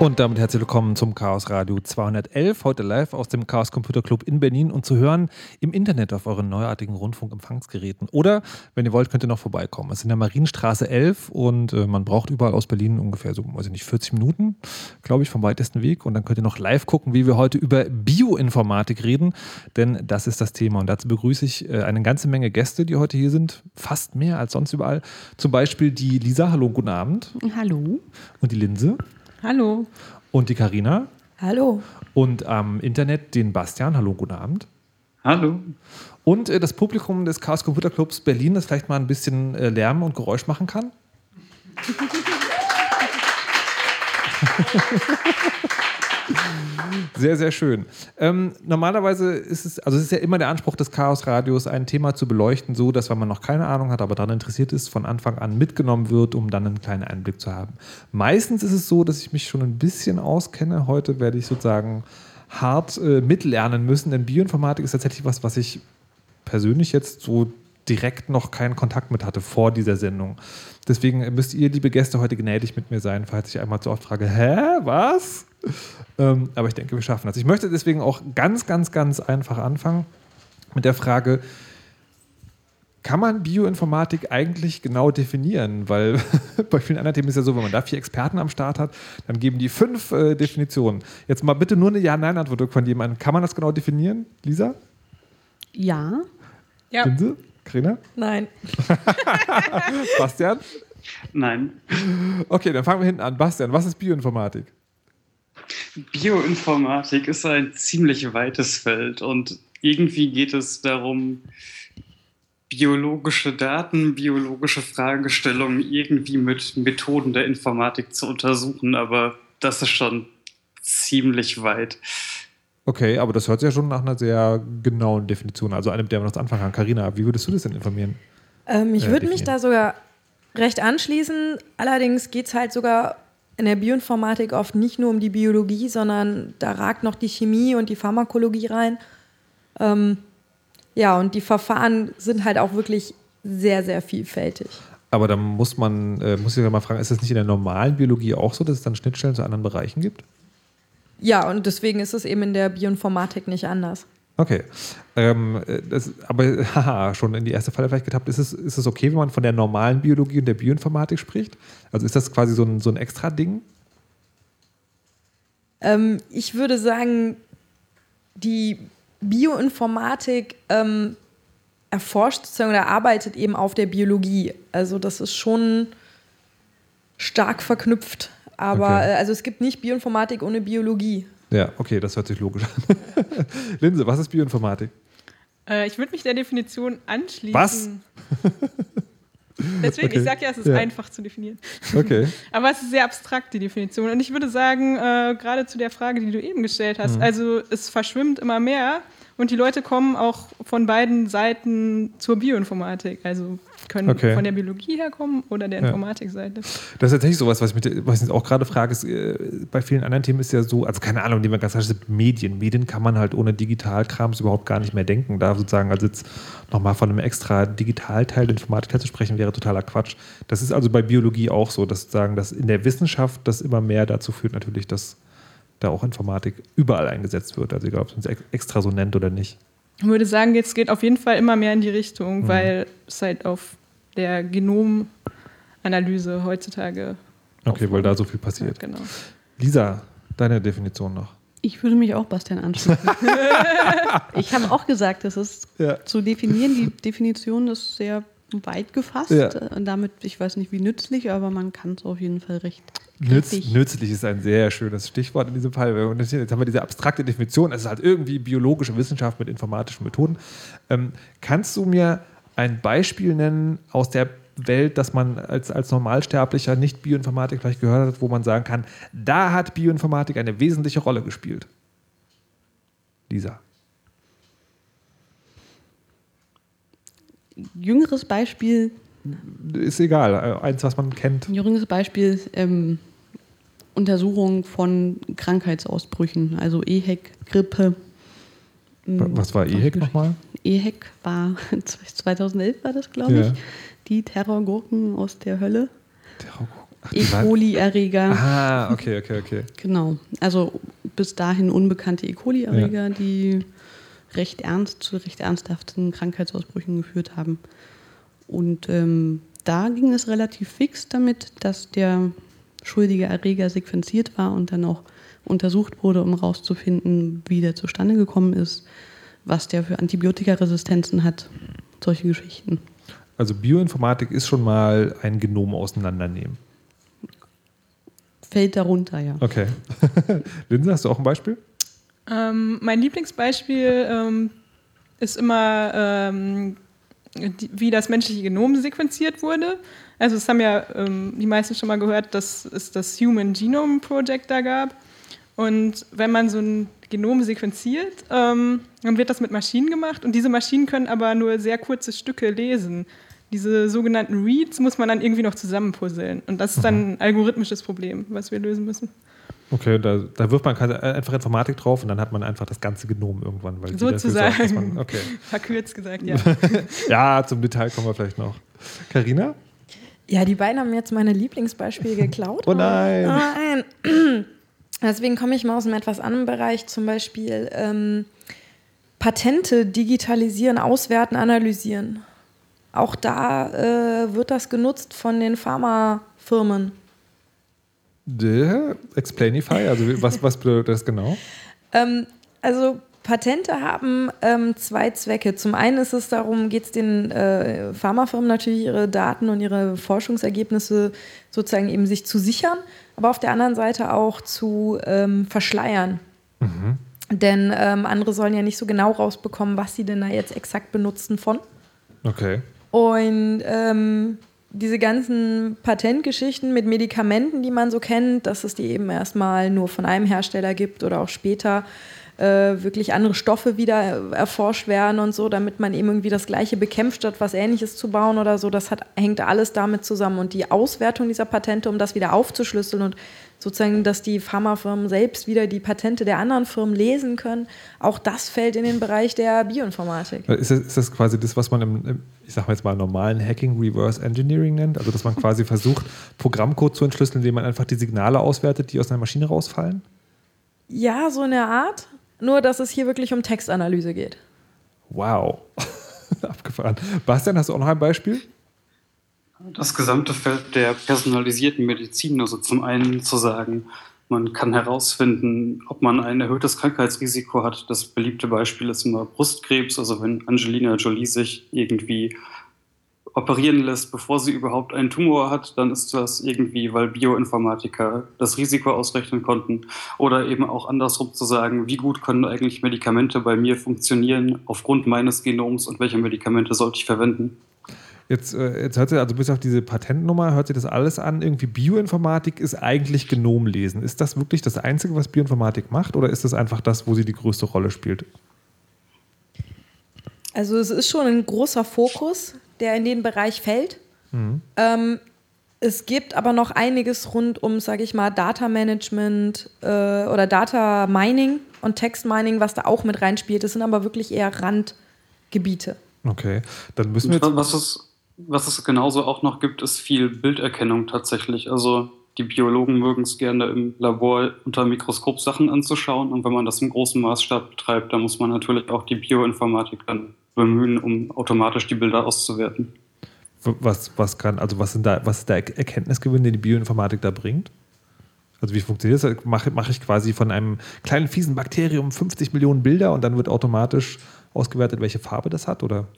Und damit herzlich willkommen zum Chaos Radio 211, heute live aus dem Chaos Computer Club in Berlin und zu hören im Internet auf euren neuartigen Rundfunkempfangsgeräten. Oder, wenn ihr wollt, könnt ihr noch vorbeikommen. Es ist in der Marienstraße 11 und äh, man braucht überall aus Berlin ungefähr so, weiß ich nicht, 40 Minuten, glaube ich, vom weitesten Weg. Und dann könnt ihr noch live gucken, wie wir heute über Bioinformatik reden, denn das ist das Thema. Und dazu begrüße ich äh, eine ganze Menge Gäste, die heute hier sind, fast mehr als sonst überall. Zum Beispiel die Lisa, hallo, guten Abend. Hallo. Und die Linse. Hallo. Und die Karina. Hallo. Und am Internet den Bastian. Hallo, guten Abend. Hallo. Und äh, das Publikum des Chaos Computer Clubs Berlin, das vielleicht mal ein bisschen äh, Lärm und Geräusch machen kann. Sehr, sehr schön. Ähm, normalerweise ist es, also es ist ja immer der Anspruch des Chaos Radios, ein Thema zu beleuchten, so dass, wenn man noch keine Ahnung hat, aber daran interessiert ist, von Anfang an mitgenommen wird, um dann einen kleinen Einblick zu haben. Meistens ist es so, dass ich mich schon ein bisschen auskenne. Heute werde ich sozusagen hart äh, mitlernen müssen, denn Bioinformatik ist tatsächlich was, was ich persönlich jetzt so direkt noch keinen Kontakt mit hatte vor dieser Sendung. Deswegen müsst ihr, liebe Gäste, heute gnädig mit mir sein, falls ich einmal zu oft frage, hä, was? Ähm, aber ich denke, wir schaffen das. Ich möchte deswegen auch ganz, ganz, ganz einfach anfangen mit der Frage, kann man Bioinformatik eigentlich genau definieren? Weil bei vielen anderen Themen ist ja so, wenn man da vier Experten am Start hat, dann geben die fünf äh, Definitionen. Jetzt mal bitte nur eine Ja-Nein-Antwort von jemandem. Kann man das genau definieren, Lisa? Ja. Ja. Linse? Karina? Nein. Bastian? Nein. Okay, dann fangen wir hinten an. Bastian, was ist Bioinformatik? Bioinformatik ist ein ziemlich weites Feld und irgendwie geht es darum, biologische Daten, biologische Fragestellungen irgendwie mit Methoden der Informatik zu untersuchen, aber das ist schon ziemlich weit. Okay, aber das hört sich ja schon nach einer sehr genauen Definition, also einem, der man noch anfangen kann. Karina, wie würdest du das denn informieren? Ähm, ich äh, würde mich da sogar recht anschließen. Allerdings geht es halt sogar in der Bioinformatik oft nicht nur um die Biologie, sondern da ragt noch die Chemie und die Pharmakologie rein. Ähm, ja, und die Verfahren sind halt auch wirklich sehr, sehr vielfältig. Aber da muss man, äh, muss ich mal fragen, ist das nicht in der normalen Biologie auch so, dass es dann Schnittstellen zu anderen Bereichen gibt? Ja, und deswegen ist es eben in der Bioinformatik nicht anders. Okay. Ähm, das, aber haha, schon in die erste Falle vielleicht getappt. Ist es, ist es okay, wenn man von der normalen Biologie und der Bioinformatik spricht? Also ist das quasi so ein, so ein extra Ding? Ähm, ich würde sagen, die Bioinformatik ähm, erforscht oder arbeitet eben auf der Biologie. Also das ist schon stark verknüpft. Aber okay. Äh, also es gibt nicht Bioinformatik ohne Biologie. Ja, okay, das hört sich logisch an. Linse, was ist Bioinformatik? Äh, ich würde mich der Definition anschließen. Was? Deswegen, okay. ich sage ja, es ist ja. einfach zu definieren. Okay. Aber es ist sehr abstrakt, die Definition. Und ich würde sagen, äh, gerade zu der Frage, die du eben gestellt hast, mhm. also es verschwimmt immer mehr und die Leute kommen auch von beiden Seiten zur Bioinformatik. Also können okay. von der Biologie herkommen oder der Informatikseite. Das ist tatsächlich sowas, was ich, mit, was ich auch gerade frage. Ist, äh, bei vielen anderen Themen ist ja so, also keine Ahnung, die man ganz sind Medien. Medien kann man halt ohne Digitalkrams überhaupt gar nicht mehr denken. Da sozusagen, also jetzt nochmal von einem extra Digitalteil der Informatik zu sprechen, wäre totaler Quatsch. Das ist also bei Biologie auch so, dass sozusagen, dass in der Wissenschaft das immer mehr dazu führt, natürlich, dass da auch Informatik überall eingesetzt wird. Also egal, ob man es extra so nennt oder nicht. Ich würde sagen, jetzt geht auf jeden Fall immer mehr in die Richtung, mhm. weil es halt auf der Genomanalyse heutzutage. Okay, aufbaut. weil da so viel passiert. Ja, genau. Lisa, deine Definition noch. Ich würde mich auch Bastian anschließen. ich habe auch gesagt, das ist ja. zu definieren. Die Definition ist sehr weit gefasst. Ja. Und damit, ich weiß nicht wie nützlich, aber man kann es auf jeden Fall recht Nütz, nützlich ist ein sehr schönes Stichwort in diesem Fall. Und jetzt haben wir diese abstrakte Definition, es ist halt irgendwie biologische Wissenschaft mit informatischen Methoden. Ähm, kannst du mir ein Beispiel nennen aus der Welt, das man als, als Normalsterblicher nicht Bioinformatik vielleicht gehört hat, wo man sagen kann, da hat Bioinformatik eine wesentliche Rolle gespielt? Lisa. Jüngeres Beispiel. Ist egal, eins, was man kennt. Jüngeres Beispiel, ähm, Untersuchung von Krankheitsausbrüchen, also EHEC, Grippe. Was war EHEC nochmal? EHEC war 2011 war das, glaube ich. Ja. Die Terrorgurken aus der Hölle. Terrorgurken. E. coli-Erreger. Ah, okay, okay, okay. Genau. Also bis dahin unbekannte E. coli-Erreger, ja. die recht ernst zu recht ernsthaften Krankheitsausbrüchen geführt haben. Und ähm, da ging es relativ fix damit, dass der schuldige Erreger sequenziert war und dann auch untersucht wurde, um herauszufinden, wie der zustande gekommen ist, was der für Antibiotikaresistenzen hat, solche Geschichten. Also Bioinformatik ist schon mal ein Genom auseinandernehmen. Fällt darunter, ja. Okay. Linse, hast du auch ein Beispiel? Ähm, mein Lieblingsbeispiel ähm, ist immer, ähm, die, wie das menschliche Genom sequenziert wurde. Also es haben ja ähm, die meisten schon mal gehört, dass es das Human Genome Project da gab. Und wenn man so ein Genom sequenziert, ähm, dann wird das mit Maschinen gemacht und diese Maschinen können aber nur sehr kurze Stücke lesen. Diese sogenannten Reads muss man dann irgendwie noch zusammenpuzzeln. Und das ist dann mhm. ein algorithmisches Problem, was wir lösen müssen. Okay, da, da wirft man einfach Informatik drauf und dann hat man einfach das ganze Genom irgendwann. Weil Sozusagen. Man, okay. Verkürzt gesagt, ja. ja, zum Detail kommen wir vielleicht noch. Karina? Ja, die beiden haben jetzt meine Lieblingsbeispiele geklaut. oh nein. nein. Deswegen komme ich mal aus einem etwas anderen Bereich, zum Beispiel ähm, Patente digitalisieren, auswerten, analysieren. Auch da äh, wird das genutzt von den Pharmafirmen. Explainify, also was, was bedeutet das genau? Ähm, also Patente haben ähm, zwei Zwecke. Zum einen ist es darum, geht es den äh, Pharmafirmen natürlich ihre Daten und ihre Forschungsergebnisse sozusagen eben sich zu sichern, aber auf der anderen Seite auch zu ähm, verschleiern. Mhm. Denn ähm, andere sollen ja nicht so genau rausbekommen, was sie denn da jetzt exakt benutzen von. Okay. Und ähm, diese ganzen Patentgeschichten mit Medikamenten, die man so kennt, dass es die eben erstmal nur von einem Hersteller gibt oder auch später äh, wirklich andere Stoffe wieder erforscht werden und so, damit man eben irgendwie das Gleiche bekämpft, statt was Ähnliches zu bauen oder so. Das hat, hängt alles damit zusammen. Und die Auswertung dieser Patente, um das wieder aufzuschlüsseln und sozusagen, dass die Pharmafirmen selbst wieder die Patente der anderen Firmen lesen können, auch das fällt in den Bereich der Bioinformatik. Ist das, ist das quasi das, was man im, ich sag mal jetzt mal, normalen Hacking Reverse Engineering nennt? Also, dass man quasi versucht, Programmcode zu entschlüsseln, indem man einfach die Signale auswertet, die aus einer Maschine rausfallen? Ja, so eine Art. Nur, dass es hier wirklich um Textanalyse geht. Wow. Abgefahren. Bastian, hast du auch noch ein Beispiel? Das gesamte Feld der personalisierten Medizin, also zum einen zu sagen, man kann herausfinden, ob man ein erhöhtes Krankheitsrisiko hat. Das beliebte Beispiel ist immer Brustkrebs. Also wenn Angelina Jolie sich irgendwie operieren lässt, bevor sie überhaupt einen Tumor hat, dann ist das irgendwie, weil Bioinformatiker das Risiko ausrechnen konnten. Oder eben auch andersrum zu sagen, wie gut können eigentlich Medikamente bei mir funktionieren aufgrund meines Genoms und welche Medikamente sollte ich verwenden. Jetzt, äh, jetzt hört sich, also bis auf diese Patentnummer, hört sich das alles an. Irgendwie Bioinformatik ist eigentlich Genomlesen. Ist das wirklich das Einzige, was Bioinformatik macht, oder ist das einfach das, wo sie die größte Rolle spielt? Also es ist schon ein großer Fokus der in den Bereich fällt. Mhm. Ähm, es gibt aber noch einiges rund um, sage ich mal, Data Management äh, oder Data Mining und Text Mining, was da auch mit reinspielt. Das sind aber wirklich eher Randgebiete. Okay, dann müssen wir was es, was es genauso auch noch gibt, ist viel Bilderkennung tatsächlich. Also die Biologen mögen es gerne im Labor unter Mikroskop Sachen anzuschauen und wenn man das im großen Maßstab betreibt, dann muss man natürlich auch die Bioinformatik dann bemühen, um automatisch die Bilder auszuwerten. Was, was kann, also was sind da, was ist der Erkenntnisgewinn, den die Bioinformatik da bringt? Also wie funktioniert das? Mache, mache ich quasi von einem kleinen fiesen Bakterium 50 Millionen Bilder und dann wird automatisch ausgewertet, welche Farbe das hat, oder?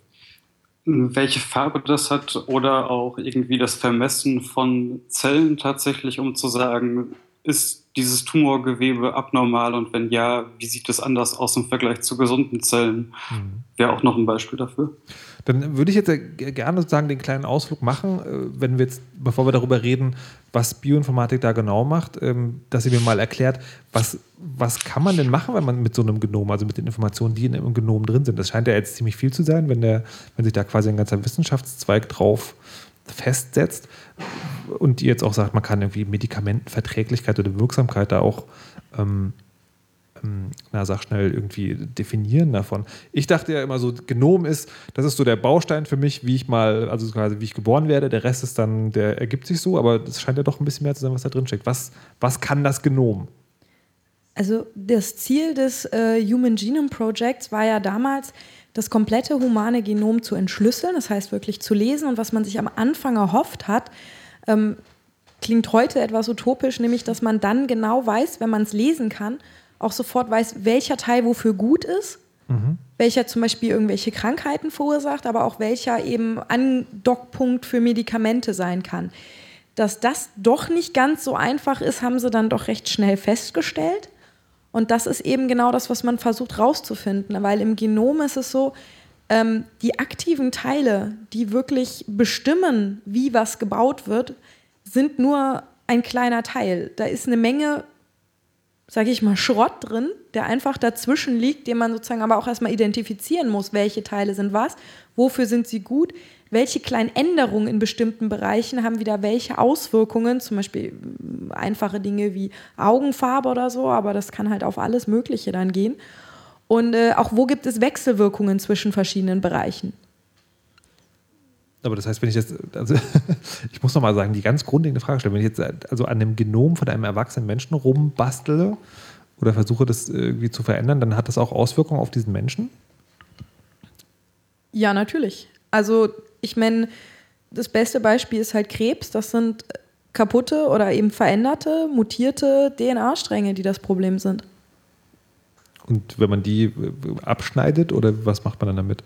Welche Farbe das hat oder auch irgendwie das Vermessen von Zellen tatsächlich, um zu sagen, ist dieses Tumorgewebe abnormal und wenn ja, wie sieht es anders aus im Vergleich zu gesunden Zellen? Mhm. Wäre auch noch ein Beispiel dafür. Dann würde ich jetzt gerne sozusagen den kleinen Ausflug machen, äh, wenn wir jetzt, bevor wir darüber reden, was Bioinformatik da genau macht, ähm, dass ihr mir mal erklärt, was, was kann man denn machen, wenn man mit so einem Genom, also mit den Informationen, die in einem Genom drin sind? Das scheint ja jetzt ziemlich viel zu sein, wenn, der, wenn sich da quasi ein ganzer Wissenschaftszweig drauf festsetzt und die jetzt auch sagt, man kann irgendwie Medikamentenverträglichkeit oder Wirksamkeit da auch ähm, na sag schnell, irgendwie definieren davon. Ich dachte ja immer so, Genom ist, das ist so der Baustein für mich, wie ich mal, also quasi wie ich geboren werde. Der Rest ist dann, der ergibt sich so, aber es scheint ja doch ein bisschen mehr zu sein, was da drin steckt. Was, was kann das Genom? Also das Ziel des äh, Human Genome Projects war ja damals, das komplette humane Genom zu entschlüsseln, das heißt wirklich zu lesen und was man sich am Anfang erhofft hat, ähm, klingt heute etwas utopisch, nämlich dass man dann genau weiß, wenn man es lesen kann, auch sofort weiß, welcher Teil wofür gut ist, mhm. welcher zum Beispiel irgendwelche Krankheiten verursacht, aber auch welcher eben Andockpunkt für Medikamente sein kann. Dass das doch nicht ganz so einfach ist, haben sie dann doch recht schnell festgestellt. Und das ist eben genau das, was man versucht rauszufinden, weil im Genom ist es so, ähm, die aktiven Teile, die wirklich bestimmen, wie was gebaut wird, sind nur ein kleiner Teil. Da ist eine Menge, sage ich mal, Schrott drin, der einfach dazwischen liegt, den man sozusagen aber auch erstmal identifizieren muss, welche Teile sind was, wofür sind sie gut, welche kleinen Änderungen in bestimmten Bereichen haben wieder welche Auswirkungen, zum Beispiel mm, einfache Dinge wie Augenfarbe oder so, aber das kann halt auf alles Mögliche dann gehen. Und äh, auch wo gibt es Wechselwirkungen zwischen verschiedenen Bereichen. Aber das heißt, wenn ich jetzt, also ich muss noch mal sagen, die ganz grundlegende Frage stellen, wenn ich jetzt also an dem Genom von einem erwachsenen Menschen rumbastele oder versuche, das irgendwie zu verändern, dann hat das auch Auswirkungen auf diesen Menschen? Ja, natürlich. Also ich meine, das beste Beispiel ist halt Krebs. Das sind kaputte oder eben veränderte, mutierte DNA-Stränge, die das Problem sind. Und wenn man die abschneidet oder was macht man dann damit?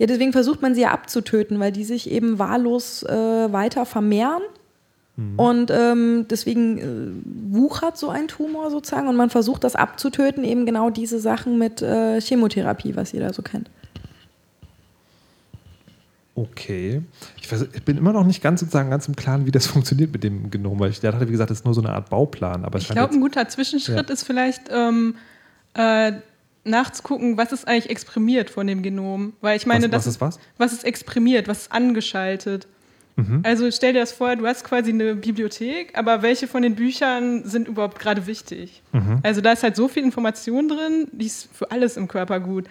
Ja, deswegen versucht man sie ja abzutöten, weil die sich eben wahllos äh, weiter vermehren. Mhm. Und ähm, deswegen äh, wuchert so ein Tumor sozusagen und man versucht das abzutöten, eben genau diese Sachen mit äh, Chemotherapie, was jeder so kennt. Okay. Ich, weiß, ich, bin immer noch nicht ganz sozusagen ganz im Klaren, wie das funktioniert mit dem Genom, weil ich dachte, wie gesagt, das ist nur so eine Art Bauplan. Aber ich glaube, ein guter Zwischenschritt ja. ist vielleicht ähm, äh, nachzugucken, was ist eigentlich exprimiert von dem Genom. Weil ich meine, was, das was ist was? Was ist exprimiert, was ist angeschaltet. Mhm. Also stell dir das vor, du hast quasi eine Bibliothek, aber welche von den Büchern sind überhaupt gerade wichtig? Mhm. Also da ist halt so viel Information drin, die ist für alles im Körper gut.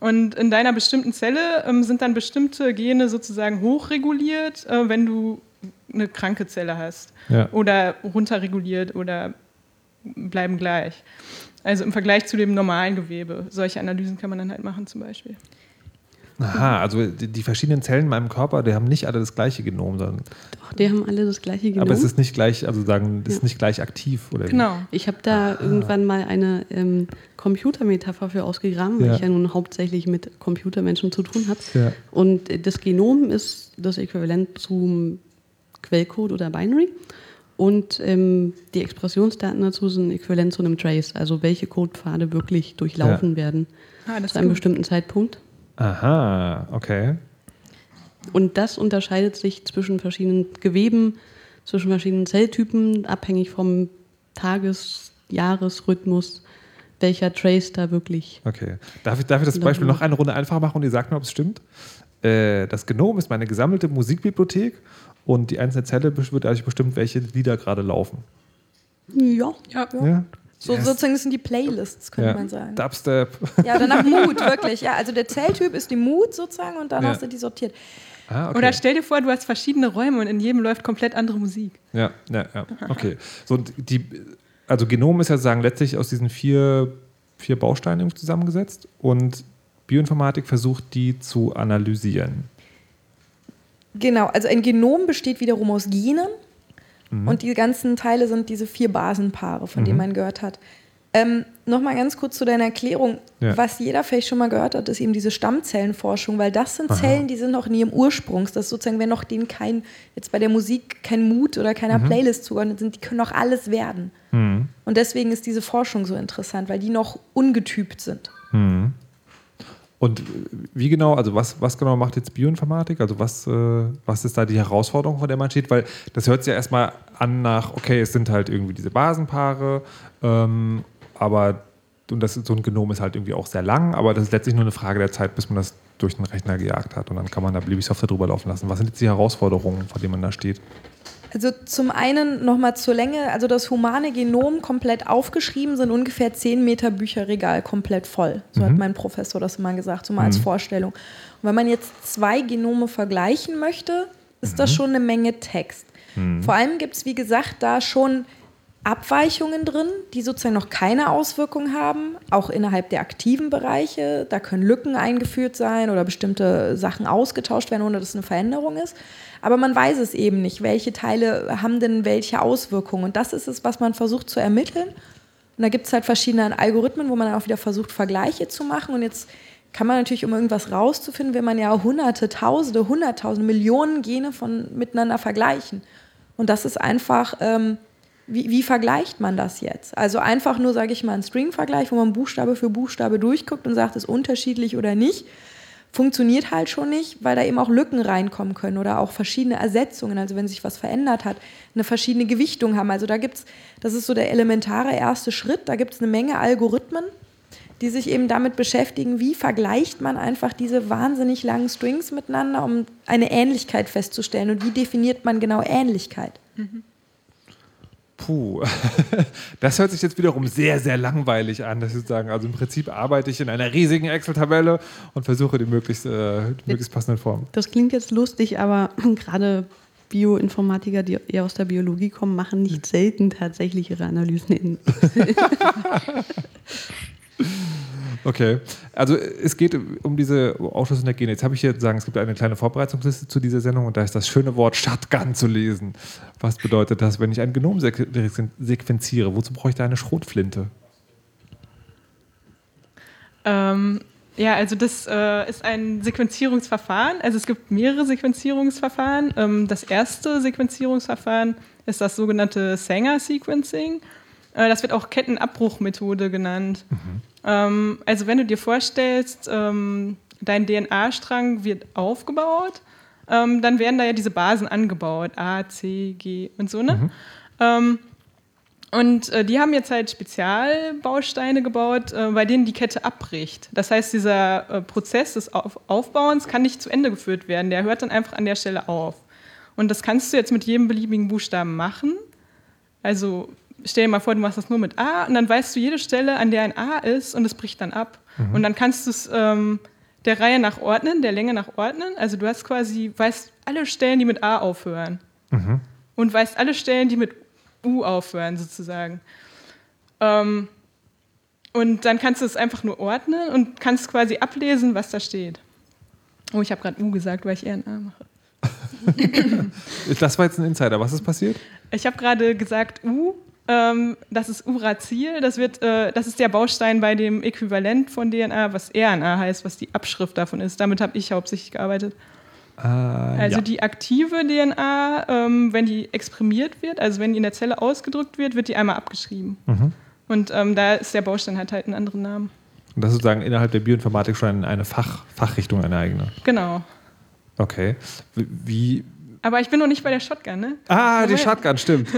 Und in deiner bestimmten Zelle ähm, sind dann bestimmte Gene sozusagen hochreguliert, äh, wenn du eine kranke Zelle hast. Ja. Oder runterreguliert oder bleiben gleich. Also im Vergleich zu dem normalen Gewebe. Solche Analysen kann man dann halt machen zum Beispiel. Aha, also die, die, verschiedenen Zellen in meinem Körper, die haben nicht alle das gleiche Genom, sondern. Doch, die haben alle das gleiche Genom. Aber es ist nicht gleich, also sagen, es ja. ist nicht gleich aktiv, oder? Genau. Wie? Ich habe da Aha. irgendwann mal eine ähm, Computermetapher für ausgegraben, weil ja. ich ja nun hauptsächlich mit Computermenschen zu tun habe. Ja. Und das Genom ist das Äquivalent zum Quellcode oder Binary. Und ähm, die Expressionsdaten dazu sind äquivalent zu einem Trace, also welche Codepfade wirklich durchlaufen ja. werden ah, zu einem gut. bestimmten Zeitpunkt. Aha, okay. Und das unterscheidet sich zwischen verschiedenen Geweben, zwischen verschiedenen Zelltypen, abhängig vom Tages-, Jahresrhythmus, welcher Trace da wirklich. Okay. Darf ich, darf ich das Beispiel noch eine Runde einfacher machen und ihr sagt mir, ob es stimmt? Äh, das Genom ist meine gesammelte Musikbibliothek und die einzelne Zelle wird dadurch bestimmt, welche Lieder gerade laufen. Ja. ja. ja. So, yes. Sozusagen sind die Playlists, könnte ja. man sagen. Dubstep. Ja, oder nach Mood, wirklich. Ja, also der Zelltyp ist die Mood sozusagen und danach ja. sind die sortiert. Ah, okay. Oder stell dir vor, du hast verschiedene Räume und in jedem läuft komplett andere Musik. Ja, ja, ja. Okay. So, die, also Genom ist ja sagen letztlich aus diesen vier, vier Bausteinen zusammengesetzt und Bioinformatik versucht, die zu analysieren. Genau, also ein Genom besteht wiederum aus Genen mhm. und die ganzen Teile sind diese vier Basenpaare, von mhm. denen man gehört hat. Ähm, Nochmal ganz kurz zu deiner Erklärung. Ja. Was jeder vielleicht schon mal gehört hat, ist eben diese Stammzellenforschung, weil das sind Aha. Zellen, die sind noch in ihrem Ursprungs. Das ist sozusagen, wenn noch denen kein, jetzt bei der Musik kein Mut oder keiner mhm. Playlist zugeordnet sind, die können noch alles werden. Mhm. Und deswegen ist diese Forschung so interessant, weil die noch ungetypt sind. Mhm. Und wie genau, also was, was genau macht jetzt Bioinformatik? Also was, äh, was ist da die Herausforderung, von der man steht? Weil das hört sich ja erstmal an nach, okay, es sind halt irgendwie diese Basenpaare, ähm, aber und das, so ein Genom ist halt irgendwie auch sehr lang, aber das ist letztlich nur eine Frage der Zeit, bis man das durch den Rechner gejagt hat und dann kann man da beliebig Software drüber laufen lassen. Was sind jetzt die Herausforderungen, vor denen man da steht? Also zum einen nochmal zur Länge, also das humane Genom komplett aufgeschrieben sind ungefähr 10 Meter Bücherregal komplett voll. So mhm. hat mein Professor das immer gesagt, so mal mhm. als Vorstellung. Und wenn man jetzt zwei Genome vergleichen möchte, ist das mhm. schon eine Menge Text. Mhm. Vor allem gibt es, wie gesagt, da schon Abweichungen drin, die sozusagen noch keine Auswirkung haben, auch innerhalb der aktiven Bereiche. Da können Lücken eingeführt sein oder bestimmte Sachen ausgetauscht werden, ohne dass es eine Veränderung ist. Aber man weiß es eben nicht, welche Teile haben denn welche Auswirkungen. Und das ist es, was man versucht zu ermitteln. Und da gibt es halt verschiedene Algorithmen, wo man dann auch wieder versucht, Vergleiche zu machen. Und jetzt kann man natürlich, um irgendwas rauszufinden, will man ja hunderte, tausende, hunderttausende, Millionen Gene von miteinander vergleichen. Und das ist einfach ähm, wie, wie, vergleicht man das jetzt? Also einfach nur, sage ich mal, ein String-Vergleich, wo man Buchstabe für Buchstabe durchguckt und sagt, ist unterschiedlich oder nicht, funktioniert halt schon nicht, weil da eben auch Lücken reinkommen können oder auch verschiedene Ersetzungen, also wenn sich was verändert hat, eine verschiedene Gewichtung haben. Also da gibt es, das ist so der elementare erste Schritt, da gibt es eine Menge Algorithmen, die sich eben damit beschäftigen, wie vergleicht man einfach diese wahnsinnig langen Strings miteinander, um eine Ähnlichkeit festzustellen und wie definiert man genau Ähnlichkeit. Mhm. Puh, das hört sich jetzt wiederum sehr, sehr langweilig an, dass ich sagen, also im Prinzip arbeite ich in einer riesigen Excel-Tabelle und versuche die möglichst, äh, die möglichst passenden Formen. Das klingt jetzt lustig, aber gerade Bioinformatiker, die eher aus der Biologie kommen, machen nicht selten tatsächlich ihre Analysen in. Okay, also es geht um diese Gene. Jetzt habe ich hier sagen, es gibt eine kleine Vorbereitungsliste zu dieser Sendung und da ist das schöne Wort Shotgun zu lesen. Was bedeutet das, wenn ich ein Genom sequenziere? Wozu brauche ich da eine Schrotflinte? Ähm, ja, also das äh, ist ein Sequenzierungsverfahren. Also es gibt mehrere Sequenzierungsverfahren. Ähm, das erste Sequenzierungsverfahren ist das sogenannte Sanger-Sequencing. Äh, das wird auch Kettenabbruchmethode genannt. Mhm. Ähm, also wenn du dir vorstellst, ähm, dein DNA-Strang wird aufgebaut, ähm, dann werden da ja diese Basen angebaut, A, C, G und so, ne? Mhm. Ähm, und äh, die haben jetzt halt Spezialbausteine gebaut, äh, bei denen die Kette abbricht. Das heißt, dieser äh, Prozess des Auf Aufbauens kann nicht zu Ende geführt werden. Der hört dann einfach an der Stelle auf. Und das kannst du jetzt mit jedem beliebigen Buchstaben machen. Also stell dir mal vor, du machst das nur mit A und dann weißt du jede Stelle, an der ein A ist und es bricht dann ab. Mhm. Und dann kannst du es ähm, der Reihe nach ordnen, der Länge nach ordnen. Also du hast quasi, weißt alle Stellen, die mit A aufhören. Mhm. Und weißt alle Stellen, die mit U aufhören, sozusagen. Ähm, und dann kannst du es einfach nur ordnen und kannst quasi ablesen, was da steht. Oh, ich habe gerade U gesagt, weil ich eher ein A mache. das war jetzt ein Insider. Was ist passiert? Ich habe gerade gesagt U ähm, das ist Uracil. Das, wird, äh, das ist der Baustein bei dem Äquivalent von DNA, was RNA heißt, was die Abschrift davon ist. Damit habe ich hauptsächlich gearbeitet. Äh, also ja. die aktive DNA, ähm, wenn die exprimiert wird, also wenn die in der Zelle ausgedrückt wird, wird die einmal abgeschrieben. Mhm. Und ähm, da ist der Baustein halt halt einen anderen Namen. Und das ist sozusagen innerhalb der Bioinformatik schon eine Fach, Fachrichtung, eine eigene. Genau. Okay. Wie, aber ich bin noch nicht bei der Shotgun, ne? Ah, die Shotgun, stimmt.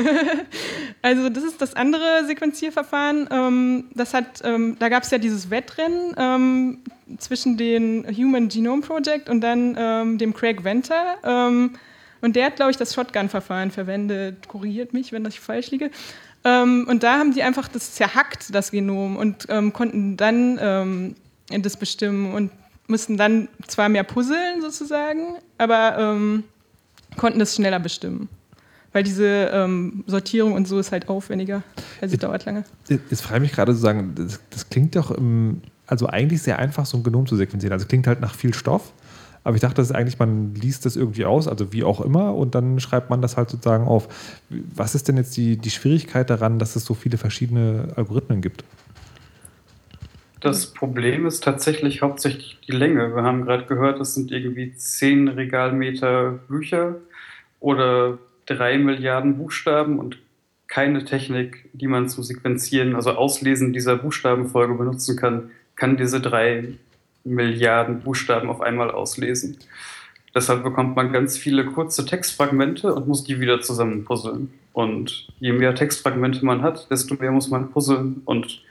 also das ist das andere Sequenzierverfahren. Ähm, das hat, ähm, da gab es ja dieses Wettrennen ähm, zwischen dem Human Genome Project und dann dem Craig Venter. und der hat, glaube ich, das Shotgun-Verfahren verwendet. Korrigiert mich, wenn das falsch liege. und da haben die einfach das zerhackt, das Genom, und konnten dann das bestimmen und mussten dann zwar mehr puzzeln sozusagen, aber konnten das schneller bestimmen. Weil diese ähm, Sortierung und so ist halt aufwendiger. Also es dauert lange. Jetzt frage ich mich gerade zu sagen, das, das, klingt doch im, also eigentlich sehr einfach, so ein Genom zu sequenzieren. Also klingt halt nach viel Stoff. Aber ich dachte, das ist eigentlich, man liest das irgendwie aus, also wie auch immer, und dann schreibt man das halt sozusagen auf. Was ist denn jetzt die, die Schwierigkeit daran, dass es so viele verschiedene Algorithmen gibt? Das Problem ist tatsächlich hauptsächlich die Länge. Wir haben gerade gehört, es sind irgendwie 10 Regalmeter Bücher oder 3 Milliarden Buchstaben und keine Technik, die man zum Sequenzieren, also Auslesen dieser Buchstabenfolge benutzen kann, kann diese 3 Milliarden Buchstaben auf einmal auslesen. Deshalb bekommt man ganz viele kurze Textfragmente und muss die wieder zusammenpuzzeln. Und je mehr Textfragmente man hat, desto mehr muss man puzzeln und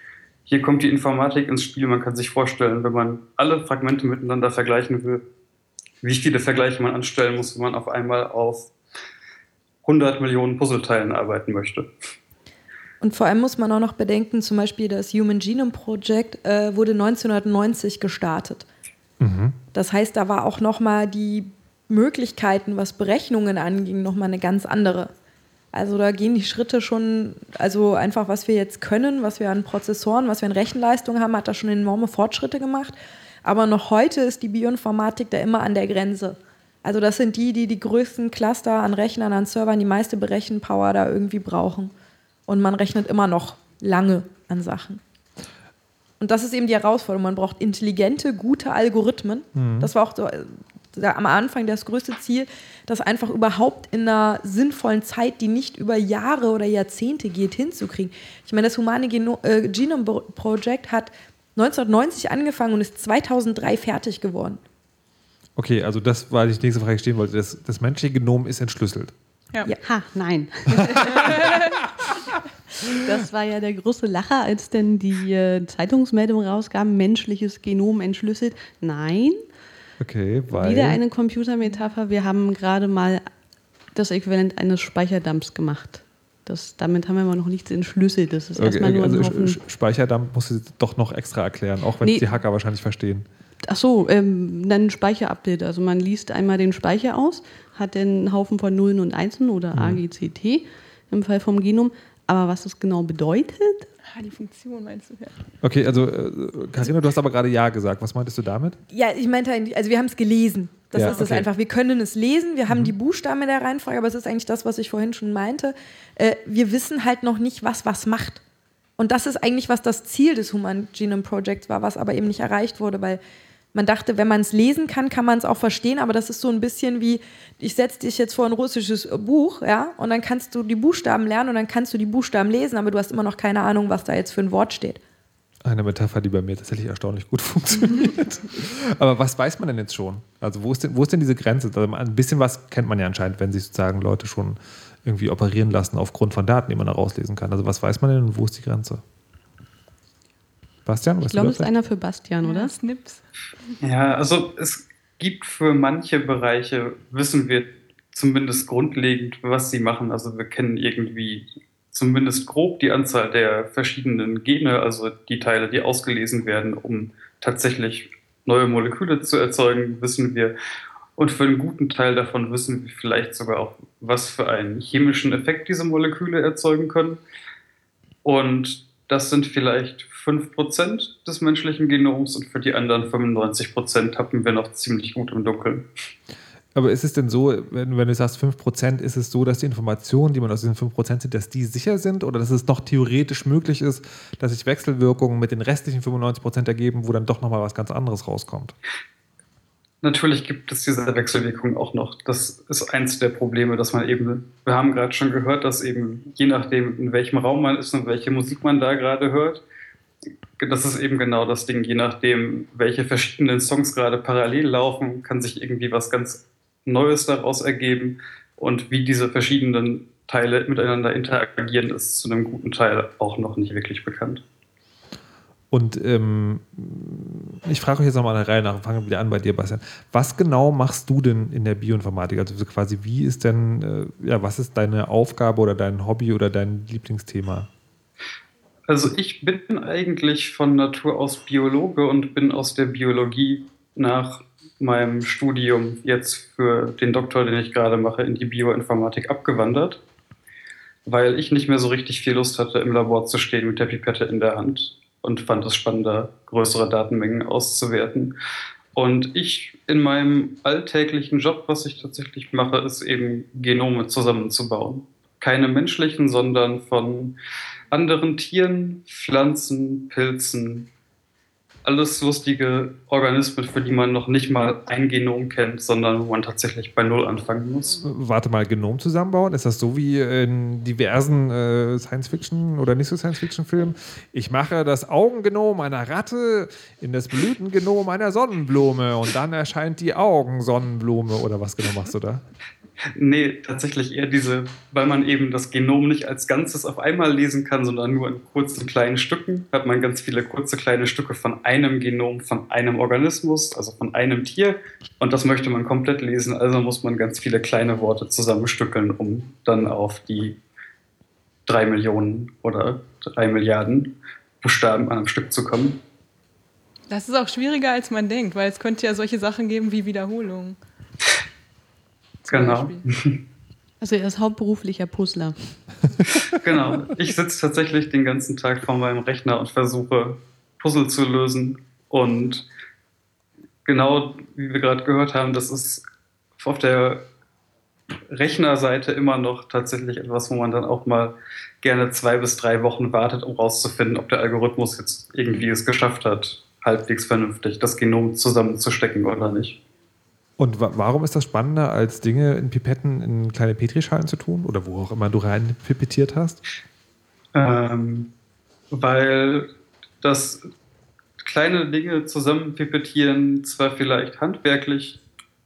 hier kommt die Informatik ins Spiel. Man kann sich vorstellen, wenn man alle Fragmente miteinander vergleichen will, wie viele Vergleiche man anstellen muss, wenn man auf einmal auf 100 Millionen Puzzleteilen arbeiten möchte. Und vor allem muss man auch noch bedenken, zum Beispiel das Human Genome Project äh, wurde 1990 gestartet. Mhm. Das heißt, da war auch noch mal die Möglichkeiten, was Berechnungen anging, noch mal eine ganz andere. Also da gehen die Schritte schon, also einfach was wir jetzt können, was wir an Prozessoren, was wir an Rechenleistung haben, hat da schon enorme Fortschritte gemacht. Aber noch heute ist die Bioinformatik da immer an der Grenze. Also das sind die, die die größten Cluster an Rechnern, an Servern, die meiste Berechenpower da irgendwie brauchen. Und man rechnet immer noch lange an Sachen. Und das ist eben die Herausforderung. Man braucht intelligente, gute Algorithmen. Mhm. Das war auch so, äh, am Anfang das größte Ziel, das einfach überhaupt in einer sinnvollen Zeit, die nicht über Jahre oder Jahrzehnte geht, hinzukriegen. Ich meine, das Humane Geno äh, Genome Project hat 1990 angefangen und ist 2003 fertig geworden. Okay, also das war die nächste Frage, die ich stehen wollte. Das, das menschliche Genom ist entschlüsselt. Ja. ja. Ha, nein. das war ja der große Lacher, als denn die äh, Zeitungsmeldung rauskam, menschliches Genom entschlüsselt. Nein. Okay, weil. Wieder eine Computermetapher. Wir haben gerade mal das Äquivalent eines Speicherdumps gemacht. Das, damit haben wir aber noch nichts entschlüsselt. Das ist okay, erstmal nur also ein Speicherdump muss ich doch noch extra erklären, auch wenn nee. die Hacker wahrscheinlich verstehen. Ach so, ähm, dann Speicherupdate. Also man liest einmal den Speicher aus, hat den Haufen von Nullen und Einsen oder mhm. AGCT im Fall vom Genom. Aber was das genau bedeutet? Ah, die Funktion meinst du ja. Okay, also äh, Carina, du hast aber gerade Ja gesagt. Was meintest du damit? Ja, ich meinte, also wir haben es gelesen. Das ja, ist es okay. einfach. Wir können es lesen, wir haben mhm. die Buchstaben in der Reihenfolge, aber es ist eigentlich das, was ich vorhin schon meinte. Äh, wir wissen halt noch nicht, was was macht. Und das ist eigentlich, was das Ziel des Human Genome Projects war, was aber eben nicht erreicht wurde, weil man dachte, wenn man es lesen kann, kann man es auch verstehen, aber das ist so ein bisschen wie, ich setze dich jetzt vor ein russisches Buch, ja, und dann kannst du die Buchstaben lernen und dann kannst du die Buchstaben lesen, aber du hast immer noch keine Ahnung, was da jetzt für ein Wort steht. Eine Metapher, die bei mir tatsächlich erstaunlich gut funktioniert. aber was weiß man denn jetzt schon? Also wo ist denn, wo ist denn diese Grenze? Also ein bisschen was kennt man ja anscheinend, wenn sich sozusagen Leute schon irgendwie operieren lassen aufgrund von Daten, die man da rauslesen kann. Also was weiß man denn und wo ist die Grenze? Bastian? Ich glaube, es ist einer für Bastian, oder? Ja, Snips. Ja, also es gibt für manche Bereiche, wissen wir zumindest grundlegend, was sie machen. Also wir kennen irgendwie zumindest grob die Anzahl der verschiedenen Gene, also die Teile, die ausgelesen werden, um tatsächlich neue Moleküle zu erzeugen, wissen wir. Und für einen guten Teil davon wissen wir vielleicht sogar auch, was für einen chemischen Effekt diese Moleküle erzeugen können. Und das sind vielleicht 5% des menschlichen Genoms und für die anderen 95% tappen wir noch ziemlich gut im Dunkeln. Aber ist es denn so, wenn, wenn du sagst 5%, ist es so, dass die Informationen, die man aus diesen 5% sind, dass die sicher sind oder dass es noch theoretisch möglich ist, dass sich Wechselwirkungen mit den restlichen 95% ergeben, wo dann doch nochmal was ganz anderes rauskommt? Natürlich gibt es diese Wechselwirkung auch noch. Das ist eins der Probleme, dass man eben, wir haben gerade schon gehört, dass eben je nachdem, in welchem Raum man ist und welche Musik man da gerade hört, das ist eben genau das Ding. Je nachdem, welche verschiedenen Songs gerade parallel laufen, kann sich irgendwie was ganz Neues daraus ergeben. Und wie diese verschiedenen Teile miteinander interagieren, ist zu einem guten Teil auch noch nicht wirklich bekannt. Und ähm, ich frage euch jetzt nochmal eine Reihe nach, fangen wir wieder an bei dir, Bastian. Was genau machst du denn in der Bioinformatik? Also quasi, wie ist denn, äh, ja, was ist deine Aufgabe oder dein Hobby oder dein Lieblingsthema? Also ich bin eigentlich von Natur aus Biologe und bin aus der Biologie nach meinem Studium jetzt für den Doktor, den ich gerade mache, in die Bioinformatik abgewandert, weil ich nicht mehr so richtig viel Lust hatte, im Labor zu stehen mit der Pipette in der Hand und fand es spannender, größere Datenmengen auszuwerten. Und ich in meinem alltäglichen Job, was ich tatsächlich mache, ist eben Genome zusammenzubauen. Keine menschlichen, sondern von anderen Tieren, Pflanzen, Pilzen, alles lustige Organismen, für die man noch nicht mal ein Genom kennt, sondern wo man tatsächlich bei Null anfangen muss. Warte mal, Genom zusammenbauen? Ist das so wie in diversen äh, Science-Fiction- oder nicht so Science-Fiction-Filmen? Ich mache das Augengenom einer Ratte in das Blütengenom einer Sonnenblume und dann erscheint die Augensonnenblume oder was genau machst du da? Nee, tatsächlich eher diese, weil man eben das Genom nicht als Ganzes auf einmal lesen kann, sondern nur in kurzen kleinen Stücken, hat man ganz viele kurze kleine Stücke von einem Genom, von einem Organismus, also von einem Tier. Und das möchte man komplett lesen, also muss man ganz viele kleine Worte zusammenstückeln, um dann auf die drei Millionen oder drei Milliarden Buchstaben an einem Stück zu kommen. Das ist auch schwieriger, als man denkt, weil es könnte ja solche Sachen geben wie Wiederholungen. Genau. Also er ist hauptberuflicher Puzzler. genau. Ich sitze tatsächlich den ganzen Tag vor meinem Rechner und versuche Puzzle zu lösen. Und genau wie wir gerade gehört haben, das ist auf der Rechnerseite immer noch tatsächlich etwas, wo man dann auch mal gerne zwei bis drei Wochen wartet, um rauszufinden, ob der Algorithmus jetzt irgendwie es geschafft hat, halbwegs vernünftig das Genom zusammenzustecken oder nicht. Und wa warum ist das spannender, als Dinge in Pipetten in kleine Petrischalen zu tun oder wo auch immer du rein pipettiert hast? Ähm, weil das kleine Dinge zusammen pipettieren zwar vielleicht handwerklich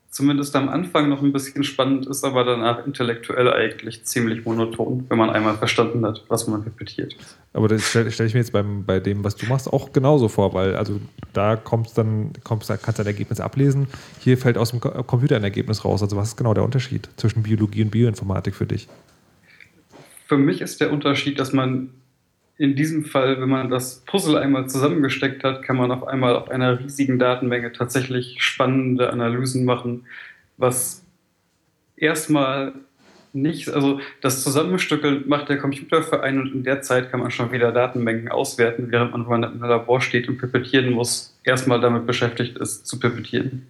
zumindest am Anfang noch ein bisschen spannend ist, aber danach intellektuell eigentlich ziemlich monoton, wenn man einmal verstanden hat, was man pipettiert. Aber das stelle stell ich mir jetzt beim, bei dem, was du machst, auch genauso vor, weil also da kommst dann, kommst, kannst du ein Ergebnis ablesen. Hier fällt aus dem Computer ein Ergebnis raus. Also was ist genau der Unterschied zwischen Biologie und Bioinformatik für dich? Für mich ist der Unterschied, dass man in diesem Fall, wenn man das Puzzle einmal zusammengesteckt hat, kann man auf einmal auf einer riesigen Datenmenge tatsächlich spannende Analysen machen, was erstmal nicht, also das Zusammenstückeln macht der Computer für einen und in der Zeit kann man schon wieder Datenmengen auswerten, während man, wenn man einem Labor steht und pipettieren muss, erstmal damit beschäftigt ist, zu pipettieren.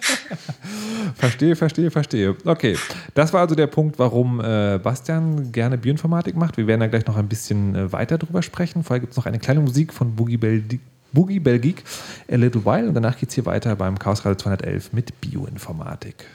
verstehe, verstehe, verstehe. Okay, das war also der Punkt, warum äh, Bastian gerne Bioinformatik macht. Wir werden da gleich noch ein bisschen äh, weiter drüber sprechen. Vorher gibt es noch eine kleine Musik von Boogie Bell, Boogie Bell A Little While und danach geht es hier weiter beim Chaos Radio 211 mit Bioinformatik.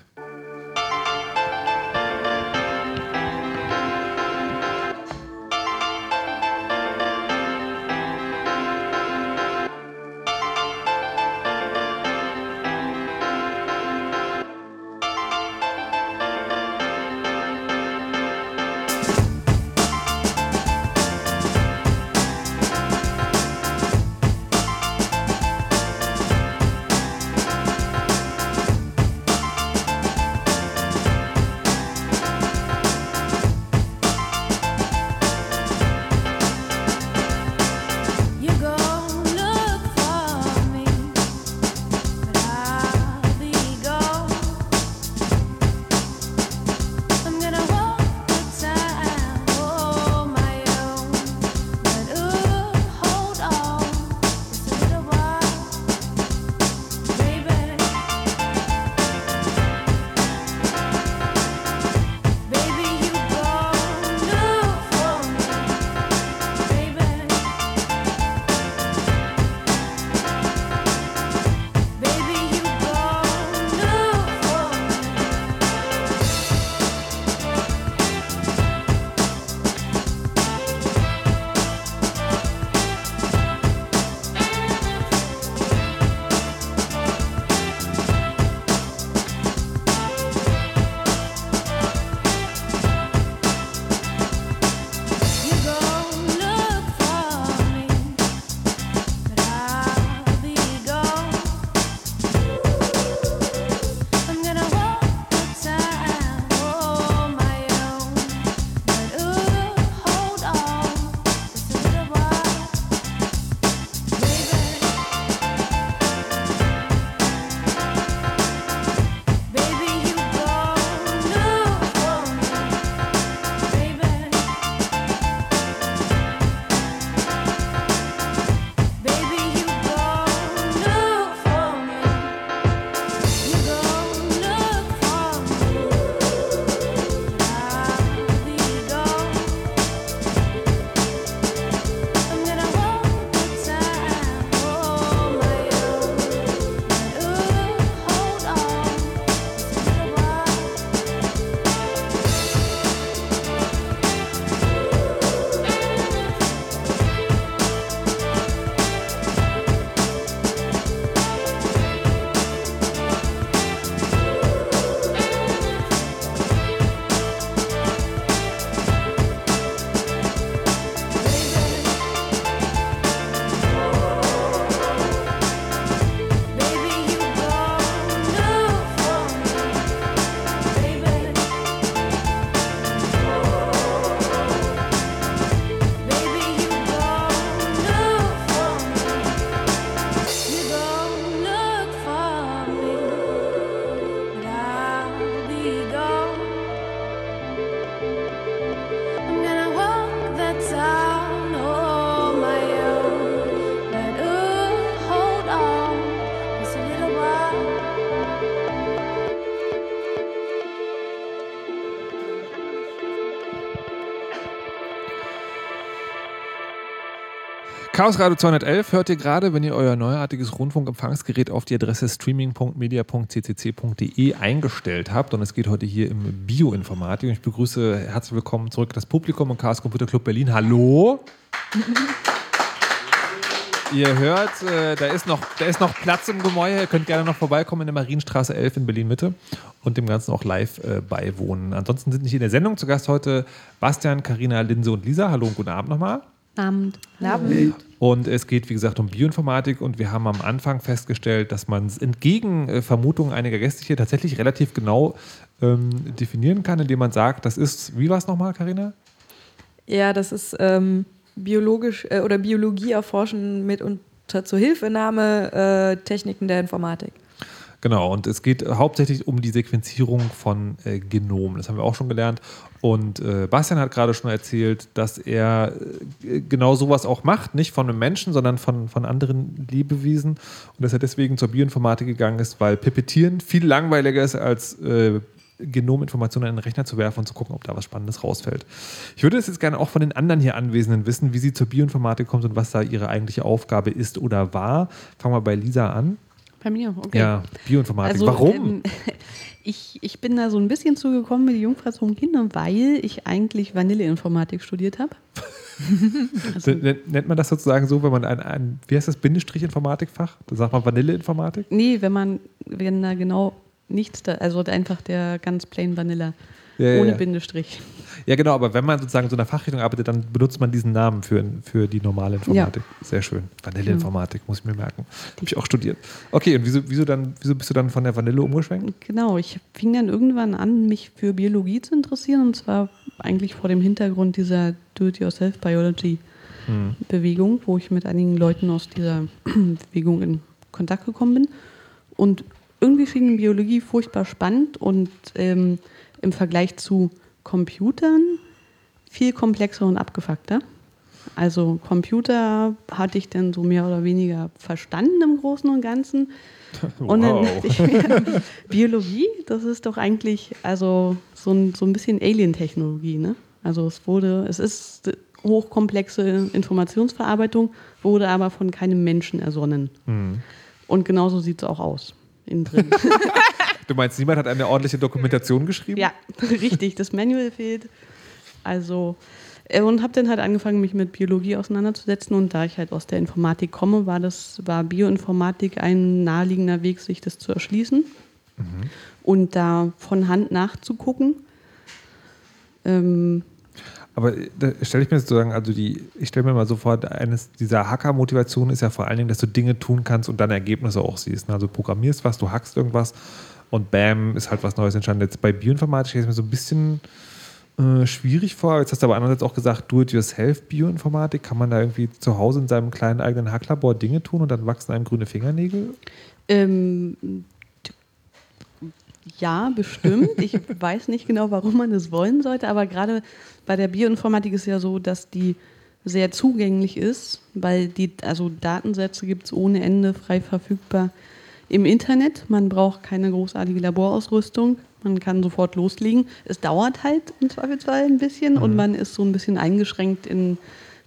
Chaos Radio 211 hört ihr gerade, wenn ihr euer neuartiges Rundfunkempfangsgerät auf die Adresse streaming.media.ccc.de eingestellt habt. Und es geht heute hier im Bioinformatik. Und ich begrüße herzlich willkommen zurück das Publikum im Chaos Computer Club Berlin. Hallo! Ihr hört, äh, da, ist noch, da ist noch Platz im Gemäuer. Ihr könnt gerne noch vorbeikommen in der Marienstraße 11 in Berlin-Mitte und dem Ganzen auch live äh, beiwohnen. Ansonsten sind nicht in der Sendung zu Gast heute Bastian, Karina, Linse und Lisa. Hallo und guten Abend nochmal. Abend. Abend. Und es geht, wie gesagt, um Bioinformatik und wir haben am Anfang festgestellt, dass man es entgegen äh, Vermutungen einiger Gäste hier tatsächlich relativ genau ähm, definieren kann, indem man sagt, das ist, wie war es nochmal, Karina? Ja, das ist ähm, biologisch äh, oder Biologie erforschen mit unter Zuhilfenahme äh, Techniken der Informatik. Genau, und es geht hauptsächlich um die Sequenzierung von äh, Genomen. Das haben wir auch schon gelernt. Und äh, Bastian hat gerade schon erzählt, dass er äh, genau sowas auch macht, nicht von einem Menschen, sondern von, von anderen Lebewesen. Und dass er deswegen zur Bioinformatik gegangen ist, weil Pipettieren viel langweiliger ist als äh, Genominformationen in den Rechner zu werfen und zu gucken, ob da was Spannendes rausfällt. Ich würde es jetzt gerne auch von den anderen hier Anwesenden wissen, wie sie zur Bioinformatik kommt und was da ihre eigentliche Aufgabe ist oder war. Fangen wir bei Lisa an. Bei mir, okay. Ja, Bioinformatik. Also, Warum? Ähm, ich, ich bin da so ein bisschen zugekommen mit Jungfrau zum Kinder, weil ich eigentlich Vanilleinformatik studiert habe. also, Nennt man das sozusagen so, wenn man ein, ein wie heißt das, Bindestrich-Informatikfach? Da sagt man Vanilleinformatik? Nee, wenn man, wenn da genau nichts da, also einfach der ganz plain Vanilla. Ja, ohne ja. Bindestrich. Ja, genau, aber wenn man sozusagen so in einer Fachrichtung arbeitet, dann benutzt man diesen Namen für, für die normale Informatik. Ja. Sehr schön. Vanilleinformatik, muss ich mir merken. Habe ich auch studiert. Okay, und wieso, wieso, dann, wieso bist du dann von der Vanille umgeschwenkt? Genau, ich fing dann irgendwann an, mich für Biologie zu interessieren und zwar eigentlich vor dem Hintergrund dieser Do-it-yourself-Biology-Bewegung, hm. wo ich mit einigen Leuten aus dieser Bewegung in Kontakt gekommen bin. Und irgendwie schien Biologie furchtbar spannend und ähm, im Vergleich zu Computern viel komplexer und abgefuckter. Also Computer hatte ich dann so mehr oder weniger verstanden im Großen und Ganzen. Und wow. dann Biologie, das ist doch eigentlich also so ein, so ein bisschen Alien-Technologie. Ne? Also es wurde, es ist hochkomplexe Informationsverarbeitung, wurde aber von keinem Menschen ersonnen. Mhm. Und genauso sieht es auch aus innen drin. Du meinst, niemand hat eine ordentliche Dokumentation geschrieben? Ja, richtig. Das Manual fehlt. Also, äh, und habe dann halt angefangen, mich mit Biologie auseinanderzusetzen. Und da ich halt aus der Informatik komme, war das, war Bioinformatik ein naheliegender Weg, sich das zu erschließen mhm. und da von Hand nachzugucken. Ähm, aber äh, da stelle ich mir sozusagen, also die, ich stelle mir mal so vor, eines dieser Hacker-Motivationen ist ja vor allen Dingen, dass du Dinge tun kannst und dann Ergebnisse auch siehst. Ne? Also programmierst was, du hackst irgendwas und bam, ist halt was Neues entstanden. Jetzt bei Bioinformatik stelle ich mir so ein bisschen äh, schwierig vor. Jetzt hast du aber andererseits auch gesagt, do-it-yourself Bioinformatik. Kann man da irgendwie zu Hause in seinem kleinen eigenen Hacklabor Dinge tun und dann wachsen einem grüne Fingernägel? Ähm, ja, bestimmt. Ich weiß nicht genau, warum man das wollen sollte, aber gerade bei der Bioinformatik ist ja so, dass die sehr zugänglich ist, weil die, also Datensätze gibt es ohne Ende frei verfügbar im Internet. Man braucht keine großartige Laborausrüstung. Man kann sofort loslegen. Es dauert halt im Zweifelsfall ein bisschen mhm. und man ist so ein bisschen eingeschränkt in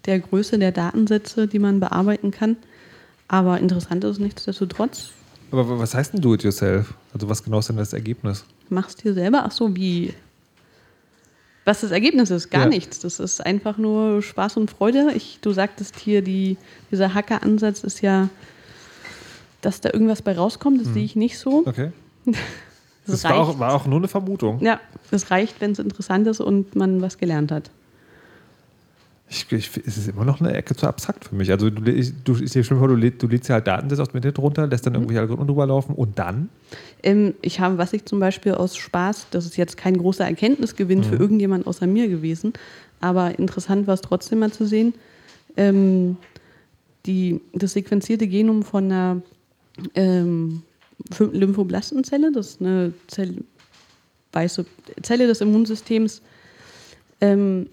der Größe der Datensätze, die man bearbeiten kann. Aber interessant ist es nichtsdestotrotz. Aber was heißt denn do it yourself? Also was genau ist denn das Ergebnis? Machst dir selber? Ach so, wie? Was das Ergebnis ist? Gar ja. nichts. Das ist einfach nur Spaß und Freude. Ich, du sagtest hier, die, dieser Hacker-Ansatz ist ja dass da irgendwas bei rauskommt, das hm. sehe ich nicht so. Okay. Das, das war, auch, war, auch, nur eine Vermutung. Ja, es reicht, wenn es interessant ist und man was gelernt hat. Ich, ich, es ist immer noch eine Ecke zu abstrakt für mich. Also du, ich, du, ich vor, du, lädst, du lädst ja halt Datensätze aus dem Internet runter, lässt dann mhm. irgendwelche Algorithmen drüber laufen und dann? Ähm, ich habe, was ich zum Beispiel aus Spaß, das ist jetzt kein großer Erkenntnisgewinn mhm. für irgendjemand außer mir gewesen, aber interessant war es trotzdem mal zu sehen, ähm, die, das sequenzierte Genom von einer ähm, Lymphoblastenzelle, das ist eine Zelle, weiße Zelle des Immunsystems. Ähm,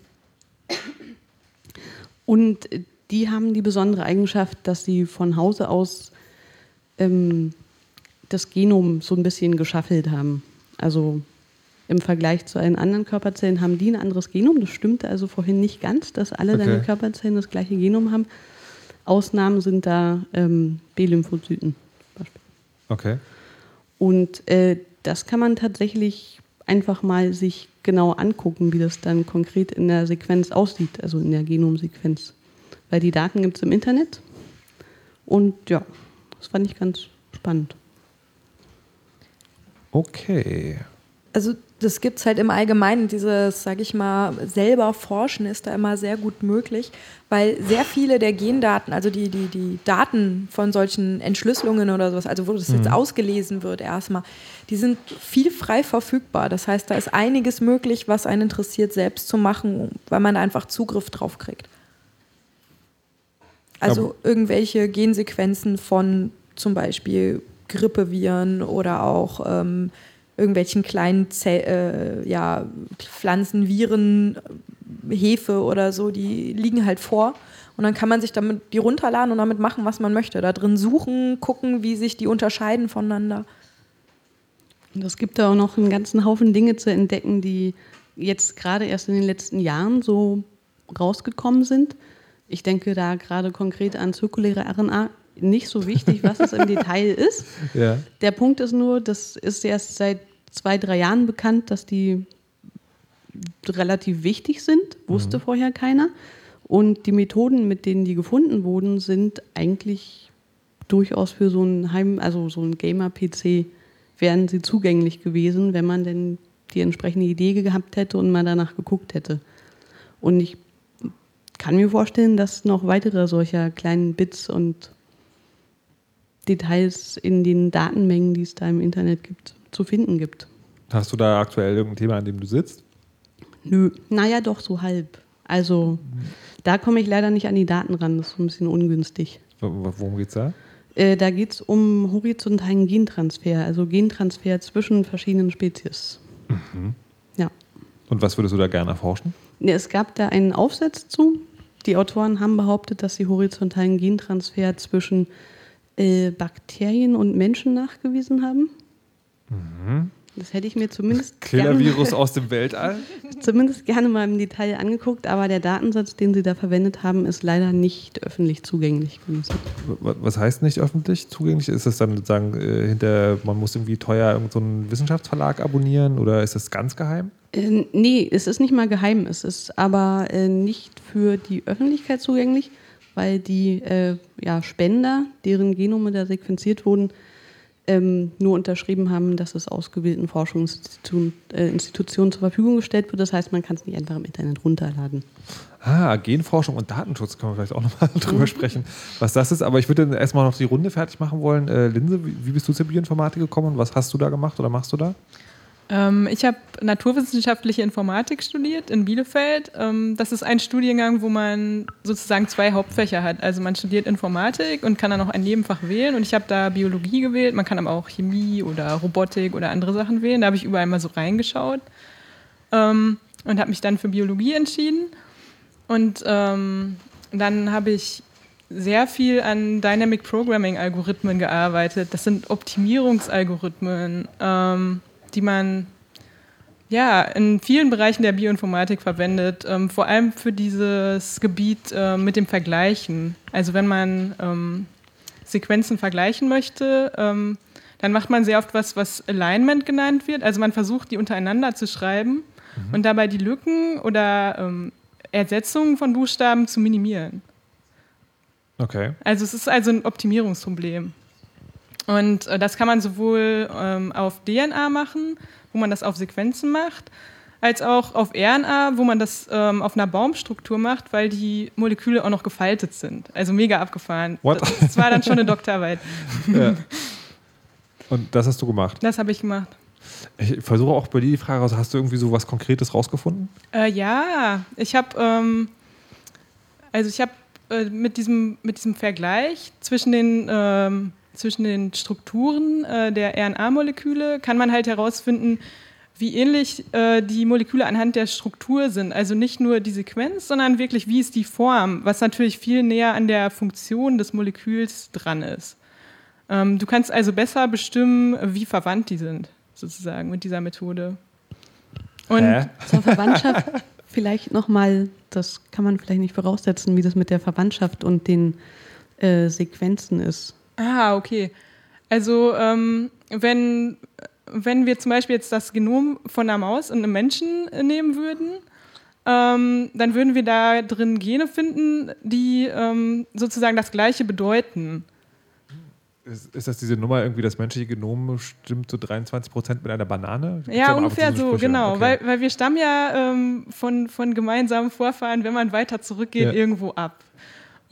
und die haben die besondere Eigenschaft, dass sie von Hause aus ähm, das Genom so ein bisschen geschaffelt haben. Also im Vergleich zu allen anderen Körperzellen haben die ein anderes Genom. Das stimmte also vorhin nicht ganz, dass alle okay. deine Körperzellen das gleiche Genom haben, Ausnahmen sind da ähm, B-Lymphozyten. Okay. Und äh, das kann man tatsächlich einfach mal sich genau angucken, wie das dann konkret in der Sequenz aussieht, also in der Genomsequenz. Weil die Daten gibt es im Internet. Und ja, das fand ich ganz spannend. Okay. Also das gibt es halt im Allgemeinen, dieses, sage ich mal, selber forschen ist da immer sehr gut möglich, weil sehr viele der Gendaten, also die, die, die Daten von solchen Entschlüsselungen oder sowas, also wo das jetzt mhm. ausgelesen wird erstmal, die sind viel frei verfügbar. Das heißt, da ist einiges möglich, was einen interessiert, selbst zu machen, weil man einfach Zugriff drauf kriegt. Also ja. irgendwelche Gensequenzen von zum Beispiel Grippeviren oder auch ähm, irgendwelchen kleinen Zell, äh, ja, Pflanzen, Viren, Hefe oder so, die liegen halt vor. Und dann kann man sich damit die runterladen und damit machen, was man möchte. Da drin suchen, gucken, wie sich die unterscheiden voneinander. Und es gibt da auch noch einen ganzen Haufen Dinge zu entdecken, die jetzt gerade erst in den letzten Jahren so rausgekommen sind. Ich denke da gerade konkret an zirkuläre RNA. Nicht so wichtig, was es im Detail ist. Ja. Der Punkt ist nur, das ist erst seit zwei, drei Jahren bekannt, dass die relativ wichtig sind. Wusste mhm. vorher keiner. Und die Methoden, mit denen die gefunden wurden, sind eigentlich durchaus für so ein Heim, also so ein Gamer-PC wären sie zugänglich gewesen, wenn man denn die entsprechende Idee gehabt hätte und mal danach geguckt hätte. Und ich kann mir vorstellen, dass noch weitere solcher kleinen Bits und Details in den Datenmengen, die es da im Internet gibt, zu finden gibt. Hast du da aktuell irgendein Thema, an dem du sitzt? Nö, naja, doch so halb. Also da komme ich leider nicht an die Daten ran, das ist ein bisschen ungünstig. Worum geht es da? Äh, da geht es um horizontalen Gentransfer, also Gentransfer zwischen verschiedenen Spezies. Mhm. Ja. Und was würdest du da gerne erforschen? Es gab da einen Aufsatz zu. Die Autoren haben behauptet, dass sie horizontalen Gentransfer zwischen äh, Bakterien und Menschen nachgewiesen haben. Mhm. Das hätte ich mir zumindest. Killer-Virus aus dem Weltall? zumindest gerne mal im Detail angeguckt, aber der Datensatz, den Sie da verwendet haben, ist leider nicht öffentlich zugänglich gewesen. Was heißt nicht öffentlich zugänglich? Ist das dann sozusagen äh, hinter, man muss irgendwie teuer irgendeinen so Wissenschaftsverlag abonnieren oder ist das ganz geheim? Äh, nee, es ist nicht mal geheim. Es ist aber äh, nicht für die Öffentlichkeit zugänglich, weil die äh, ja, Spender, deren Genome da sequenziert wurden, ähm, nur unterschrieben haben, dass es ausgewählten Forschungsinstitutionen äh, zur Verfügung gestellt wird. Das heißt, man kann es nicht einfach im Internet runterladen. Ah, Genforschung und Datenschutz können wir vielleicht auch nochmal drüber mhm. sprechen, was das ist. Aber ich würde erstmal noch die Runde fertig machen wollen. Äh, Linse, wie, wie bist du zur Bioinformatik gekommen und was hast du da gemacht oder machst du da? Ähm, ich habe naturwissenschaftliche Informatik studiert in Bielefeld. Ähm, das ist ein Studiengang, wo man sozusagen zwei Hauptfächer hat. Also man studiert Informatik und kann dann noch ein Nebenfach wählen. Und ich habe da Biologie gewählt. Man kann aber auch Chemie oder Robotik oder andere Sachen wählen. Da habe ich überall mal so reingeschaut ähm, und habe mich dann für Biologie entschieden. Und ähm, dann habe ich sehr viel an Dynamic Programming Algorithmen gearbeitet. Das sind Optimierungsalgorithmen. Ähm, die man ja, in vielen Bereichen der Bioinformatik verwendet, ähm, vor allem für dieses Gebiet äh, mit dem Vergleichen. Also wenn man ähm, Sequenzen vergleichen möchte, ähm, dann macht man sehr oft was, was Alignment genannt wird. Also man versucht, die untereinander zu schreiben mhm. und dabei die Lücken oder ähm, Ersetzungen von Buchstaben zu minimieren. Okay. Also es ist also ein Optimierungsproblem. Und äh, das kann man sowohl ähm, auf DNA machen, wo man das auf Sequenzen macht, als auch auf RNA, wo man das ähm, auf einer Baumstruktur macht, weil die Moleküle auch noch gefaltet sind. Also mega abgefahren. What? Das war dann schon eine Doktorarbeit. Ja. Und das hast du gemacht? Das habe ich gemacht. Ich versuche auch bei dir die Frage raus, hast du irgendwie so was Konkretes rausgefunden? Äh, ja, ich habe ähm, also ich habe äh, mit, diesem, mit diesem Vergleich zwischen den ähm, zwischen den Strukturen äh, der RNA-Moleküle kann man halt herausfinden, wie ähnlich äh, die Moleküle anhand der Struktur sind. Also nicht nur die Sequenz, sondern wirklich, wie ist die Form, was natürlich viel näher an der Funktion des Moleküls dran ist. Ähm, du kannst also besser bestimmen, wie verwandt die sind, sozusagen, mit dieser Methode. Und Hä? zur Verwandtschaft vielleicht nochmal, das kann man vielleicht nicht voraussetzen, wie das mit der Verwandtschaft und den äh, Sequenzen ist. Ah, okay. Also ähm, wenn, wenn wir zum Beispiel jetzt das Genom von einer Maus und einem Menschen nehmen würden, ähm, dann würden wir da drin Gene finden, die ähm, sozusagen das Gleiche bedeuten. Ist, ist, das diese Nummer irgendwie, das menschliche Genom stimmt so 23 Prozent mit einer Banane? Gibt's ja, ungefähr so, genau. Okay. Weil, weil wir stammen ja ähm, von, von gemeinsamen Vorfahren, wenn man weiter zurückgeht, ja. irgendwo ab.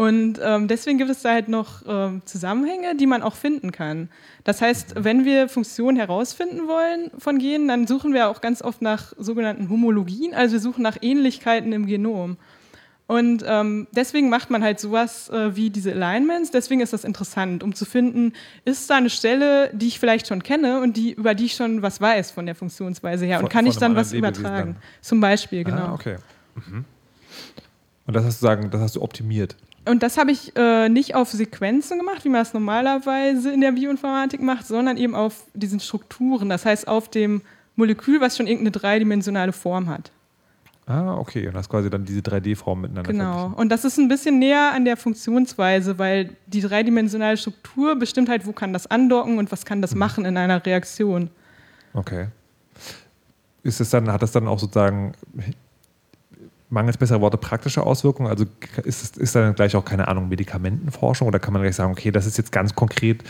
Und ähm, deswegen gibt es da halt noch ähm, Zusammenhänge, die man auch finden kann. Das heißt, wenn wir Funktionen herausfinden wollen von Genen, dann suchen wir auch ganz oft nach sogenannten Homologien, also wir suchen nach Ähnlichkeiten im Genom. Und ähm, deswegen macht man halt sowas äh, wie diese Alignments. Deswegen ist das interessant, um zu finden, ist da eine Stelle, die ich vielleicht schon kenne und die, über die ich schon was weiß von der Funktionsweise her. Und kann ich dann was übertragen? Dann. Zum Beispiel, genau. Ah, okay. Mhm. Und das hast du sagen, das hast du optimiert. Und das habe ich äh, nicht auf Sequenzen gemacht, wie man es normalerweise in der Bioinformatik macht, sondern eben auf diesen Strukturen. Das heißt auf dem Molekül, was schon irgendeine dreidimensionale Form hat. Ah, okay. Und das quasi dann diese 3D-Form miteinander. Genau. Und das ist ein bisschen näher an der Funktionsweise, weil die dreidimensionale Struktur bestimmt halt, wo kann das andocken und was kann das mhm. machen in einer Reaktion. Okay. Ist es dann, hat das dann auch sozusagen mangels besserer Worte praktische Auswirkungen? Also ist, ist dann gleich auch keine Ahnung Medikamentenforschung oder kann man gleich sagen, okay, das ist jetzt ganz konkret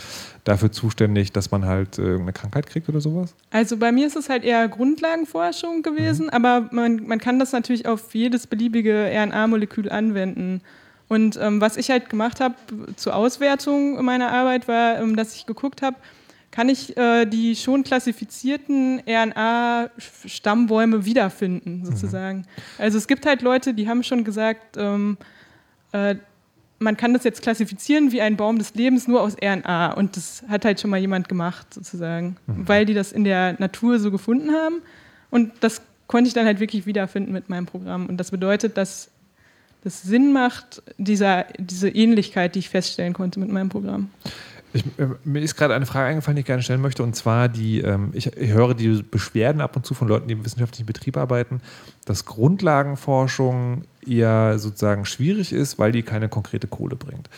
dafür zuständig, dass man halt äh, irgendeine Krankheit kriegt oder sowas? Also bei mir ist es halt eher Grundlagenforschung gewesen, mhm. aber man, man kann das natürlich auf jedes beliebige RNA-Molekül anwenden. Und ähm, was ich halt gemacht habe zur Auswertung meiner Arbeit war, ähm, dass ich geguckt habe, kann ich äh, die schon klassifizierten RNA-Stammbäume wiederfinden, mhm. sozusagen. Mhm. Also es gibt halt Leute, die haben schon gesagt, ähm, äh, man kann das jetzt klassifizieren wie ein Baum des Lebens nur aus RNA. Und das hat halt schon mal jemand gemacht, sozusagen, mhm. weil die das in der Natur so gefunden haben. Und das konnte ich dann halt wirklich wiederfinden mit meinem Programm. Und das bedeutet, dass das Sinn macht, dieser, diese Ähnlichkeit, die ich feststellen konnte mit meinem Programm. Ich, äh, mir ist gerade eine Frage eingefallen, die ich gerne stellen möchte, und zwar die, ähm, ich, ich, höre die Beschwerden ab und zu von Leuten, die im wissenschaftlichen Betrieb arbeiten, dass Grundlagenforschung eher sozusagen schwierig ist, weil die keine konkrete Kohle bringt.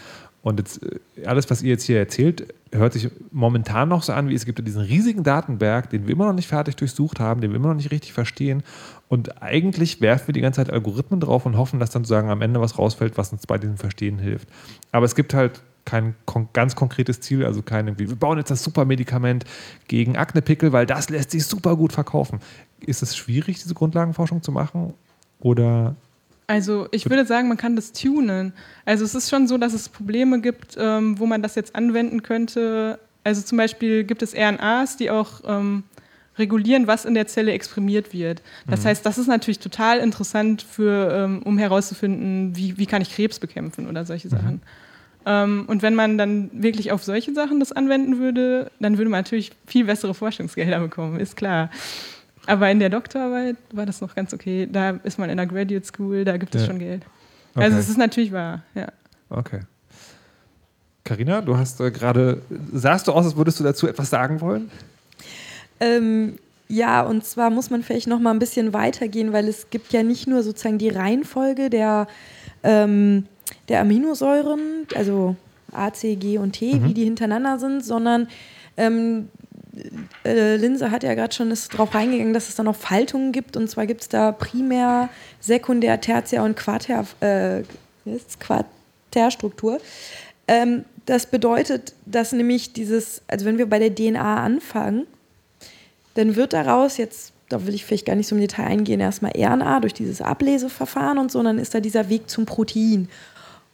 Und jetzt, äh, alles, was ihr jetzt hier erzählt, hört sich momentan noch so an, wie es gibt diesen riesigen Datenberg, den wir immer noch nicht fertig durchsucht haben, den wir immer noch nicht richtig verstehen. Und eigentlich werfen wir die ganze Zeit Algorithmen drauf und hoffen, dass dann sozusagen am Ende was rausfällt, was uns bei diesem Verstehen hilft. Aber es gibt halt kein kon ganz konkretes Ziel, also kein irgendwie, wir bauen jetzt das Supermedikament gegen Aknepickel, weil das lässt sich super gut verkaufen. Ist es schwierig, diese Grundlagenforschung zu machen? Oder also ich würde sagen, man kann das tunen. Also es ist schon so, dass es Probleme gibt, ähm, wo man das jetzt anwenden könnte. Also zum Beispiel gibt es RNAs, die auch ähm, regulieren, was in der Zelle exprimiert wird. Das mhm. heißt, das ist natürlich total interessant, für, ähm, um herauszufinden, wie, wie kann ich Krebs bekämpfen oder solche mhm. Sachen. Ähm, und wenn man dann wirklich auf solche Sachen das anwenden würde, dann würde man natürlich viel bessere Forschungsgelder bekommen, ist klar. Aber in der Doktorarbeit war das noch ganz okay. Da ist man in der Graduate School, da gibt es ja. schon Geld. Okay. Also es ist natürlich wahr, ja. Okay. Carina, du hast äh, gerade, sahst du aus, als würdest du dazu etwas sagen wollen? Ähm, ja, und zwar muss man vielleicht noch mal ein bisschen weitergehen, weil es gibt ja nicht nur sozusagen die Reihenfolge der ähm, der Aminosäuren, also A, C, G und T, mhm. wie die hintereinander sind, sondern ähm, äh, Linse hat ja gerade schon darauf reingegangen, dass es da noch Faltungen gibt. Und zwar gibt es da primär, sekundär, tertiär und Quater, äh, Quaterstruktur. Ähm, das bedeutet, dass nämlich dieses, also wenn wir bei der DNA anfangen, dann wird daraus jetzt, da will ich vielleicht gar nicht so im Detail eingehen, erstmal RNA durch dieses Ableseverfahren und so, und dann ist da dieser Weg zum Protein.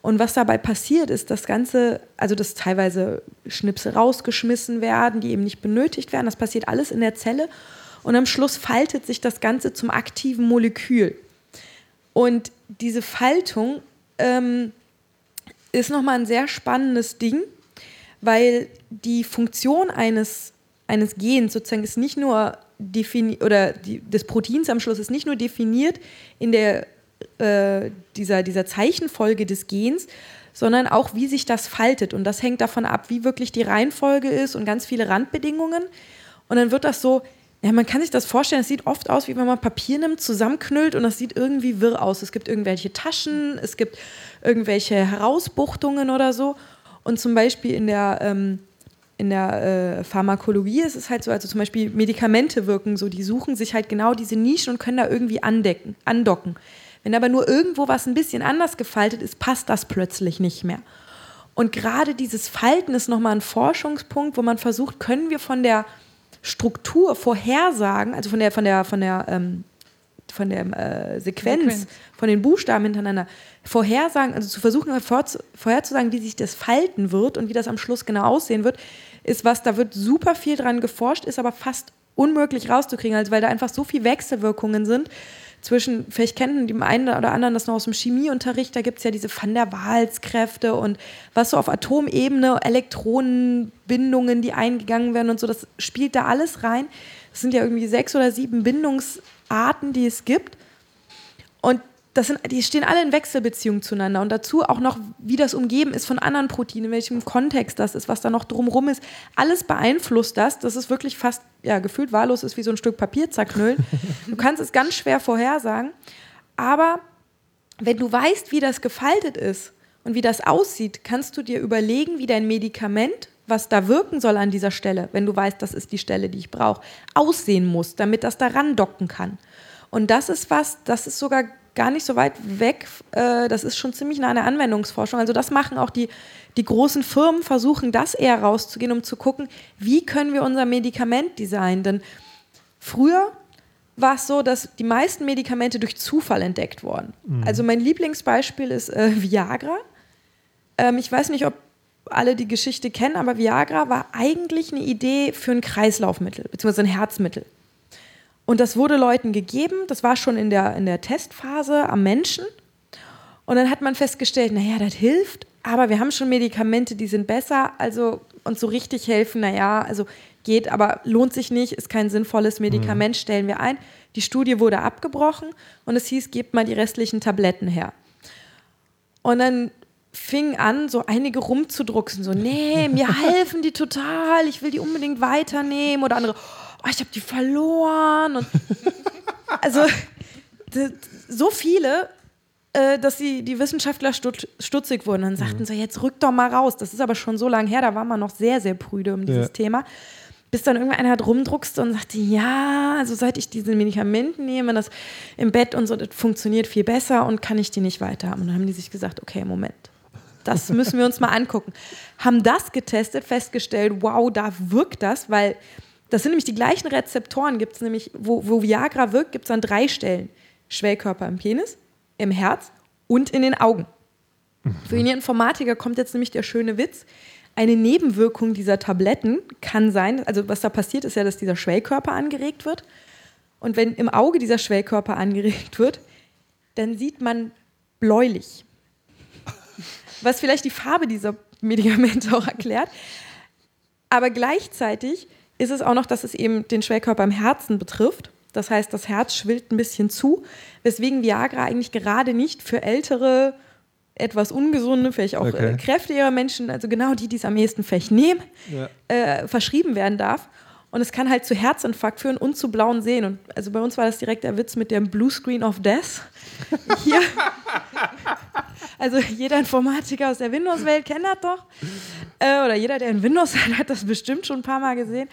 Und was dabei passiert, ist das Ganze, also dass teilweise Schnipsel rausgeschmissen werden, die eben nicht benötigt werden. Das passiert alles in der Zelle. Und am Schluss faltet sich das Ganze zum aktiven Molekül. Und diese Faltung ähm, ist nochmal ein sehr spannendes Ding, weil die Funktion eines, eines Gens sozusagen ist nicht nur definiert, oder die, des Proteins am Schluss ist nicht nur definiert in der äh, dieser, dieser Zeichenfolge des Gens, sondern auch, wie sich das faltet. Und das hängt davon ab, wie wirklich die Reihenfolge ist und ganz viele Randbedingungen. Und dann wird das so, ja, man kann sich das vorstellen, es sieht oft aus, wie wenn man Papier nimmt, zusammenknüllt und das sieht irgendwie wirr aus. Es gibt irgendwelche Taschen, es gibt irgendwelche Herausbuchtungen oder so. Und zum Beispiel in der, ähm, in der äh, Pharmakologie ist es halt so, also zum Beispiel Medikamente wirken so, die suchen sich halt genau diese Nischen und können da irgendwie andecken, andocken. Wenn aber nur irgendwo was ein bisschen anders gefaltet ist, passt das plötzlich nicht mehr. Und gerade dieses Falten ist nochmal ein Forschungspunkt, wo man versucht, können wir von der Struktur vorhersagen, also von der, von der, von der, ähm, von der äh, Sequenz, Sequenz, von den Buchstaben hintereinander, vorhersagen, also zu versuchen, vorherzusagen, wie sich das falten wird und wie das am Schluss genau aussehen wird, ist was, da wird super viel dran geforscht, ist aber fast unmöglich rauszukriegen, also weil da einfach so viele Wechselwirkungen sind, zwischen, vielleicht kennen die einen oder anderen das noch aus dem Chemieunterricht, da gibt es ja diese Van der Waals-Kräfte und was so auf Atomebene, Elektronenbindungen, die eingegangen werden und so, das spielt da alles rein. Es sind ja irgendwie sechs oder sieben Bindungsarten, die es gibt. Und das sind, die stehen alle in Wechselbeziehung zueinander und dazu auch noch, wie das umgeben ist von anderen Proteinen, in welchem Kontext das ist, was da noch drumrum ist. Alles beeinflusst das, dass es wirklich fast, ja, gefühlt wahllos ist wie so ein Stück Papier zerknüllen. Du kannst es ganz schwer vorhersagen, aber wenn du weißt, wie das gefaltet ist und wie das aussieht, kannst du dir überlegen, wie dein Medikament, was da wirken soll an dieser Stelle, wenn du weißt, das ist die Stelle, die ich brauche, aussehen muss, damit das daran docken kann. Und das ist was, das ist sogar gar nicht so weit weg. Äh, das ist schon ziemlich nah an der Anwendungsforschung. Also das machen auch die, die großen Firmen, versuchen das eher rauszugehen, um zu gucken, wie können wir unser Medikament designen. Denn früher war es so, dass die meisten Medikamente durch Zufall entdeckt wurden. Mhm. Also mein Lieblingsbeispiel ist äh, Viagra. Ähm, ich weiß nicht, ob alle die Geschichte kennen, aber Viagra war eigentlich eine Idee für ein Kreislaufmittel, beziehungsweise ein Herzmittel. Und das wurde Leuten gegeben, das war schon in der, in der Testphase am Menschen. Und dann hat man festgestellt, naja, das hilft, aber wir haben schon Medikamente, die sind besser, also uns so richtig helfen, naja, also geht, aber lohnt sich nicht, ist kein sinnvolles Medikament, mhm. stellen wir ein. Die Studie wurde abgebrochen und es hieß, gebt mal die restlichen Tabletten her. Und dann fing an, so einige rumzudrucksen, so, nee, mir helfen die total, ich will die unbedingt weiternehmen oder andere, oh, ich habe die verloren. Und also so viele, äh, dass die, die Wissenschaftler stutzig wurden und sagten mhm. so, jetzt rück doch mal raus. Das ist aber schon so lange her, da war man noch sehr, sehr prüde um dieses ja. Thema. Bis dann irgendeiner hat rumdruckste und sagte, ja, also seit ich diese Medikamente nehme, das im Bett und so, das funktioniert viel besser und kann ich die nicht weiter haben. Und dann haben die sich gesagt, okay, Moment, das müssen wir uns mal angucken. Haben das getestet, festgestellt, wow, da wirkt das, weil das sind nämlich die gleichen Rezeptoren, gibt es nämlich, wo, wo Viagra wirkt, gibt es an drei Stellen. Schwellkörper im Penis, im Herz und in den Augen. Mhm. Für den Informatiker kommt jetzt nämlich der schöne Witz. Eine Nebenwirkung dieser Tabletten kann sein, also was da passiert, ist ja, dass dieser Schwellkörper angeregt wird. Und wenn im Auge dieser Schwellkörper angeregt wird, dann sieht man bläulich. Was vielleicht die Farbe dieser Medikamente auch erklärt. Aber gleichzeitig ist es auch noch, dass es eben den Schwellkörper im Herzen betrifft. Das heißt, das Herz schwillt ein bisschen zu, weswegen Viagra eigentlich gerade nicht für ältere, etwas ungesunde, vielleicht auch okay. äh, kräftigere Menschen, also genau die, die es am ehesten vielleicht nehmen, ja. äh, verschrieben werden darf. Und es kann halt zu Herzinfarkt führen und zu blauen Sehen. Und also bei uns war das direkt der Witz mit dem Blue Screen of Death. Hier. Also jeder Informatiker aus der Windows-Welt kennt das doch. Äh, oder jeder, der ein Windows hat, hat das bestimmt schon ein paar Mal gesehen.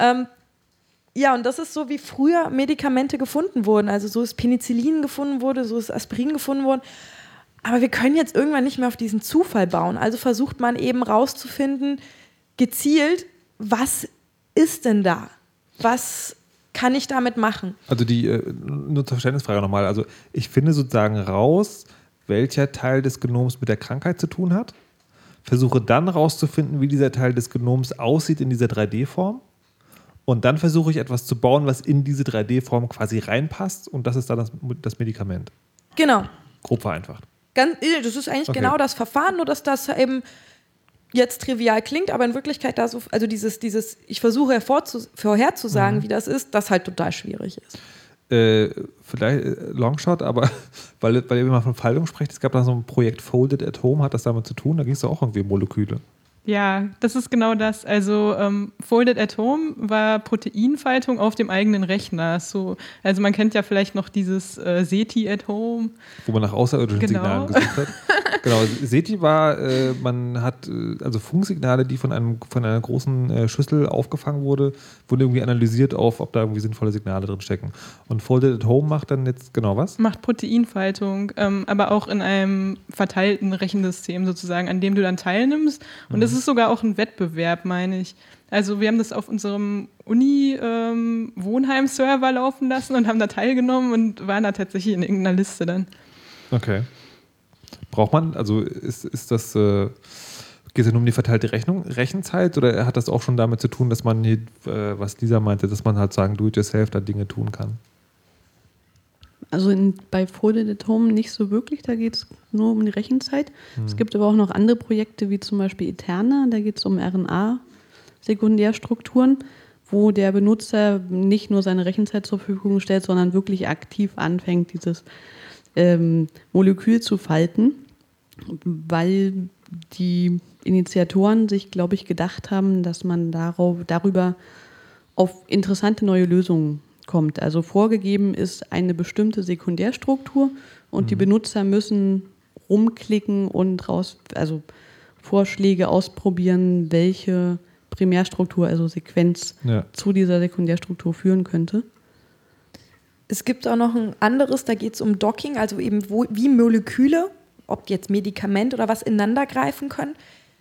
Ähm, ja, und das ist so, wie früher Medikamente gefunden wurden. Also so ist Penicillin gefunden wurde, so ist Aspirin gefunden worden. Aber wir können jetzt irgendwann nicht mehr auf diesen Zufall bauen. Also versucht man eben rauszufinden, gezielt, was ist denn da? Was kann ich damit machen? Also die, äh, nur zur Verständnisfrage nochmal. Also ich finde sozusagen raus, welcher Teil des Genoms mit der Krankheit zu tun hat. Versuche dann rauszufinden, wie dieser Teil des Genoms aussieht in dieser 3D-Form. Und dann versuche ich etwas zu bauen, was in diese 3D-Form quasi reinpasst. Und das ist dann das, das Medikament. Genau. Grob vereinfacht. Ganz, das ist eigentlich okay. genau das Verfahren, nur dass das eben jetzt trivial klingt, aber in Wirklichkeit da so, also dieses, dieses, ich versuche vorherzusagen, mhm. wie das ist, das halt total schwierig ist. Äh, vielleicht äh, Longshot, aber weil, weil ihr immer von Faltung spricht, es gab da so ein Projekt Folded at Home, hat das damit zu tun? Da ging es auch irgendwie um Moleküle. Ja, das ist genau das. Also ähm, Folded at Home war Proteinfaltung auf dem eigenen Rechner. So, also man kennt ja vielleicht noch dieses äh, SETI at Home. Wo man nach außerirdischen genau. Signalen gesucht hat. genau, SETI war, äh, man hat äh, also Funksignale, die von, einem, von einer großen äh, Schüssel aufgefangen wurde, wurden irgendwie analysiert auf, ob da irgendwie sinnvolle Signale drin stecken. Und Folded at Home macht dann jetzt genau was? Macht Proteinfaltung, ähm, aber auch in einem verteilten Rechensystem sozusagen, an dem du dann teilnimmst. Und mhm. ist sogar auch ein Wettbewerb, meine ich. Also wir haben das auf unserem Uni-Wohnheim-Server ähm, laufen lassen und haben da teilgenommen und waren da tatsächlich in irgendeiner Liste dann. Okay. Braucht man, also ist, ist das, äh, geht es nur um die verteilte Rechnung, Rechenzeit oder hat das auch schon damit zu tun, dass man, äh, was Lisa meinte, dass man halt sagen, do-it-yourself da Dinge tun kann? Also in, bei Folded at Home nicht so wirklich, da geht es nur um die Rechenzeit. Hm. Es gibt aber auch noch andere Projekte, wie zum Beispiel Eterna, da geht es um RNA, Sekundärstrukturen, wo der Benutzer nicht nur seine Rechenzeit zur Verfügung stellt, sondern wirklich aktiv anfängt, dieses ähm, Molekül zu falten, weil die Initiatoren sich, glaube ich, gedacht haben, dass man darauf, darüber auf interessante neue Lösungen kommt. Also vorgegeben ist eine bestimmte Sekundärstruktur und mhm. die Benutzer müssen rumklicken und raus, also Vorschläge ausprobieren, welche Primärstruktur, also Sequenz, ja. zu dieser Sekundärstruktur führen könnte. Es gibt auch noch ein anderes, da geht es um Docking, also eben wo, wie Moleküle, ob jetzt Medikament oder was, ineinander greifen können.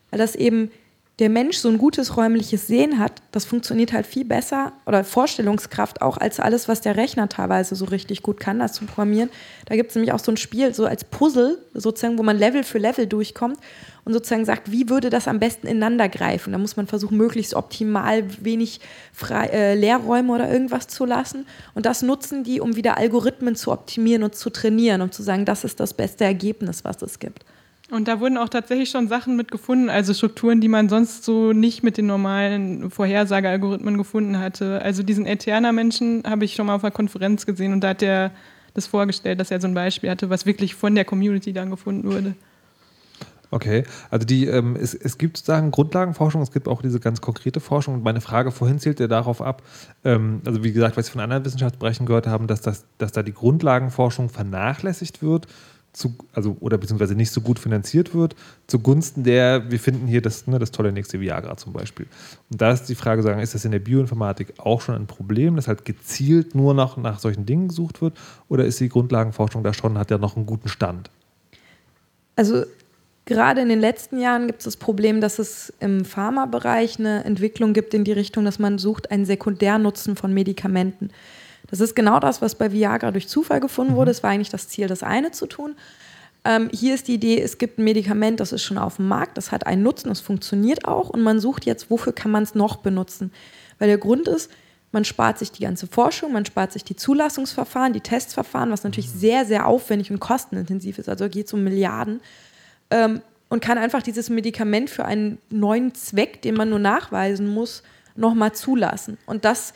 Weil das eben der Mensch so ein gutes räumliches Sehen hat, das funktioniert halt viel besser oder Vorstellungskraft auch als alles, was der Rechner teilweise so richtig gut kann, das zu programmieren. Da gibt es nämlich auch so ein Spiel, so als Puzzle, sozusagen, wo man Level für Level durchkommt und sozusagen sagt, wie würde das am besten ineinander greifen. Da muss man versuchen, möglichst optimal wenig Frei äh, Leerräume oder irgendwas zu lassen. Und das nutzen die, um wieder Algorithmen zu optimieren und zu trainieren, um zu sagen, das ist das beste Ergebnis, was es gibt. Und da wurden auch tatsächlich schon Sachen mit gefunden, also Strukturen, die man sonst so nicht mit den normalen Vorhersagealgorithmen gefunden hatte. Also diesen Eterna-Menschen habe ich schon mal auf einer Konferenz gesehen und da hat er das vorgestellt, dass er so ein Beispiel hatte, was wirklich von der Community dann gefunden wurde. Okay, also die, ähm, es, es gibt sozusagen Grundlagenforschung, es gibt auch diese ganz konkrete Forschung. Und meine Frage vorhin zielt ja darauf ab, ähm, also wie gesagt, was wir von anderen Wissenschaftsbereichen gehört haben, dass, das, dass da die Grundlagenforschung vernachlässigt wird zu, also oder beziehungsweise nicht so gut finanziert wird, zugunsten der, wir finden hier das, ne, das tolle nächste Viagra zum Beispiel. Und da ist die Frage, sagen, ist das in der Bioinformatik auch schon ein Problem, dass halt gezielt nur noch nach solchen Dingen gesucht wird, oder ist die Grundlagenforschung da schon, hat ja noch einen guten Stand? Also gerade in den letzten Jahren gibt es das Problem, dass es im Pharmabereich eine Entwicklung gibt in die Richtung, dass man sucht einen Sekundärnutzen von Medikamenten. Das ist genau das, was bei Viagra durch Zufall gefunden wurde. Mhm. Es war eigentlich das Ziel, das eine zu tun. Ähm, hier ist die Idee, es gibt ein Medikament, das ist schon auf dem Markt, das hat einen Nutzen, das funktioniert auch und man sucht jetzt, wofür kann man es noch benutzen. Weil der Grund ist, man spart sich die ganze Forschung, man spart sich die Zulassungsverfahren, die Testverfahren, was natürlich mhm. sehr, sehr aufwendig und kostenintensiv ist, also geht es um Milliarden. Ähm, und kann einfach dieses Medikament für einen neuen Zweck, den man nur nachweisen muss, nochmal zulassen. Und das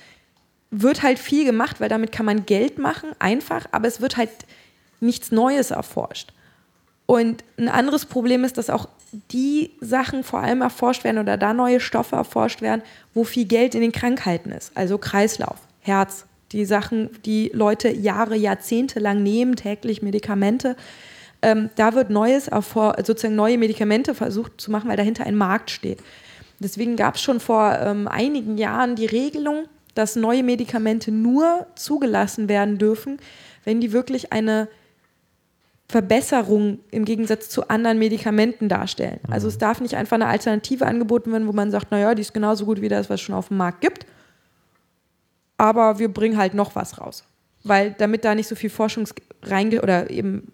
wird halt viel gemacht, weil damit kann man Geld machen, einfach, aber es wird halt nichts Neues erforscht. Und ein anderes Problem ist, dass auch die Sachen vor allem erforscht werden oder da neue Stoffe erforscht werden, wo viel Geld in den Krankheiten ist. Also Kreislauf, Herz, die Sachen, die Leute Jahre, Jahrzehnte lang nehmen, täglich Medikamente. Ähm, da wird Neues, sozusagen neue Medikamente versucht zu machen, weil dahinter ein Markt steht. Deswegen gab es schon vor ähm, einigen Jahren die Regelung, dass neue Medikamente nur zugelassen werden dürfen, wenn die wirklich eine Verbesserung im Gegensatz zu anderen Medikamenten darstellen. Mhm. Also es darf nicht einfach eine Alternative angeboten werden, wo man sagt, naja, die ist genauso gut wie das, was es schon auf dem Markt gibt, aber wir bringen halt noch was raus. Weil damit da nicht so viel Forschung reingeht oder eben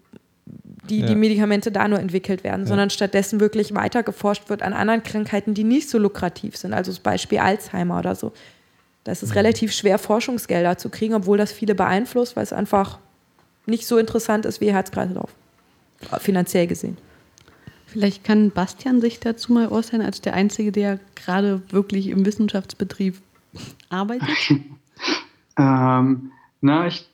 die, ja. die Medikamente da nur entwickelt werden, ja. sondern stattdessen wirklich weiter geforscht wird an anderen Krankheiten, die nicht so lukrativ sind. Also das Beispiel Alzheimer oder so. Da ist es mhm. relativ schwer, Forschungsgelder zu kriegen, obwohl das viele beeinflusst, weil es einfach nicht so interessant ist wie Herzkreislauf, finanziell gesehen. Vielleicht kann Bastian sich dazu mal äußern, als der Einzige, der gerade wirklich im Wissenschaftsbetrieb arbeitet. ähm, na, ich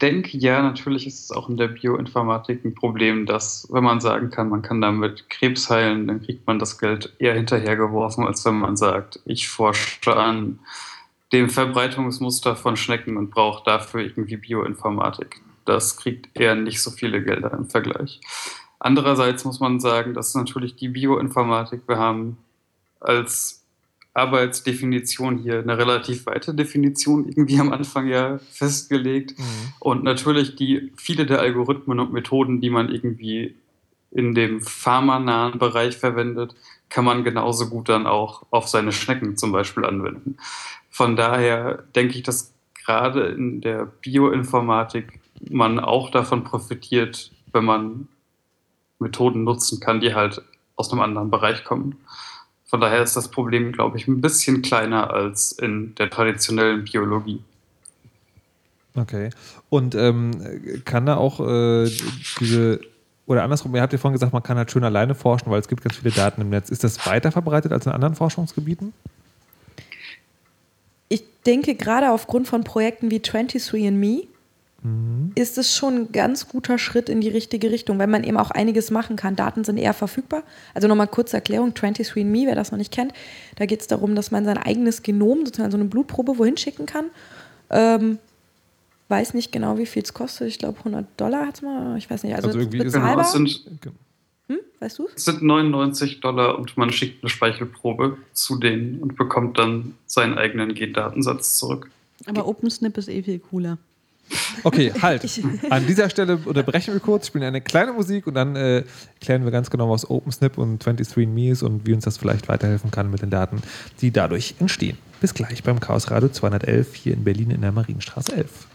denke, ja, natürlich ist es auch in der Bioinformatik ein Problem, dass, wenn man sagen kann, man kann damit Krebs heilen, dann kriegt man das Geld eher hinterhergeworfen, als wenn man sagt, ich forsche an dem Verbreitungsmuster von Schnecken und braucht dafür irgendwie Bioinformatik. Das kriegt eher nicht so viele Gelder im Vergleich. Andererseits muss man sagen, dass natürlich die Bioinformatik, wir haben als Arbeitsdefinition hier eine relativ weite Definition irgendwie am Anfang ja festgelegt. Mhm. Und natürlich die viele der Algorithmen und Methoden, die man irgendwie in dem pharmanahen Bereich verwendet, kann man genauso gut dann auch auf seine Schnecken zum Beispiel anwenden. Von daher denke ich, dass gerade in der Bioinformatik man auch davon profitiert, wenn man Methoden nutzen kann, die halt aus einem anderen Bereich kommen. Von daher ist das Problem, glaube ich, ein bisschen kleiner als in der traditionellen Biologie. Okay. Und ähm, kann da auch äh, diese oder andersrum, ihr habt ja vorhin gesagt, man kann halt schön alleine forschen, weil es gibt ganz viele Daten im Netz. Ist das weiter verbreitet als in anderen Forschungsgebieten? Ich denke, gerade aufgrund von Projekten wie 23andMe mhm. ist es schon ein ganz guter Schritt in die richtige Richtung, weil man eben auch einiges machen kann. Daten sind eher verfügbar. Also nochmal kurze Erklärung, 23andMe, wer das noch nicht kennt, da geht es darum, dass man sein eigenes Genom, sozusagen so eine Blutprobe, wohin schicken kann. Ähm, weiß nicht genau, wie viel es kostet. Ich glaube, 100 Dollar hat es mal. Ich weiß nicht. Also, also irgendwie bezahlbar. Genau, es sind, hm? weißt du? Es sind 99 Dollar und man schickt eine Speichelprobe zu denen und bekommt dann seinen eigenen Gendatensatz zurück. Aber OpenSnip ist eh viel cooler. Okay, halt. An dieser Stelle unterbrechen wir kurz, spielen eine kleine Musik und dann äh, klären wir ganz genau, was OpenSnip und 23andMe ist und wie uns das vielleicht weiterhelfen kann mit den Daten, die dadurch entstehen. Bis gleich beim Chaos Radio 211 hier in Berlin in der Marienstraße 11.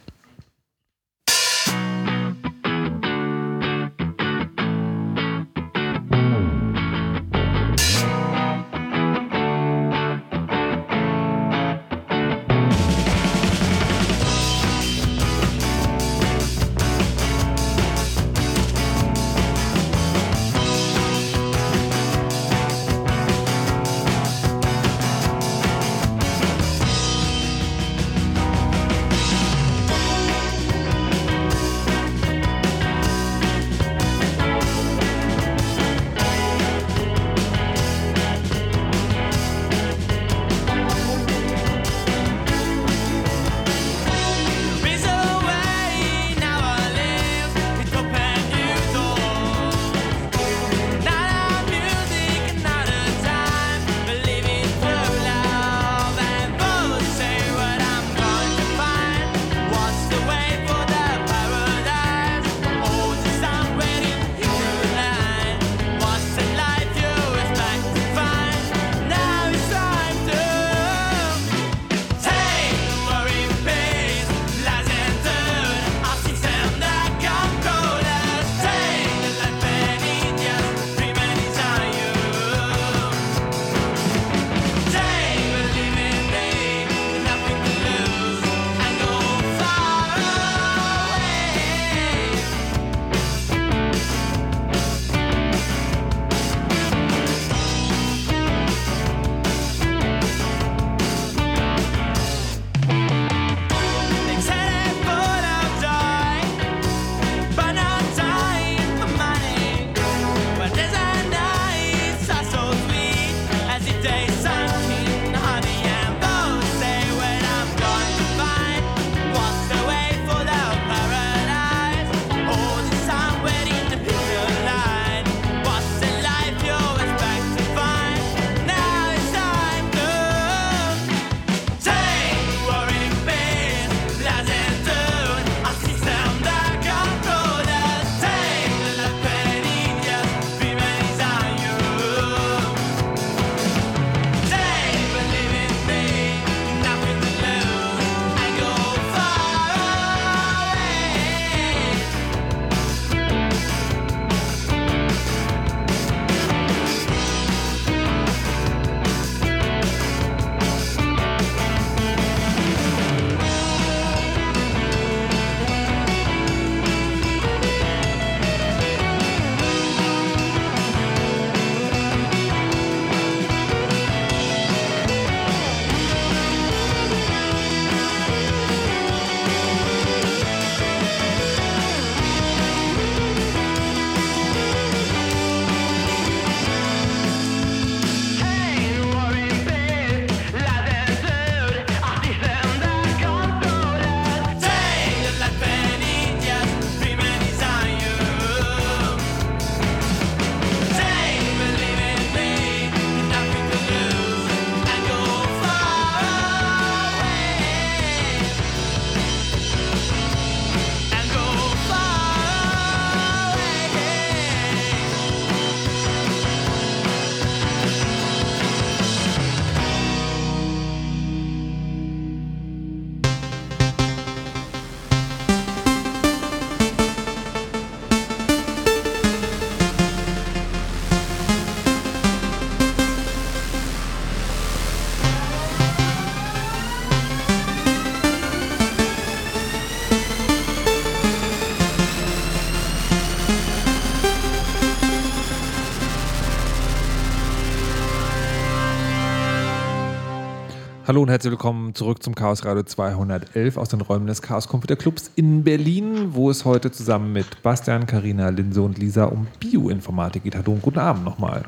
Hallo und herzlich willkommen zurück zum Chaos Radio 211 aus den Räumen des Chaos Computer Clubs in Berlin, wo es heute zusammen mit Bastian, Karina, Linse und Lisa um Bioinformatik geht. Hallo und guten Abend nochmal.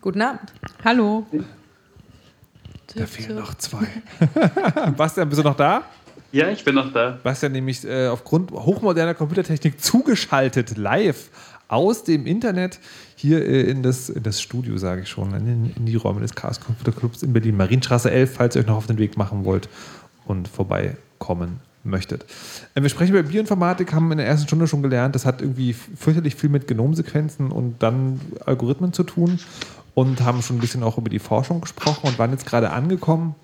Guten Abend. Hallo. Da fehlen noch zwei. Bastian, bist du noch da? Ja, ich bin noch da. Bastian nämlich äh, aufgrund hochmoderner Computertechnik zugeschaltet live aus dem Internet hier äh, in, das, in das Studio, sage ich schon, in, in, die Räume des Chaos Computer Clubs in Berlin, Marienstraße 11, falls ihr euch noch auf den Weg machen wollt und vorbeikommen möchtet. Äh, wir sprechen über Bioinformatik, haben in der ersten Stunde schon gelernt, das hat irgendwie fürchterlich viel mit Genomsequenzen und dann Algorithmen zu tun und haben schon ein bisschen auch über die Forschung gesprochen und waren jetzt gerade angekommen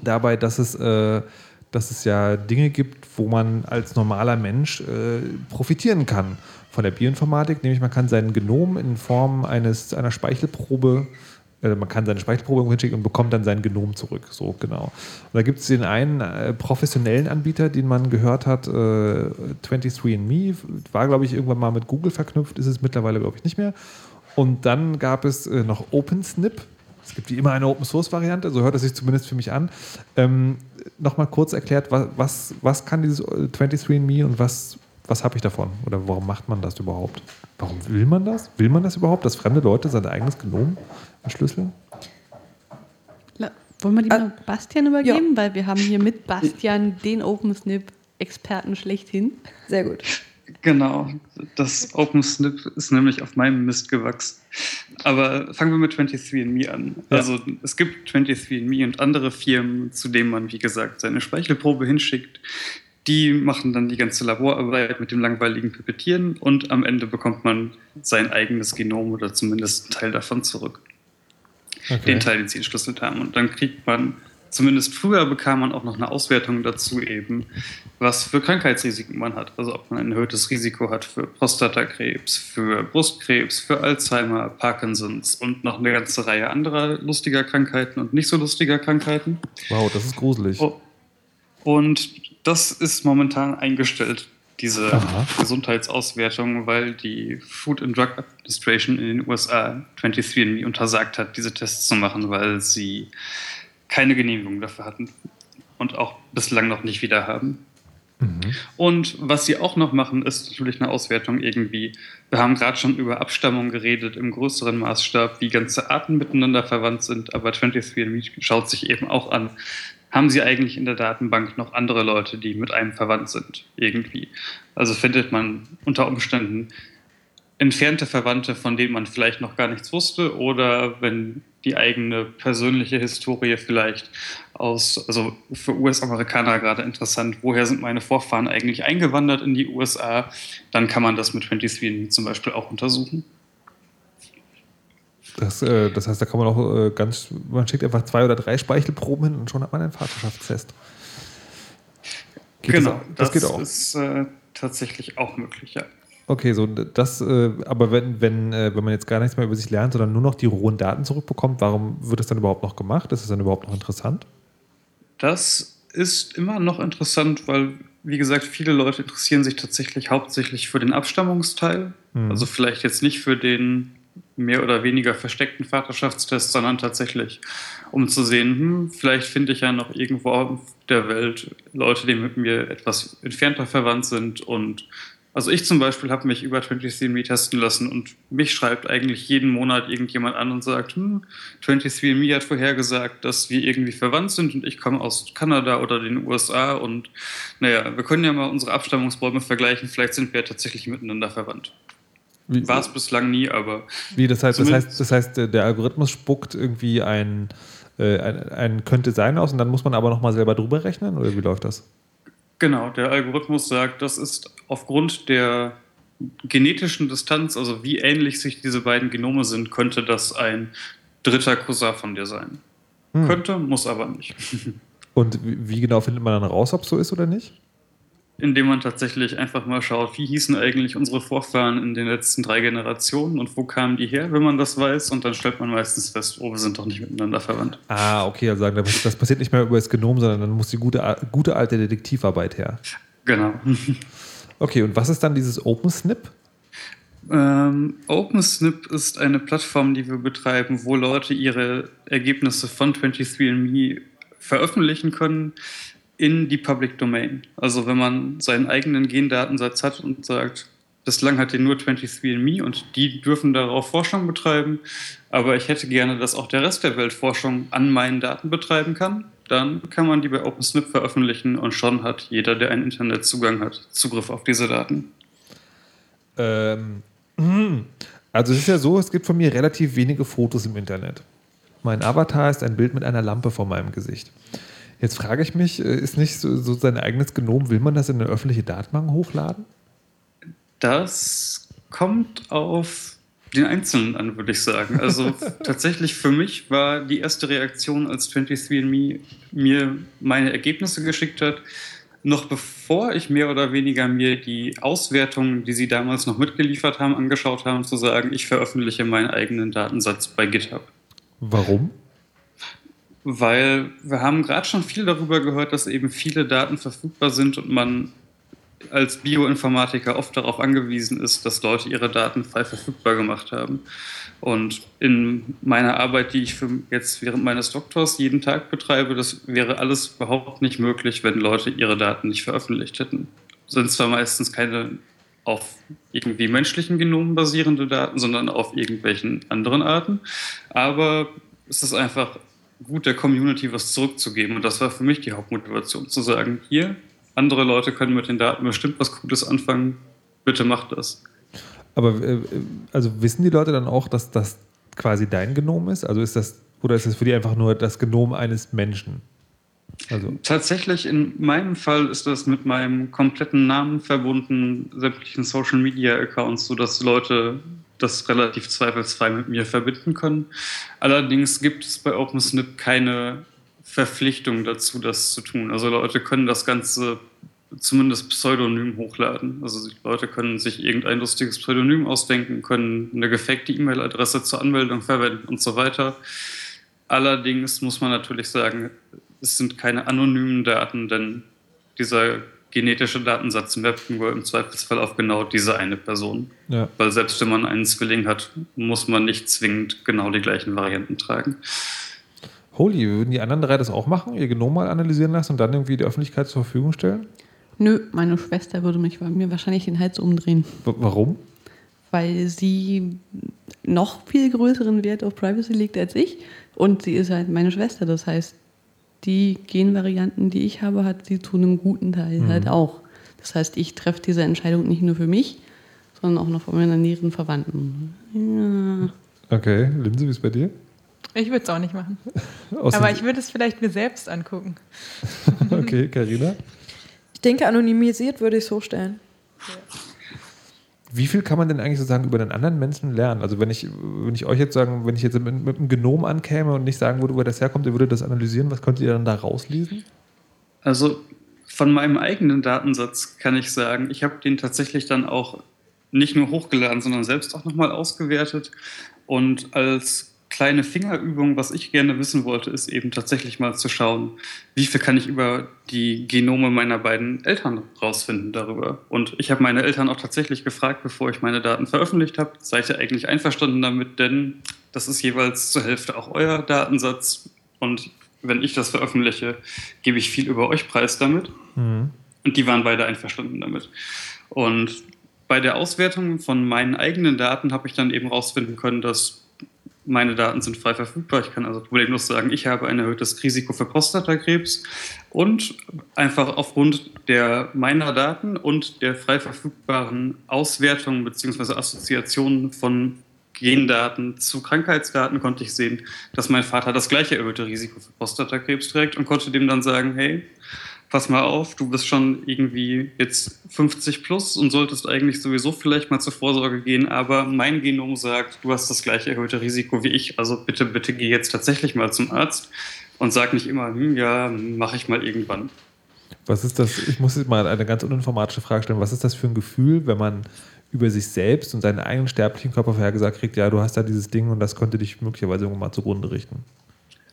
dabei, dass es, äh, dass es ja Dinge gibt, wo man als normaler Mensch äh, profitieren kann von der Bioinformatik, nämlich man kann sein Genom in Form eines, einer Speichelprobe äh, man kann seine Speichelprobe hinschicken und bekommt dann sein Genom zurück. So, genau. Und da gibt es den einen äh, professionellen Anbieter, den man gehört hat, äh, 23andMe, war, glaube ich, irgendwann mal mit Google verknüpft, ist es mittlerweile, glaube ich, nicht mehr. Und dann gab es äh, noch OpenSnip. Es gibt wie immer eine Open-Source-Variante, so hört es sich zumindest für mich an. Ähm, Nochmal kurz erklärt, was, was, was kann dieses 23andMe äh, und was was habe ich davon? Oder warum macht man das überhaupt? Warum will man das? Will man das überhaupt, dass fremde Leute sein eigenes Genom entschlüsseln? Wollen wir die mal Bastian übergeben? Ja. Weil wir haben hier mit Bastian den OpenSnip-Experten schlechthin. Sehr gut. Genau, das OpenSnip ist nämlich auf meinem Mist gewachsen. Aber fangen wir mit 23andMe an. Ja. Also es gibt 23andMe und andere Firmen, zu denen man, wie gesagt, seine Speichelprobe hinschickt, die machen dann die ganze Laborarbeit mit dem langweiligen Pipettieren und am Ende bekommt man sein eigenes Genom oder zumindest einen Teil davon zurück. Okay. Den Teil, den sie entschlüsselt haben. Und dann kriegt man, zumindest früher bekam man auch noch eine Auswertung dazu eben, was für Krankheitsrisiken man hat. Also ob man ein erhöhtes Risiko hat für Prostatakrebs, für Brustkrebs, für Alzheimer, Parkinsons und noch eine ganze Reihe anderer lustiger Krankheiten und nicht so lustiger Krankheiten. Wow, das ist gruselig. Oh. Und das ist momentan eingestellt, diese Aha. Gesundheitsauswertung, weil die Food and Drug Administration in den USA 23andMe untersagt hat, diese Tests zu machen, weil sie keine Genehmigung dafür hatten und auch bislang noch nicht wieder haben. Mhm. Und was sie auch noch machen, ist natürlich eine Auswertung irgendwie. Wir haben gerade schon über Abstammung geredet im größeren Maßstab, wie ganze Arten miteinander verwandt sind, aber 23andMe schaut sich eben auch an, haben Sie eigentlich in der Datenbank noch andere Leute, die mit einem verwandt sind, irgendwie? Also findet man unter Umständen entfernte Verwandte, von denen man vielleicht noch gar nichts wusste, oder wenn die eigene persönliche Historie vielleicht aus, also für US-Amerikaner gerade interessant, woher sind meine Vorfahren eigentlich eingewandert in die USA, dann kann man das mit 23andMe zum Beispiel auch untersuchen. Das, äh, das heißt, da kann man auch äh, ganz, man schickt einfach zwei oder drei Speichelproben hin und schon hat man einen Vaterschaftstest. Geht genau, das, das, das, geht auch. ist äh, tatsächlich auch möglich, ja. Okay, so das, äh, aber wenn, wenn, äh, wenn man jetzt gar nichts mehr über sich lernt, sondern nur noch die rohen Daten zurückbekommt, warum wird das dann überhaupt noch gemacht? Ist das dann überhaupt noch interessant? Das ist immer noch interessant, weil, wie gesagt, viele Leute interessieren sich tatsächlich hauptsächlich für den Abstammungsteil. Mhm. Also vielleicht jetzt nicht für den mehr oder weniger versteckten Vaterschaftstest, sondern tatsächlich, um zu sehen, hm, vielleicht finde ich ja noch irgendwo auf der Welt Leute, die mit mir etwas entfernter verwandt sind. Und also ich zum Beispiel habe mich über 23andMe testen lassen und mich schreibt eigentlich jeden Monat irgendjemand an und sagt, hm, 23andMe hat vorhergesagt, dass wir irgendwie verwandt sind und ich komme aus Kanada oder den USA und naja, wir können ja mal unsere Abstammungsbäume vergleichen, vielleicht sind wir tatsächlich miteinander verwandt. War es bislang nie, aber. Wie, das heißt, das heißt, das heißt, der Algorithmus spuckt irgendwie ein, äh, ein, ein könnte sein aus und dann muss man aber nochmal selber drüber rechnen oder wie läuft das? Genau, der Algorithmus sagt, das ist aufgrund der genetischen Distanz, also wie ähnlich sich diese beiden Genome sind, könnte das ein dritter Cousin von dir sein. Hm. Könnte, muss aber nicht. Und wie genau findet man dann raus, ob es so ist oder nicht? Indem man tatsächlich einfach mal schaut, wie hießen eigentlich unsere Vorfahren in den letzten drei Generationen und wo kamen die her, wenn man das weiß. Und dann stellt man meistens fest, oh, wir sind doch nicht miteinander verwandt. Ah, okay, also sagen, das passiert nicht mehr über das Genom, sondern dann muss die gute, gute alte Detektivarbeit her. Genau. Okay, und was ist dann dieses OpenSnip? Ähm, OpenSnip ist eine Plattform, die wir betreiben, wo Leute ihre Ergebnisse von 23andMe veröffentlichen können in die Public Domain. Also wenn man seinen eigenen Gendatensatz hat und sagt, bislang hat den nur 23andMe und die dürfen darauf Forschung betreiben, aber ich hätte gerne, dass auch der Rest der Welt Forschung an meinen Daten betreiben kann, dann kann man die bei OpenSnip veröffentlichen und schon hat jeder, der einen Internetzugang hat, Zugriff auf diese Daten. Ähm, hm. also es ist ja so, es gibt von mir relativ wenige Fotos im Internet. Mein Avatar ist ein Bild mit einer Lampe vor meinem Gesicht. Jetzt frage ich mich, äh, ist nicht so, so sein eigenes Genom, will man das in eine öffentliche Datenbank hochladen? Das kommt auf den Einzelnen an, würde ich sagen. Also tatsächlich für mich war die erste Reaktion, als 23andMe mir meine Ergebnisse geschickt hat, noch bevor ich mehr oder weniger mir die Auswertungen, die sie damals noch mitgeliefert haben, angeschaut haben, zu sagen, ich veröffentliche meinen eigenen Datensatz bei GitHub. Warum? Weil wir haben gerade schon viel darüber gehört, dass eben viele Daten verfügbar sind und man als Bioinformatiker oft darauf angewiesen ist, dass Leute ihre Daten frei verfügbar gemacht haben. Und in meiner Arbeit, die ich jetzt während meines Doktors jeden Tag betreibe, das wäre alles überhaupt nicht möglich, wenn Leute ihre Daten nicht veröffentlicht hätten. Sind zwar meistens keine auf irgendwie menschlichen Genomen basierende Daten, sondern auf irgendwelchen anderen Arten. Aber es ist einfach gut, der Community was zurückzugeben. Und das war für mich die Hauptmotivation, zu sagen, hier, andere Leute können mit den Daten bestimmt was Cooles anfangen, bitte macht das. Aber äh, also wissen die Leute dann auch, dass das quasi dein Genom ist? Also ist das, oder ist das für die einfach nur das Genom eines Menschen? Also. Tatsächlich, in meinem Fall ist das mit meinem kompletten Namen verbunden, sämtlichen Social Media Accounts, sodass Leute das relativ zweifelsfrei mit mir verbinden können. Allerdings gibt es bei OpenSnip keine Verpflichtung dazu, das zu tun. Also Leute können das Ganze zumindest pseudonym hochladen. Also Leute können sich irgendein lustiges Pseudonym ausdenken, können eine gefakte E-Mail-Adresse zur Anmeldung verwenden und so weiter. Allerdings muss man natürlich sagen, es sind keine anonymen Daten, denn dieser genetische Datensatz mappt nur im Zweifelsfall auf genau diese eine Person. Ja. Weil selbst wenn man einen Zwilling hat, muss man nicht zwingend genau die gleichen Varianten tragen. Holy, würden die anderen drei das auch machen, ihr Genom mal analysieren lassen und dann irgendwie der Öffentlichkeit zur Verfügung stellen? Nö, meine Schwester würde mich, mir wahrscheinlich den Hals umdrehen. W warum? Weil sie noch viel größeren Wert auf Privacy legt als ich und sie ist halt meine Schwester. Das heißt, die Genvarianten, die ich habe, hat sie zu einem guten Teil mhm. halt auch. Das heißt, ich treffe diese Entscheidung nicht nur für mich, sondern auch noch von meinen näheren Verwandten. Ja. Okay, Linse, wie ist es bei dir? Ich würde es auch nicht machen. Aber ich würde es vielleicht mir selbst angucken. okay, Karina. Ich denke, anonymisiert würde ich es so stellen. Wie viel kann man denn eigentlich sozusagen über den anderen Menschen lernen? Also wenn ich, wenn ich euch jetzt sagen, wenn ich jetzt mit, mit einem Genom ankäme und nicht sagen würde, wo das herkommt, ihr würdet das analysieren, was könntet ihr dann da rauslesen? Also von meinem eigenen Datensatz kann ich sagen, ich habe den tatsächlich dann auch nicht nur hochgeladen, sondern selbst auch nochmal ausgewertet. Und als kleine Fingerübung, was ich gerne wissen wollte, ist eben tatsächlich mal zu schauen, wie viel kann ich über die Genome meiner beiden Eltern rausfinden darüber. Und ich habe meine Eltern auch tatsächlich gefragt, bevor ich meine Daten veröffentlicht habe, seid ihr eigentlich einverstanden damit, denn das ist jeweils zur Hälfte auch euer Datensatz und wenn ich das veröffentliche, gebe ich viel über euch preis damit. Mhm. Und die waren beide einverstanden damit. Und bei der Auswertung von meinen eigenen Daten habe ich dann eben rausfinden können, dass meine Daten sind frei verfügbar. Ich kann also problemlos sagen, ich habe ein erhöhtes Risiko für Prostatakrebs und einfach aufgrund der meiner Daten und der frei verfügbaren Auswertung bzw. Assoziationen von Gendaten zu Krankheitsdaten konnte ich sehen, dass mein Vater das gleiche erhöhte Risiko für Prostatakrebs trägt und konnte dem dann sagen, hey, pass mal auf, du bist schon irgendwie jetzt 50 plus und solltest eigentlich sowieso vielleicht mal zur Vorsorge gehen, aber mein Genom sagt, du hast das gleiche erhöhte Risiko wie ich, also bitte, bitte geh jetzt tatsächlich mal zum Arzt und sag nicht immer, hm, ja, mache ich mal irgendwann. Was ist das? Ich muss jetzt mal eine ganz uninformatische Frage stellen. Was ist das für ein Gefühl, wenn man über sich selbst und seinen eigenen sterblichen Körper vorhergesagt kriegt, ja, du hast da dieses Ding und das könnte dich möglicherweise irgendwann mal zugrunde richten?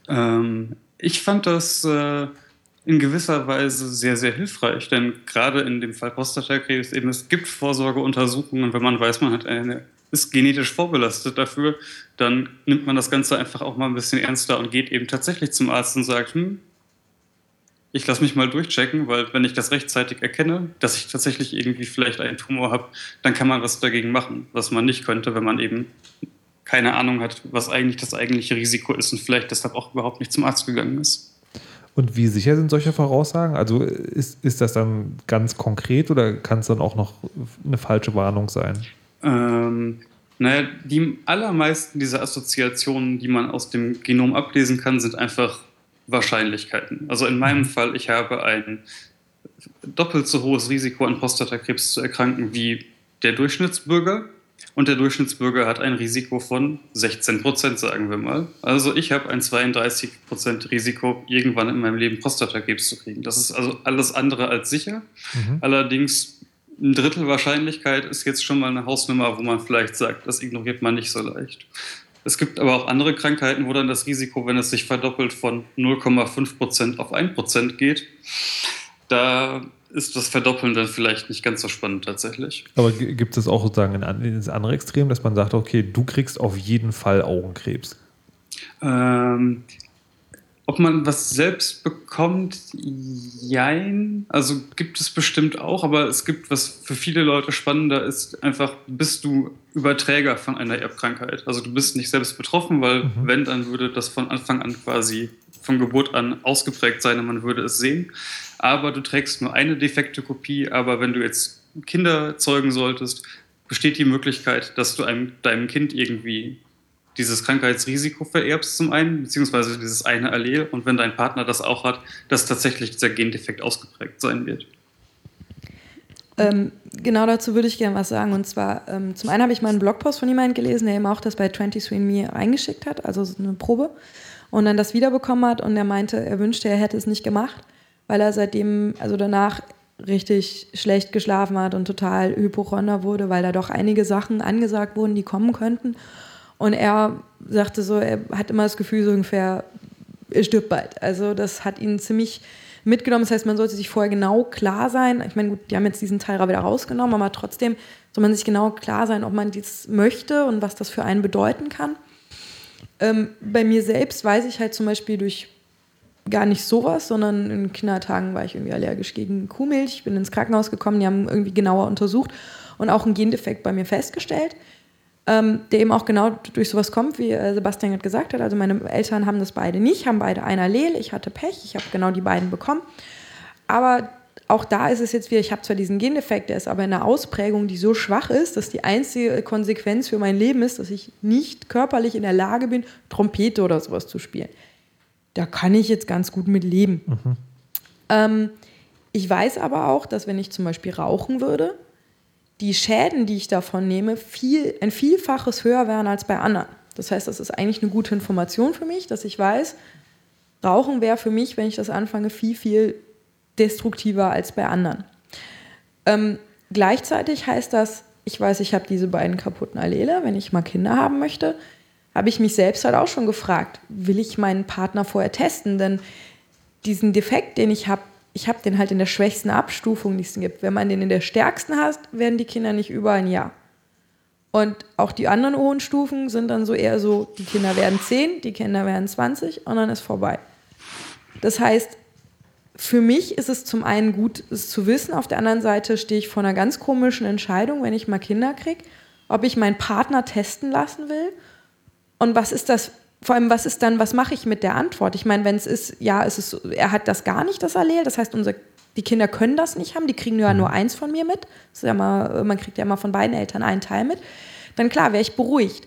Ähm, ich fand das. Äh in gewisser Weise sehr, sehr hilfreich, denn gerade in dem Fall Prostatakrebs eben es gibt Vorsorgeuntersuchungen, wenn man weiß, man hat eine ist genetisch vorbelastet dafür, dann nimmt man das Ganze einfach auch mal ein bisschen ernster und geht eben tatsächlich zum Arzt und sagt, hm, ich lasse mich mal durchchecken, weil wenn ich das rechtzeitig erkenne, dass ich tatsächlich irgendwie vielleicht einen Tumor habe, dann kann man was dagegen machen, was man nicht könnte, wenn man eben keine Ahnung hat, was eigentlich das eigentliche Risiko ist und vielleicht deshalb auch überhaupt nicht zum Arzt gegangen ist. Und wie sicher sind solche Voraussagen? Also ist, ist das dann ganz konkret oder kann es dann auch noch eine falsche Warnung sein? Ähm, naja, die allermeisten dieser Assoziationen, die man aus dem Genom ablesen kann, sind einfach Wahrscheinlichkeiten. Also in meinem mhm. Fall, ich habe ein doppelt so hohes Risiko an Prostatakrebs zu erkranken wie der Durchschnittsbürger. Und der Durchschnittsbürger hat ein Risiko von 16 Prozent, sagen wir mal. Also ich habe ein 32 Prozent Risiko, irgendwann in meinem Leben Prostatakrebs zu kriegen. Das ist also alles andere als sicher. Mhm. Allerdings ein Drittel Wahrscheinlichkeit ist jetzt schon mal eine Hausnummer, wo man vielleicht sagt, das ignoriert man nicht so leicht. Es gibt aber auch andere Krankheiten, wo dann das Risiko, wenn es sich verdoppelt, von 0,5% auf 1% geht. Da ist das Verdoppeln dann vielleicht nicht ganz so spannend tatsächlich. Aber gibt es auch sozusagen ein, das andere Extrem, dass man sagt, okay, du kriegst auf jeden Fall Augenkrebs? Ähm, ob man was selbst bekommt, jein. Also gibt es bestimmt auch, aber es gibt, was für viele Leute spannender ist, einfach bist du Überträger von einer Erbkrankheit. Also du bist nicht selbst betroffen, weil mhm. wenn, dann würde das von Anfang an quasi von Geburt an ausgeprägt sein und man würde es sehen. Aber du trägst nur eine defekte Kopie, aber wenn du jetzt Kinder zeugen solltest, besteht die Möglichkeit, dass du einem, deinem Kind irgendwie dieses Krankheitsrisiko vererbst zum einen, beziehungsweise dieses eine Allel und wenn dein Partner das auch hat, dass tatsächlich dieser Gendefekt ausgeprägt sein wird. Ähm, genau dazu würde ich gerne was sagen. Und zwar, ähm, zum einen habe ich mal einen Blogpost von jemandem gelesen, der eben auch das bei 23andMe reingeschickt hat, also so eine Probe, und dann das wiederbekommen hat und er meinte, er wünschte, er hätte es nicht gemacht, weil er seitdem, also danach richtig schlecht geschlafen hat und total hypochonder wurde, weil da doch einige Sachen angesagt wurden, die kommen könnten. Und er sagte so, er hat immer das Gefühl, so ungefähr, er stirbt bald. Also das hat ihn ziemlich mitgenommen. Das heißt, man sollte sich vorher genau klar sein. Ich meine, gut, die haben jetzt diesen Teil wieder rausgenommen, aber trotzdem soll man sich genau klar sein, ob man dies möchte und was das für einen bedeuten kann. Ähm, bei mir selbst weiß ich halt zum Beispiel durch gar nicht sowas, sondern in Kindertagen war ich irgendwie allergisch gegen Kuhmilch. Ich bin ins Krankenhaus gekommen, die haben irgendwie genauer untersucht und auch einen Gendefekt bei mir festgestellt ähm, der eben auch genau durch sowas kommt, wie äh, Sebastian gerade gesagt hat. Also meine Eltern haben das beide nicht, haben beide ein Allel. Ich hatte Pech, ich habe genau die beiden bekommen. Aber auch da ist es jetzt wieder, ich habe zwar diesen Gendefekt, der ist aber in einer Ausprägung, die so schwach ist, dass die einzige Konsequenz für mein Leben ist, dass ich nicht körperlich in der Lage bin, Trompete oder sowas zu spielen. Da kann ich jetzt ganz gut mit leben. Mhm. Ähm, ich weiß aber auch, dass wenn ich zum Beispiel rauchen würde, die Schäden, die ich davon nehme, viel, ein Vielfaches höher wären als bei anderen. Das heißt, das ist eigentlich eine gute Information für mich, dass ich weiß, Rauchen wäre für mich, wenn ich das anfange, viel, viel destruktiver als bei anderen. Ähm, gleichzeitig heißt das, ich weiß, ich habe diese beiden kaputten Allele. Wenn ich mal Kinder haben möchte, habe ich mich selbst halt auch schon gefragt, will ich meinen Partner vorher testen? Denn diesen Defekt, den ich habe, ich habe den halt in der schwächsten Abstufung, die es gibt. Wenn man den in der stärksten hat, werden die Kinder nicht über ein Jahr. Und auch die anderen hohen Stufen sind dann so eher so, die Kinder werden 10, die Kinder werden 20 und dann ist vorbei. Das heißt, für mich ist es zum einen gut, es zu wissen. Auf der anderen Seite stehe ich vor einer ganz komischen Entscheidung, wenn ich mal Kinder kriege, ob ich meinen Partner testen lassen will. Und was ist das vor allem, was ist dann, was mache ich mit der Antwort? Ich meine, wenn es ist, ja, es ist, er hat das gar nicht, das Allel, das heißt, unsere, die Kinder können das nicht haben, die kriegen ja nur mhm. eins von mir mit. Ja mal, man kriegt ja immer von beiden Eltern einen Teil mit. Dann klar, wäre ich beruhigt.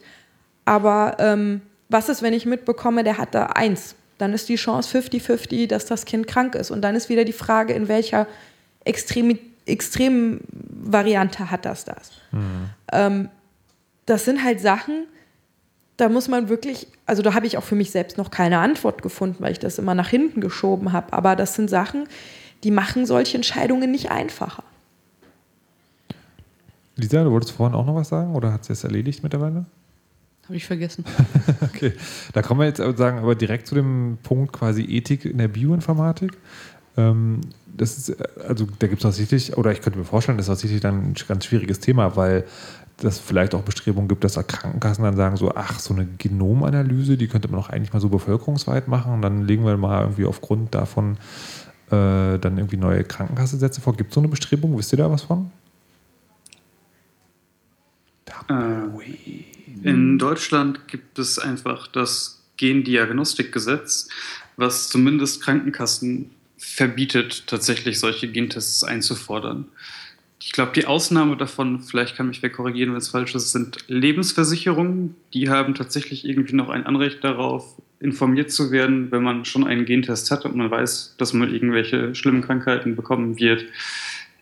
Aber ähm, was ist, wenn ich mitbekomme, der hat da eins? Dann ist die Chance 50-50, dass das Kind krank ist. Und dann ist wieder die Frage, in welcher extremen extrem Variante hat das das? Mhm. Ähm, das sind halt Sachen, da muss man wirklich, also da habe ich auch für mich selbst noch keine Antwort gefunden, weil ich das immer nach hinten geschoben habe. Aber das sind Sachen, die machen solche Entscheidungen nicht einfacher. Lisa, du wolltest vorhin auch noch was sagen oder hat sie es erledigt mittlerweile? Habe ich vergessen. okay, da kommen wir jetzt sagen, aber direkt zu dem Punkt quasi Ethik in der Bioinformatik. Ähm, das ist, also da gibt es tatsächlich, oder ich könnte mir vorstellen, das ist tatsächlich dann ein ganz schwieriges Thema, weil das vielleicht auch Bestrebungen gibt, dass Krankenkassen dann sagen, so, ach, so eine Genomanalyse, die könnte man doch eigentlich mal so bevölkerungsweit machen und dann legen wir mal irgendwie aufgrund davon äh, dann irgendwie neue Krankenkassensätze vor. Gibt es so eine Bestrebung? Wisst ihr da was von? Äh, in Deutschland gibt es einfach das Gendiagnostikgesetz, was zumindest Krankenkassen verbietet, tatsächlich solche Gentests einzufordern. Ich glaube, die Ausnahme davon, vielleicht kann mich wer korrigieren, wenn es falsch ist, sind Lebensversicherungen. Die haben tatsächlich irgendwie noch ein Anrecht darauf, informiert zu werden, wenn man schon einen Gentest hat und man weiß, dass man irgendwelche schlimmen Krankheiten bekommen wird.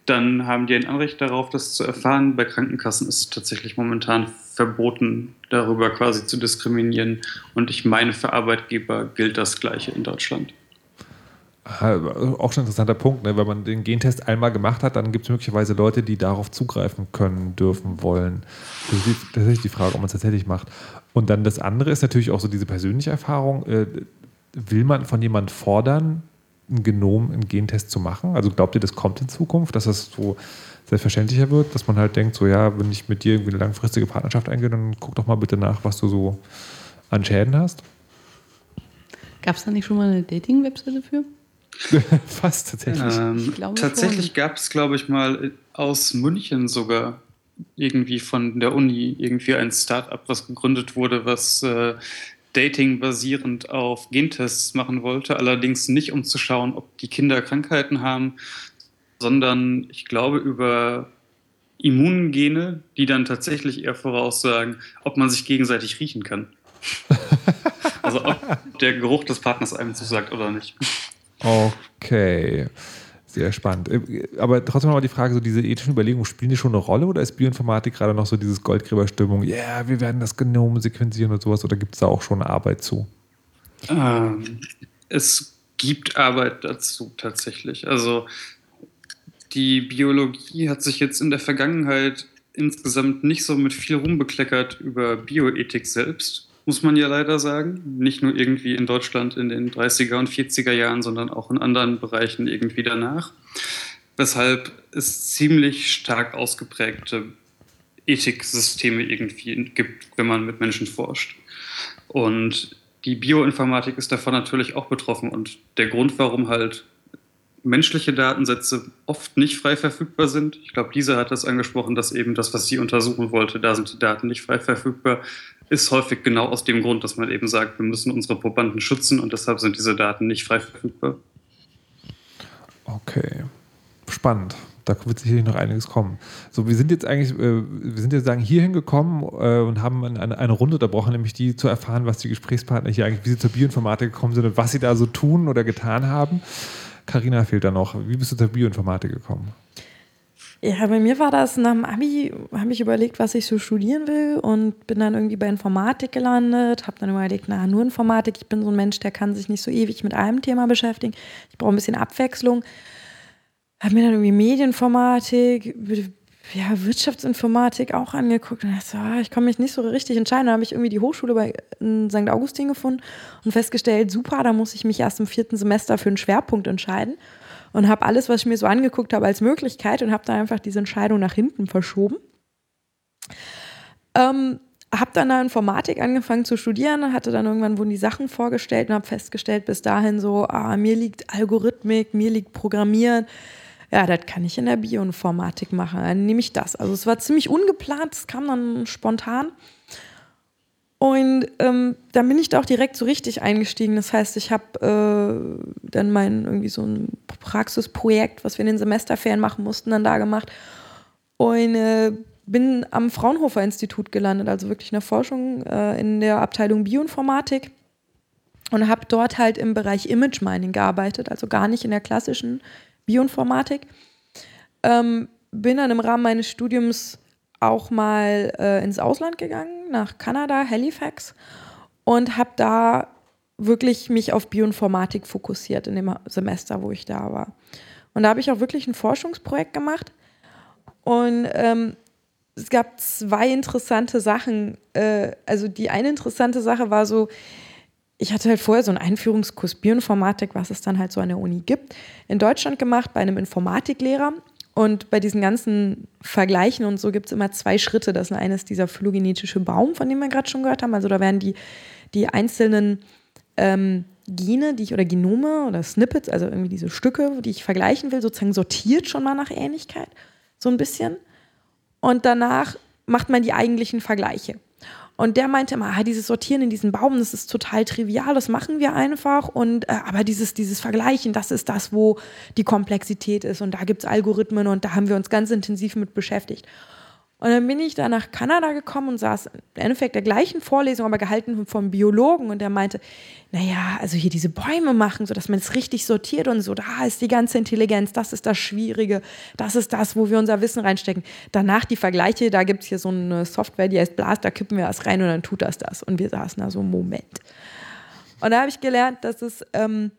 Dann haben die ein Anrecht darauf, das zu erfahren. Bei Krankenkassen ist es tatsächlich momentan verboten, darüber quasi zu diskriminieren. Und ich meine, für Arbeitgeber gilt das Gleiche in Deutschland. Auch schon ein interessanter Punkt, ne? wenn man den Gentest einmal gemacht hat, dann gibt es möglicherweise Leute, die darauf zugreifen können, dürfen, wollen. Das ist tatsächlich die Frage, ob man es tatsächlich macht. Und dann das andere ist natürlich auch so diese persönliche Erfahrung. Äh, will man von jemand fordern, ein Genom, einen Gentest zu machen? Also glaubt ihr, das kommt in Zukunft, dass das so selbstverständlicher wird, dass man halt denkt, so ja, wenn ich mit dir irgendwie eine langfristige Partnerschaft eingehe, dann guck doch mal bitte nach, was du so an Schäden hast? Gab es da nicht schon mal eine Dating-Webseite für? Fast tatsächlich. Ähm, tatsächlich gab es, glaube ich, mal aus München sogar irgendwie von der Uni irgendwie ein Start-up, was gegründet wurde, was äh, Dating basierend auf Gentests machen wollte, allerdings nicht um zu schauen, ob die Kinder Krankheiten haben, sondern ich glaube über Immungene, die dann tatsächlich eher voraussagen, ob man sich gegenseitig riechen kann. also ob der Geruch des Partners einem zusagt oder nicht. Okay. Sehr spannend. Äh, aber trotzdem nochmal die Frage: so diese ethischen Überlegungen, spielen die schon eine Rolle oder ist Bioinformatik gerade noch so dieses Goldgräberstimmung, ja, yeah, wir werden das Genom sequenzieren und sowas oder gibt es da auch schon Arbeit zu? Ähm, es gibt Arbeit dazu tatsächlich. Also die Biologie hat sich jetzt in der Vergangenheit insgesamt nicht so mit viel rumbekleckert über Bioethik selbst muss man ja leider sagen. Nicht nur irgendwie in Deutschland in den 30er und 40er Jahren, sondern auch in anderen Bereichen irgendwie danach. Weshalb es ziemlich stark ausgeprägte Ethiksysteme irgendwie gibt, wenn man mit Menschen forscht. Und die Bioinformatik ist davon natürlich auch betroffen. Und der Grund, warum halt menschliche Datensätze oft nicht frei verfügbar sind. Ich glaube, Lisa hat das angesprochen, dass eben das, was sie untersuchen wollte, da sind die Daten nicht frei verfügbar, ist häufig genau aus dem Grund, dass man eben sagt, wir müssen unsere Probanden schützen und deshalb sind diese Daten nicht frei verfügbar. Okay, spannend. Da wird sicherlich noch einiges kommen. So, wir sind jetzt eigentlich, äh, wir sind jetzt sagen hier hingekommen äh, und haben eine, eine Runde unterbrochen, nämlich die zu erfahren, was die Gesprächspartner hier eigentlich, wie sie zur Bioinformatik gekommen sind und was sie da so tun oder getan haben. Karina fehlt da noch. Wie bist du zur Bioinformatik gekommen? Ja, bei mir war das nach dem Abi, habe ich überlegt, was ich so studieren will und bin dann irgendwie bei Informatik gelandet, habe dann überlegt, na, nur Informatik, ich bin so ein Mensch, der kann sich nicht so ewig mit einem Thema beschäftigen. Ich brauche ein bisschen Abwechslung. Habe mir dann irgendwie Medieninformatik, ja, Wirtschaftsinformatik auch angeguckt und dachte, so, ah, ich kann mich nicht so richtig entscheiden. Dann habe ich irgendwie die Hochschule bei St. Augustin gefunden und festgestellt, super, da muss ich mich erst im vierten Semester für einen Schwerpunkt entscheiden und habe alles, was ich mir so angeguckt habe, als Möglichkeit und habe dann einfach diese Entscheidung nach hinten verschoben. Ähm, habe dann da Informatik angefangen zu studieren, hatte dann irgendwann wurden die Sachen vorgestellt und habe festgestellt, bis dahin so, ah, mir liegt Algorithmik, mir liegt Programmieren. Ja, das kann ich in der Bioinformatik machen. Dann nehme ich das. Also es war ziemlich ungeplant, es kam dann spontan. Und ähm, dann bin ich da auch direkt so richtig eingestiegen. Das heißt, ich habe äh, dann mein irgendwie so ein Praxisprojekt, was wir in den Semesterferien machen mussten, dann da gemacht. Und äh, bin am Fraunhofer Institut gelandet, also wirklich in der Forschung äh, in der Abteilung Bioinformatik. Und habe dort halt im Bereich Image Mining gearbeitet, also gar nicht in der klassischen Bioinformatik. Ähm, bin dann im Rahmen meines Studiums auch mal äh, ins Ausland gegangen, nach Kanada, Halifax, und habe da wirklich mich auf Bioinformatik fokussiert in dem Semester, wo ich da war. Und da habe ich auch wirklich ein Forschungsprojekt gemacht. Und ähm, es gab zwei interessante Sachen. Äh, also die eine interessante Sache war so, ich hatte halt vorher so einen Einführungskurs Bioinformatik, was es dann halt so an der Uni gibt, in Deutschland gemacht bei einem Informatiklehrer. Und bei diesen ganzen Vergleichen und so gibt es immer zwei Schritte. Das eine ist dieser phylogenetische Baum, von dem wir gerade schon gehört haben. Also da werden die, die einzelnen ähm, Gene, die ich oder Genome oder Snippets, also irgendwie diese Stücke, die ich vergleichen will, sozusagen sortiert schon mal nach Ähnlichkeit, so ein bisschen. Und danach macht man die eigentlichen Vergleiche. Und der meinte immer, ah, dieses Sortieren in diesen Baum, das ist total trivial, das machen wir einfach. Und äh, aber dieses, dieses Vergleichen, das ist das, wo die Komplexität ist. Und da gibt es Algorithmen und da haben wir uns ganz intensiv mit beschäftigt. Und dann bin ich da nach Kanada gekommen und saß im Endeffekt der gleichen Vorlesung, aber gehalten vom Biologen. Und der meinte, naja, also hier diese Bäume machen, so dass man es richtig sortiert und so, da ist die ganze Intelligenz, das ist das Schwierige, das ist das, wo wir unser Wissen reinstecken. Danach die Vergleiche, da gibt es hier so eine Software, die heißt Blast, da kippen wir was rein und dann tut das das. Und wir saßen da so, Moment. Und da habe ich gelernt, dass es... Ähm,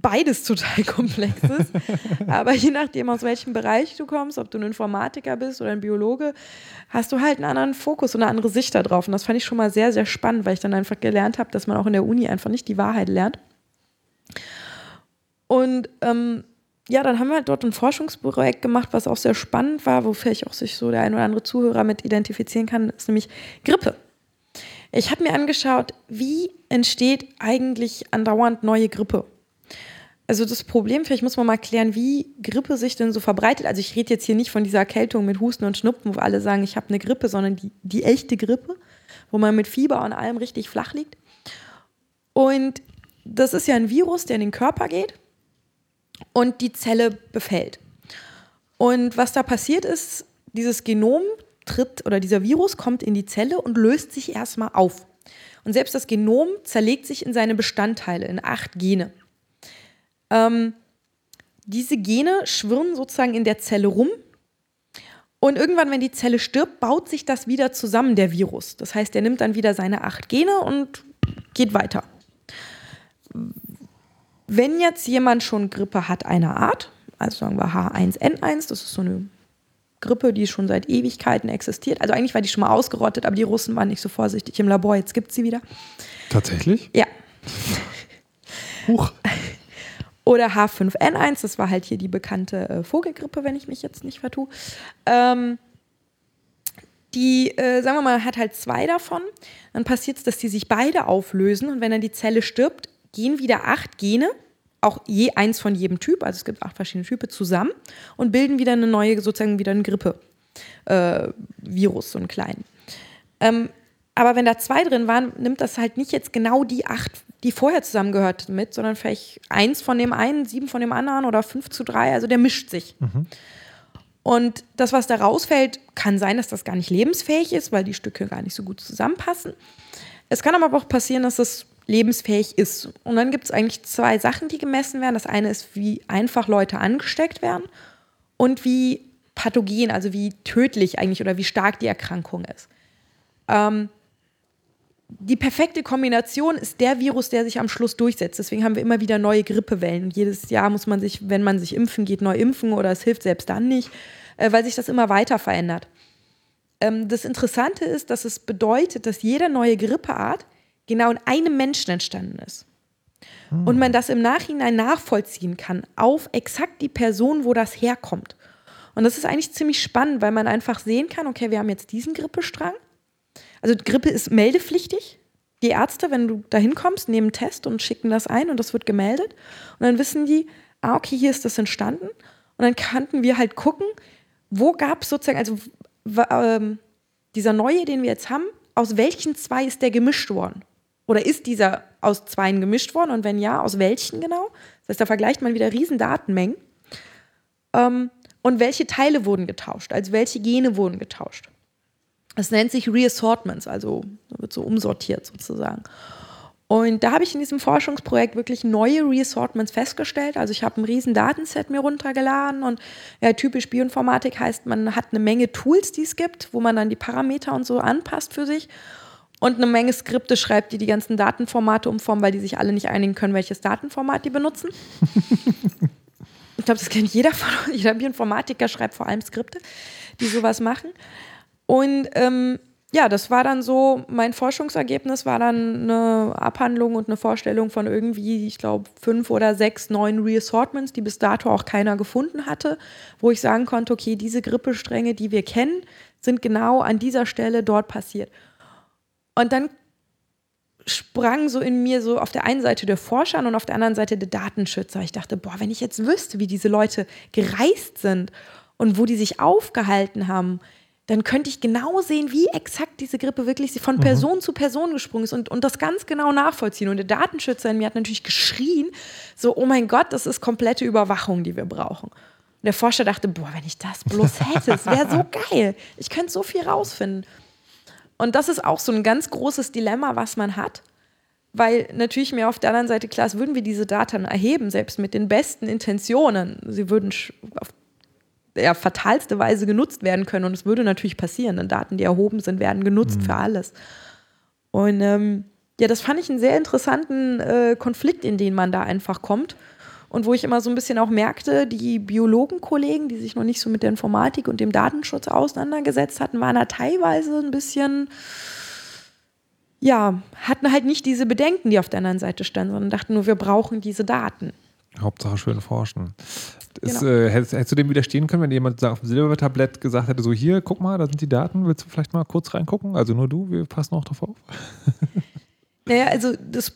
beides total komplex ist. Aber je nachdem, aus welchem Bereich du kommst, ob du ein Informatiker bist oder ein Biologe, hast du halt einen anderen Fokus und eine andere Sicht darauf. Und das fand ich schon mal sehr, sehr spannend, weil ich dann einfach gelernt habe, dass man auch in der Uni einfach nicht die Wahrheit lernt. Und ähm, ja, dann haben wir halt dort ein Forschungsprojekt gemacht, was auch sehr spannend war, wofür ich auch sich so der ein oder andere Zuhörer mit identifizieren kann, ist nämlich Grippe. Ich habe mir angeschaut, wie entsteht eigentlich andauernd neue Grippe? Also das Problem, vielleicht muss man mal klären, wie Grippe sich denn so verbreitet. Also ich rede jetzt hier nicht von dieser Erkältung mit Husten und Schnupfen, wo alle sagen, ich habe eine Grippe, sondern die, die echte Grippe, wo man mit Fieber und allem richtig flach liegt. Und das ist ja ein Virus, der in den Körper geht und die Zelle befällt. Und was da passiert ist, dieses Genom tritt oder dieser Virus kommt in die Zelle und löst sich erstmal auf. Und selbst das Genom zerlegt sich in seine Bestandteile, in acht Gene. Ähm, diese Gene schwirren sozusagen in der Zelle rum. Und irgendwann, wenn die Zelle stirbt, baut sich das wieder zusammen, der Virus. Das heißt, er nimmt dann wieder seine acht Gene und geht weiter. Wenn jetzt jemand schon Grippe hat einer Art, also sagen wir H1N1, das ist so eine Grippe, die schon seit Ewigkeiten existiert. Also eigentlich war die schon mal ausgerottet, aber die Russen waren nicht so vorsichtig im Labor. Jetzt gibt es sie wieder. Tatsächlich? Ja. Huch. Oder H5N1, das war halt hier die bekannte äh, Vogelgrippe, wenn ich mich jetzt nicht vertue. Ähm, die, äh, sagen wir mal, hat halt zwei davon. Dann passiert es, dass die sich beide auflösen und wenn dann die Zelle stirbt, gehen wieder acht Gene, auch je eins von jedem Typ, also es gibt acht verschiedene Typen, zusammen und bilden wieder eine neue, sozusagen wieder ein Grippe-Virus, äh, so einen kleinen. Ähm, aber wenn da zwei drin waren, nimmt das halt nicht jetzt genau die acht, die vorher zusammengehört mit, sondern vielleicht eins von dem einen, sieben von dem anderen oder fünf zu drei. Also der mischt sich. Mhm. Und das, was da rausfällt, kann sein, dass das gar nicht lebensfähig ist, weil die Stücke gar nicht so gut zusammenpassen. Es kann aber auch passieren, dass es lebensfähig ist. Und dann gibt es eigentlich zwei Sachen, die gemessen werden. Das eine ist, wie einfach Leute angesteckt werden und wie pathogen, also wie tödlich eigentlich oder wie stark die Erkrankung ist. Ähm, die perfekte Kombination ist der Virus, der sich am Schluss durchsetzt. Deswegen haben wir immer wieder neue Grippewellen. Und jedes Jahr muss man sich, wenn man sich impfen geht, neu impfen oder es hilft selbst dann nicht, äh, weil sich das immer weiter verändert. Ähm, das Interessante ist, dass es bedeutet, dass jede neue Grippeart genau in einem Menschen entstanden ist. Hm. Und man das im Nachhinein nachvollziehen kann auf exakt die Person, wo das herkommt. Und das ist eigentlich ziemlich spannend, weil man einfach sehen kann, okay, wir haben jetzt diesen Grippestrang also Grippe ist meldepflichtig. Die Ärzte, wenn du da hinkommst, nehmen einen Test und schicken das ein und das wird gemeldet. Und dann wissen die, ah, okay, hier ist das entstanden. Und dann kannten wir halt gucken, wo gab es sozusagen, also ähm, dieser neue, den wir jetzt haben, aus welchen zwei ist der gemischt worden? Oder ist dieser aus zweien gemischt worden? Und wenn ja, aus welchen genau? Das heißt, da vergleicht man wieder riesen Datenmengen. Ähm, und welche Teile wurden getauscht? Also welche Gene wurden getauscht? Es nennt sich Reassortments, also wird so umsortiert sozusagen. Und da habe ich in diesem Forschungsprojekt wirklich neue Reassortments festgestellt. Also ich habe ein riesen Datenset mir runtergeladen und ja, typisch Bioinformatik heißt, man hat eine Menge Tools, die es gibt, wo man dann die Parameter und so anpasst für sich und eine Menge Skripte schreibt, die die ganzen Datenformate umformen, weil die sich alle nicht einigen können, welches Datenformat die benutzen. ich glaube, das kennt jeder von uns. Jeder Bioinformatiker schreibt vor allem Skripte, die sowas machen. Und ähm, ja, das war dann so, mein Forschungsergebnis war dann eine Abhandlung und eine Vorstellung von irgendwie, ich glaube, fünf oder sechs neuen Reassortments, die bis dato auch keiner gefunden hatte, wo ich sagen konnte, okay, diese Grippestränge, die wir kennen, sind genau an dieser Stelle dort passiert. Und dann sprang so in mir so auf der einen Seite der Forscher und auf der anderen Seite der Datenschützer. Ich dachte, boah, wenn ich jetzt wüsste, wie diese Leute gereist sind und wo die sich aufgehalten haben, dann könnte ich genau sehen, wie exakt diese Grippe wirklich von mhm. Person mhm. zu Person gesprungen ist und, und das ganz genau nachvollziehen. Und der Datenschützer in mir hat natürlich geschrien, so, oh mein Gott, das ist komplette Überwachung, die wir brauchen. Und der Forscher dachte, boah, wenn ich das bloß hätte, es wäre so geil. Ich könnte so viel rausfinden. Und das ist auch so ein ganz großes Dilemma, was man hat. Weil natürlich mir auf der anderen Seite klar ist, würden wir diese Daten erheben, selbst mit den besten Intentionen, sie würden auf ja, fatalste Weise genutzt werden können. Und es würde natürlich passieren. Denn Daten, die erhoben sind, werden genutzt mhm. für alles. Und ähm, ja, das fand ich einen sehr interessanten äh, Konflikt, in den man da einfach kommt. Und wo ich immer so ein bisschen auch merkte, die Biologenkollegen, die sich noch nicht so mit der Informatik und dem Datenschutz auseinandergesetzt hatten, waren da teilweise ein bisschen, ja, hatten halt nicht diese Bedenken, die auf der anderen Seite standen, sondern dachten nur, wir brauchen diese Daten. Hauptsache schön forschen. Ist, genau. äh, hättest, hättest, du dem widerstehen können, wenn jemand auf dem Silbertablett gesagt hätte, so hier, guck mal, da sind die Daten, willst du vielleicht mal kurz reingucken? Also nur du, wir passen auch drauf auf. naja, also das,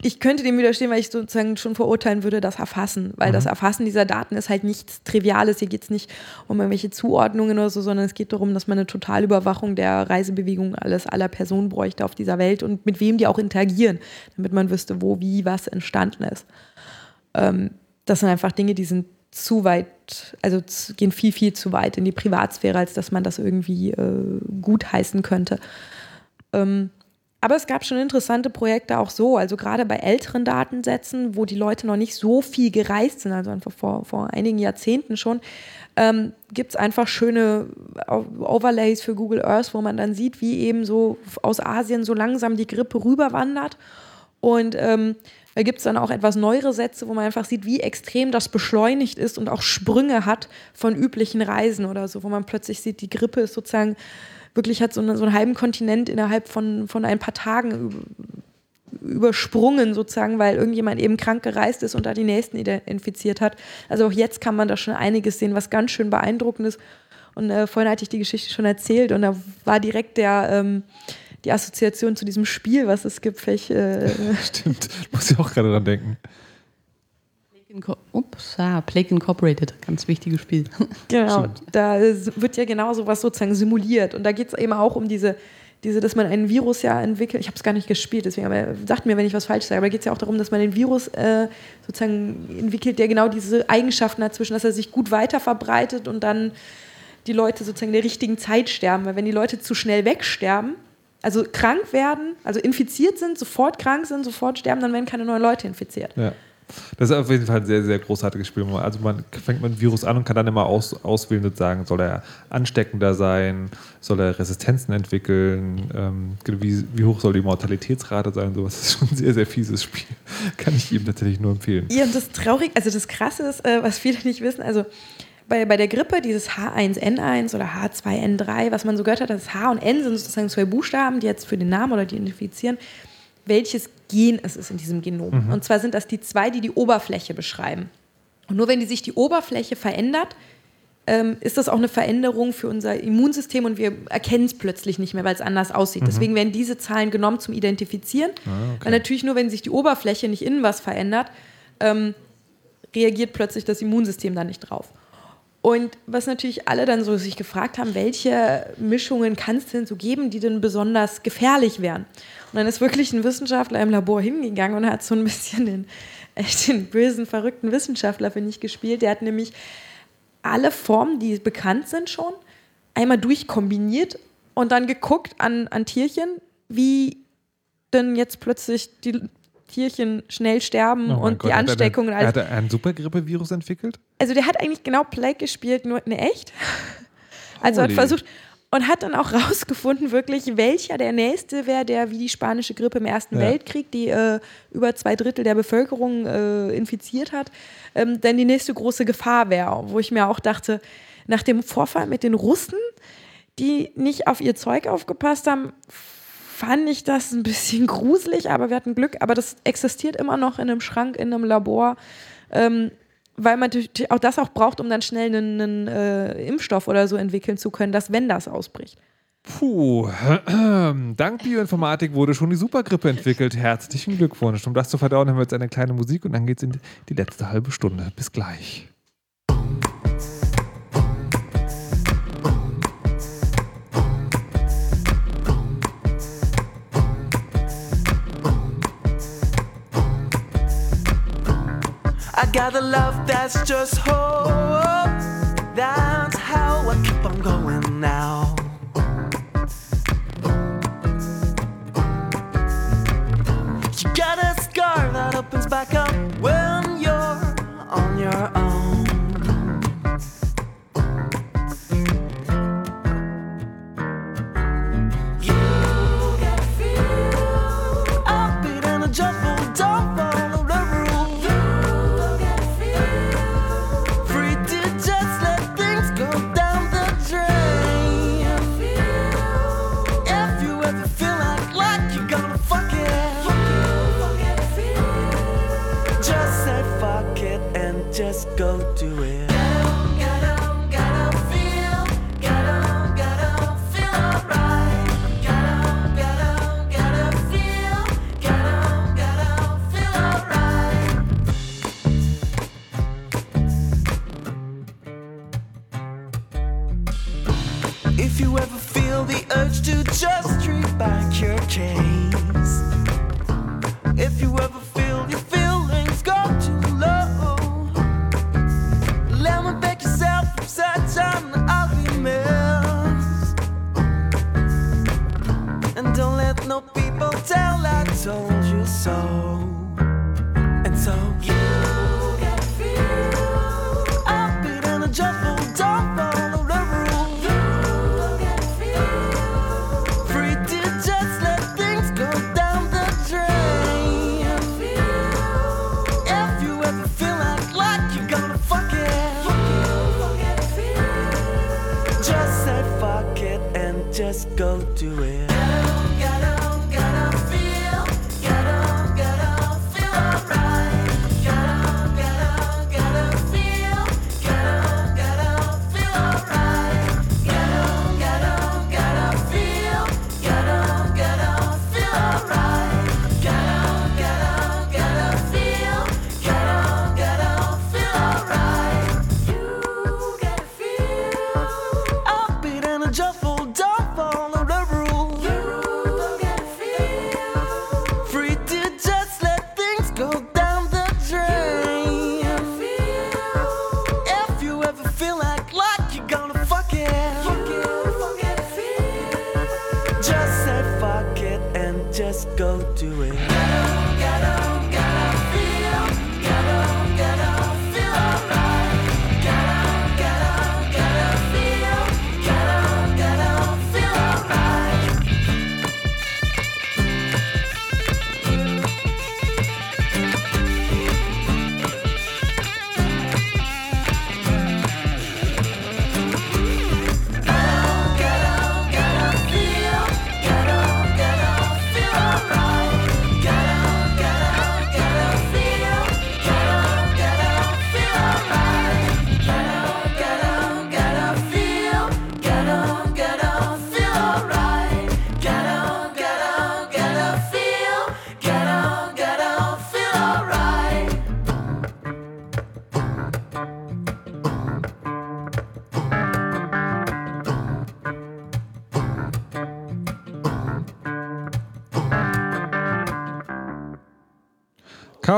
ich könnte dem widerstehen, weil ich sozusagen schon verurteilen würde, das Erfassen. Weil mhm. das Erfassen dieser Daten ist halt nichts Triviales. Hier geht es nicht um irgendwelche Zuordnungen oder so, sondern es geht darum, dass man eine Totalüberwachung der Reisebewegung alles aller Personen bräuchte auf dieser Welt und mit wem die auch interagieren, damit man wüsste, wo, wie, was entstanden ist. Ähm, das sind einfach Dinge, die sind zu weit, also gehen viel, viel zu weit in die Privatsphäre, als dass man das irgendwie äh, gut heißen könnte. Ähm, aber es gab schon interessante Projekte auch so, also gerade bei älteren Datensätzen, wo die Leute noch nicht so viel gereist sind, also einfach vor, vor einigen Jahrzehnten schon, ähm, gibt es einfach schöne Overlays für Google Earth, wo man dann sieht, wie eben so aus Asien so langsam die Grippe rüberwandert. Und ähm, da gibt es dann auch etwas neuere Sätze, wo man einfach sieht, wie extrem das beschleunigt ist und auch Sprünge hat von üblichen Reisen oder so, wo man plötzlich sieht, die Grippe ist sozusagen wirklich hat so, eine, so einen halben Kontinent innerhalb von, von ein paar Tagen übersprungen sozusagen, weil irgendjemand eben krank gereist ist und da die Nächsten infiziert hat. Also auch jetzt kann man da schon einiges sehen, was ganz schön beeindruckend ist. Und äh, vorhin hatte ich die Geschichte schon erzählt und da war direkt der ähm, die Assoziation zu diesem Spiel, was es gibt. Vielleicht, äh Stimmt, muss ich auch gerade dran denken. Ups, ah, Plague Incorporated, ganz wichtiges Spiel. Genau, Stimmt. da wird ja genau sowas sozusagen simuliert. Und da geht es eben auch um diese, diese, dass man ein Virus ja entwickelt. Ich habe es gar nicht gespielt, deswegen, aber sagt mir, wenn ich was falsch sage. Aber da geht es ja auch darum, dass man den Virus äh, sozusagen entwickelt, der genau diese Eigenschaften hat, zwischen, dass er sich gut weiter verbreitet und dann die Leute sozusagen in der richtigen Zeit sterben. Weil wenn die Leute zu schnell wegsterben, also krank werden, also infiziert sind, sofort krank sind, sofort sterben, dann werden keine neuen Leute infiziert. Ja. Das ist auf jeden Fall ein sehr, sehr großartiges Spiel. Also man fängt mit dem Virus an und kann dann immer aus, auswählen und sagen, soll er ansteckender sein, soll er Resistenzen entwickeln, ähm, wie, wie, hoch soll die Mortalitätsrate sein, sowas. Das ist schon ein sehr, sehr fieses Spiel. Kann ich ihm tatsächlich nur empfehlen. Ja, und das traurig, also das Krasse ist, äh, was viele nicht wissen, also bei, bei der Grippe, dieses H1N1 oder H2N3, was man so gehört hat, das H und N sind sozusagen zwei Buchstaben, die jetzt für den Namen oder die identifizieren, welches Gen es ist in diesem Genom. Mhm. Und zwar sind das die zwei, die die Oberfläche beschreiben. Und nur wenn die sich die Oberfläche verändert, ähm, ist das auch eine Veränderung für unser Immunsystem und wir erkennen es plötzlich nicht mehr, weil es anders aussieht. Mhm. Deswegen werden diese Zahlen genommen zum Identifizieren. Ah, okay. Weil natürlich nur, wenn sich die Oberfläche nicht innen was verändert, ähm, reagiert plötzlich das Immunsystem da nicht drauf. Und was natürlich alle dann so sich gefragt haben, welche Mischungen kann es denn so geben, die denn besonders gefährlich wären? Und dann ist wirklich ein Wissenschaftler im Labor hingegangen und hat so ein bisschen den, echt den bösen, verrückten Wissenschaftler, finde ich, gespielt. Der hat nämlich alle Formen, die bekannt sind schon, einmal durchkombiniert und dann geguckt an, an Tierchen, wie denn jetzt plötzlich die Tierchen schnell sterben oh und Gott, die Ansteckungen. Hat er, hat er ein Supergrippevirus entwickelt? Also der hat eigentlich genau Plague gespielt, nur in echt. Also Holy. hat versucht und hat dann auch rausgefunden, wirklich, welcher der nächste wäre, der wie die spanische Grippe im Ersten ja. Weltkrieg, die äh, über zwei Drittel der Bevölkerung äh, infiziert hat, ähm, denn die nächste große Gefahr wäre. Wo ich mir auch dachte, nach dem Vorfall mit den Russen, die nicht auf ihr Zeug aufgepasst haben, fand ich das ein bisschen gruselig, aber wir hatten Glück. Aber das existiert immer noch in einem Schrank, in einem Labor. Ähm, weil man natürlich auch das auch braucht, um dann schnell einen, einen äh, Impfstoff oder so entwickeln zu können, dass wenn das ausbricht. Puh, dank Bioinformatik wurde schon die Supergrippe entwickelt. Herzlichen Glückwunsch. Um das zu verdauen, haben wir jetzt eine kleine Musik und dann geht es in die letzte halbe Stunde. Bis gleich. I got a love that's just hope. That's how I keep on going now. You got a scar that opens back up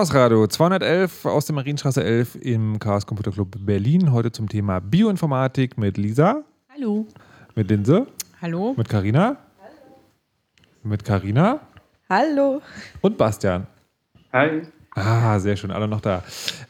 Chaos Radio 211 aus der Marienstraße 11 im Chaos Computer Club Berlin. Heute zum Thema Bioinformatik mit Lisa. Hallo. Mit Linse. Hallo. Mit Karina. Mit Karina. Hallo. Und Bastian. Hi. Ah, sehr schön, alle noch da.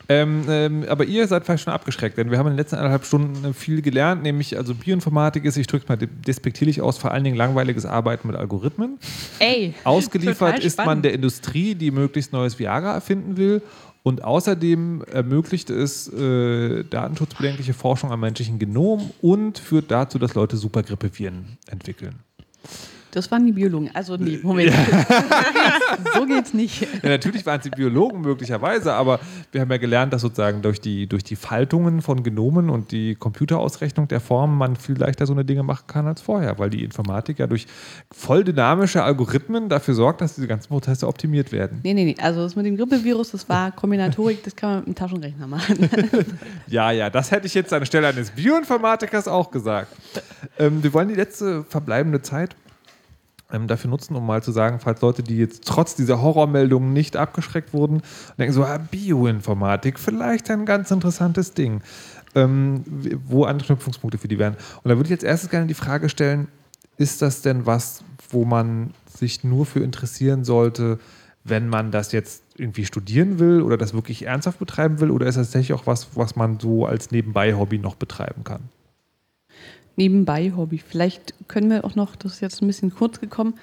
Ähm, ähm, aber ihr seid vielleicht schon abgeschreckt, denn wir haben in den letzten eineinhalb Stunden viel gelernt, nämlich also Bioinformatik ist, ich drücke es mal despektierlich aus, vor allen Dingen langweiliges Arbeiten mit Algorithmen. Ey, Ausgeliefert ist man der Industrie, die möglichst neues Viagra erfinden will Und außerdem ermöglicht es äh, datenschutzbedenkliche Forschung am menschlichen Genom und führt dazu, dass Leute Supergrippeviren entwickeln. Das waren die Biologen. Also nee, Moment. so geht's nicht. Ja, natürlich waren sie Biologen möglicherweise, aber wir haben ja gelernt, dass sozusagen durch die, durch die Faltungen von Genomen und die Computerausrechnung der Formen man viel leichter so eine Dinge machen kann als vorher, weil die Informatik ja durch voll dynamische Algorithmen dafür sorgt, dass diese ganzen Prozesse optimiert werden. Nee, nee, nee. Also das mit dem Grippevirus, das war Kombinatorik, das kann man mit dem Taschenrechner machen. ja, ja, das hätte ich jetzt an der Stelle eines Bioinformatikers auch gesagt. Ähm, wir wollen die letzte verbleibende Zeit dafür nutzen, um mal zu sagen, falls Leute, die jetzt trotz dieser Horrormeldungen nicht abgeschreckt wurden, denken so, ah, Bioinformatik, vielleicht ein ganz interessantes Ding, ähm, wo Anknüpfungspunkte für die wären. Und da würde ich jetzt erstes gerne die Frage stellen, ist das denn was, wo man sich nur für interessieren sollte, wenn man das jetzt irgendwie studieren will oder das wirklich ernsthaft betreiben will, oder ist das tatsächlich auch was, was man so als Nebenbei-Hobby noch betreiben kann? Nebenbei Hobby. Vielleicht können wir auch noch, das ist jetzt ein bisschen kurz gekommen,